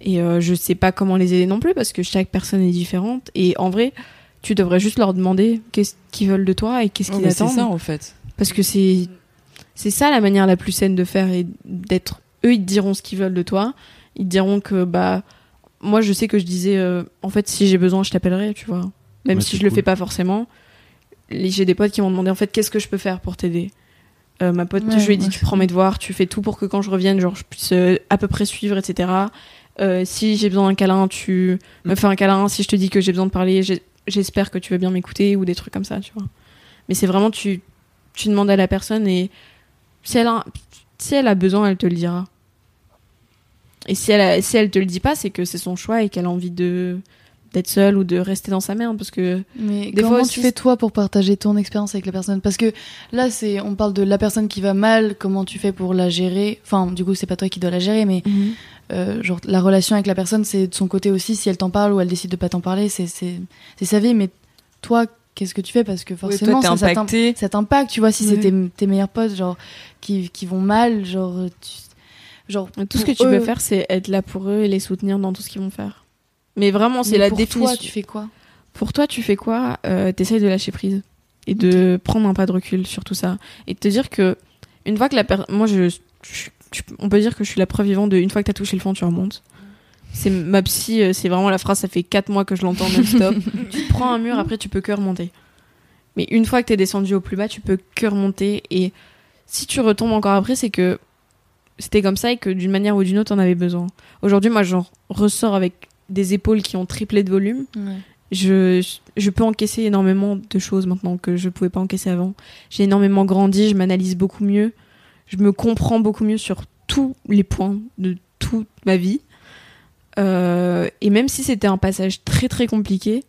Et euh, je sais pas comment les aider non plus parce que chaque personne est différente. Et en vrai, tu devrais juste leur demander qu'est-ce qu'ils veulent de toi et qu'est-ce Oh, qu'ils mais c'est attendent. ça en fait. Parce que c'est c'est ça la manière la plus saine de faire et d'être. Eux, ils te diront ce qu'ils veulent de toi. Ils te diront que bah moi, je sais que je disais euh, en fait si j'ai besoin, je t'appellerai, tu vois. Même Ouais, si je le cool. fais pas forcément. J'ai des potes qui m'ont demandé en fait qu'est-ce que je peux faire pour t'aider? Euh, ma pote, Ouais, je lui ai dit ouais, tu prends mes devoirs, tu fais tout pour que quand je revienne, genre je puisse euh, à peu près suivre, etc. Euh, si j'ai besoin d'un câlin, tu me fais un câlin. Si je te dis que j'ai besoin de parler, j'espère que tu veux bien m'écouter ou des trucs comme ça, tu vois. Mais c'est vraiment tu tu demandes à la personne et si elle a, si elle a besoin, elle te le dira. Et si elle a- si elle te le dit pas, c'est que c'est son choix et qu'elle a envie de d'être seule ou de rester dans sa merde parce que Mais Des comment fois tu fais toi pour partager ton expérience avec la personne? Parce que là, c'est on parle de la personne qui va mal. Comment tu fais pour la gérer? Enfin, du coup, c'est pas toi qui dois la gérer, mais euh, genre la relation avec la personne, c'est de son côté aussi. Si elle t'en parle ou elle décide de pas t'en parler, c'est c'est c'est sa vie. Mais toi, qu'est-ce que tu fais? Parce que forcément, toi, t'es ça, ça t'im- impacté. ça t'impacte. Tu vois, si c'est tes, tes meilleurs potes, genre qui qui vont mal, genre tu- genre tout ce que pour tu eux- peux faire, c'est être là pour eux et les soutenir dans tout ce qu'ils vont faire. Mais vraiment, c'est la pour définition. Toi, tu fais quoi Pour toi, tu fais quoi euh, T'essayes de lâcher prise et de prendre un pas de recul sur tout ça et de te dire que une fois que la personne, moi, je, je- je- on peut dire que je suis la preuve vivante de une fois que t'as touché le fond, tu remontes. C'est ma psy, euh, c'est vraiment la phrase. Ça fait 4 mois que je l'entends non-stop. tu prends un mur, après tu peux que remonter. Mais une fois que t'es descendu au plus bas, tu peux que remonter. Et si tu retombes encore après, c'est que c'était comme ça et que d'une manière ou d'une autre, on avait besoin. Aujourd'hui, moi, j'en ressors avec des épaules qui ont triplé de volume je, je peux encaisser énormément de choses maintenant que je pouvais pas encaisser avant. J'ai énormément grandi, je m'analyse beaucoup mieux, je me comprends beaucoup mieux sur tous les points de toute ma vie. Euh, et même si c'était un passage très très compliqué,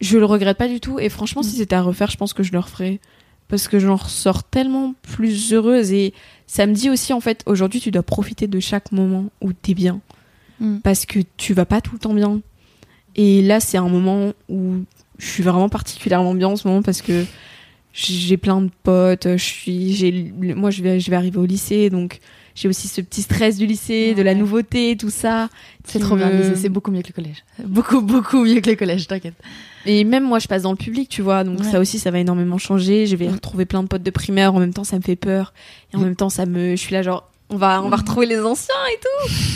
je le regrette pas du tout. Et franchement, si Mm. c'était à refaire, je pense que je le referais. Parce que j'en ressors tellement plus heureuse. Et ça me dit aussi, en fait, aujourd'hui, tu dois profiter de chaque moment où t'es bien Mm. parce que tu vas pas tout le temps bien. Et là, c'est un moment où je suis vraiment particulièrement bien en ce moment parce que j'ai plein de potes. Je suis, j'ai, moi, je vais, je vais arriver au lycée, donc j'ai aussi ce petit stress du lycée, de la nouveauté, tout ça. C'est trop bien, le lycée, c'est beaucoup mieux que le collège. Beaucoup, beaucoup mieux que le collège, t'inquiète. Et même moi, je passe dans le public, tu vois, donc Ouais. ça aussi, ça va énormément changer. Je vais Mm. retrouver plein de potes de primaire. En même temps, ça me fait peur. Et en Mm. même temps, ça me, je suis là genre, on va, on va retrouver les anciens et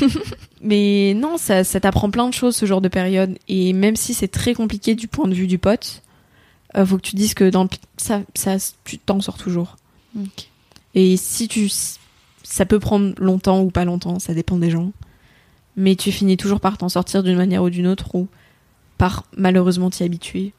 tout. Mais non, ça, ça t'apprend plein de choses ce genre de période. Et même si c'est très compliqué du point de vue du pote, euh, faut que tu dises que dans le, ça, ça, tu t'en sors toujours. Et si tu, ça peut prendre longtemps ou pas longtemps, ça dépend des gens. Mais tu finis toujours par t'en sortir d'une manière ou d'une autre ou par malheureusement t'y habituer.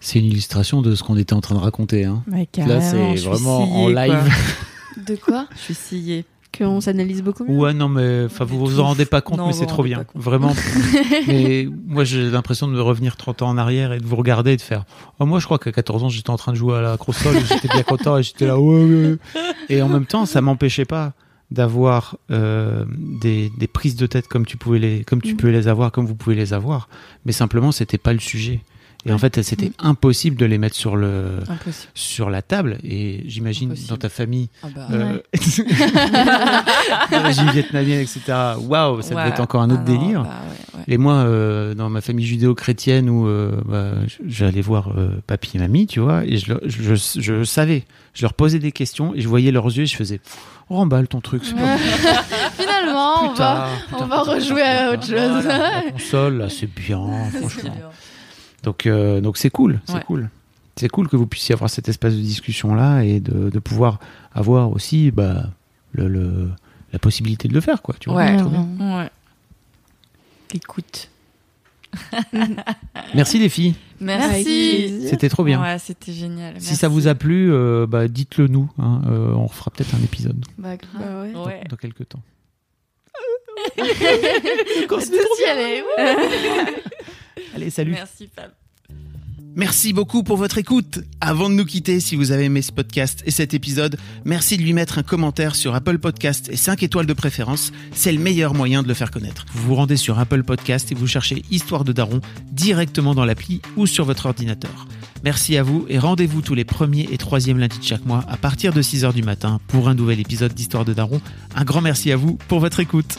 C'est une illustration de ce qu'on était en train de raconter. Hein. Là, c'est vraiment en live. De quoi? Je suis sciée. Qu'on s'analyse beaucoup mieux. Ouais, non, mais enfin, vous vous en rendez pas compte, Non, mais c'est trop bien. Vraiment. mais moi, j'ai l'impression de me revenir 30 ans en arrière et de vous regarder et de faire. Oh, moi, je crois qu'à 14 ans, j'étais en train de jouer à la console et j'étais bien content et j'étais là. Ouais, ouais. Et en même temps, ça m'empêchait pas d'avoir euh, des, des prises de tête comme tu pouvais les comme tu Mhm. peux les avoir comme vous pouvez les avoir mais simplement c'était pas le sujet Et en fait, c'était impossible de les mettre sur le Impossible. sur la table. Et j'imagine dans ta famille, Ah bah, euh, vietnamienne, etc. Waouh, ça devait ouais. être encore un autre Ah délire. bah ouais. Et moi, euh, dans ma famille judéo-chrétienne, où euh, bah, j'allais voir euh, papy et mamie, tu vois, et je, je, je, je savais, je leur posais des questions et je voyais leurs yeux et je faisais remballe ton truc, pas Finalement, on va, tard, on va rejouer à autre chose. la console, là, c'est bien, franchement. Donc, euh, donc c'est cool, c'est Ouais. cool. C'est cool que vous puissiez avoir cet espace de discussion là et de, de pouvoir avoir aussi bah, le, le- la possibilité de le faire, quoi. Tu vois, Ouais. Ouais. Écoute. Merci les filles, Merci. c'était trop bien. Ouais, c'était génial. Si ça vous a plu, euh, bah, dites-le nous. hein. Euh, on refera peut-être un épisode Bah. Bah ouais. dans- Ouais. dans, quelques temps. Allez, salut. Merci Fab. Merci beaucoup pour votre écoute. Avant de nous quitter, si vous avez aimé ce podcast et cet épisode, merci de lui mettre un commentaire sur Apple Podcast et 5 étoiles de préférence. C'est le meilleur moyen de le faire connaître. Vous vous rendez sur Apple Podcast et vous cherchez Histoire de Daron directement dans l'appli ou sur votre ordinateur. Merci à vous et rendez-vous tous les premiers et troisièmes lundis de chaque mois à partir de 6h du matin pour un nouvel épisode d'Histoire de Daron. Un grand merci à vous pour votre écoute.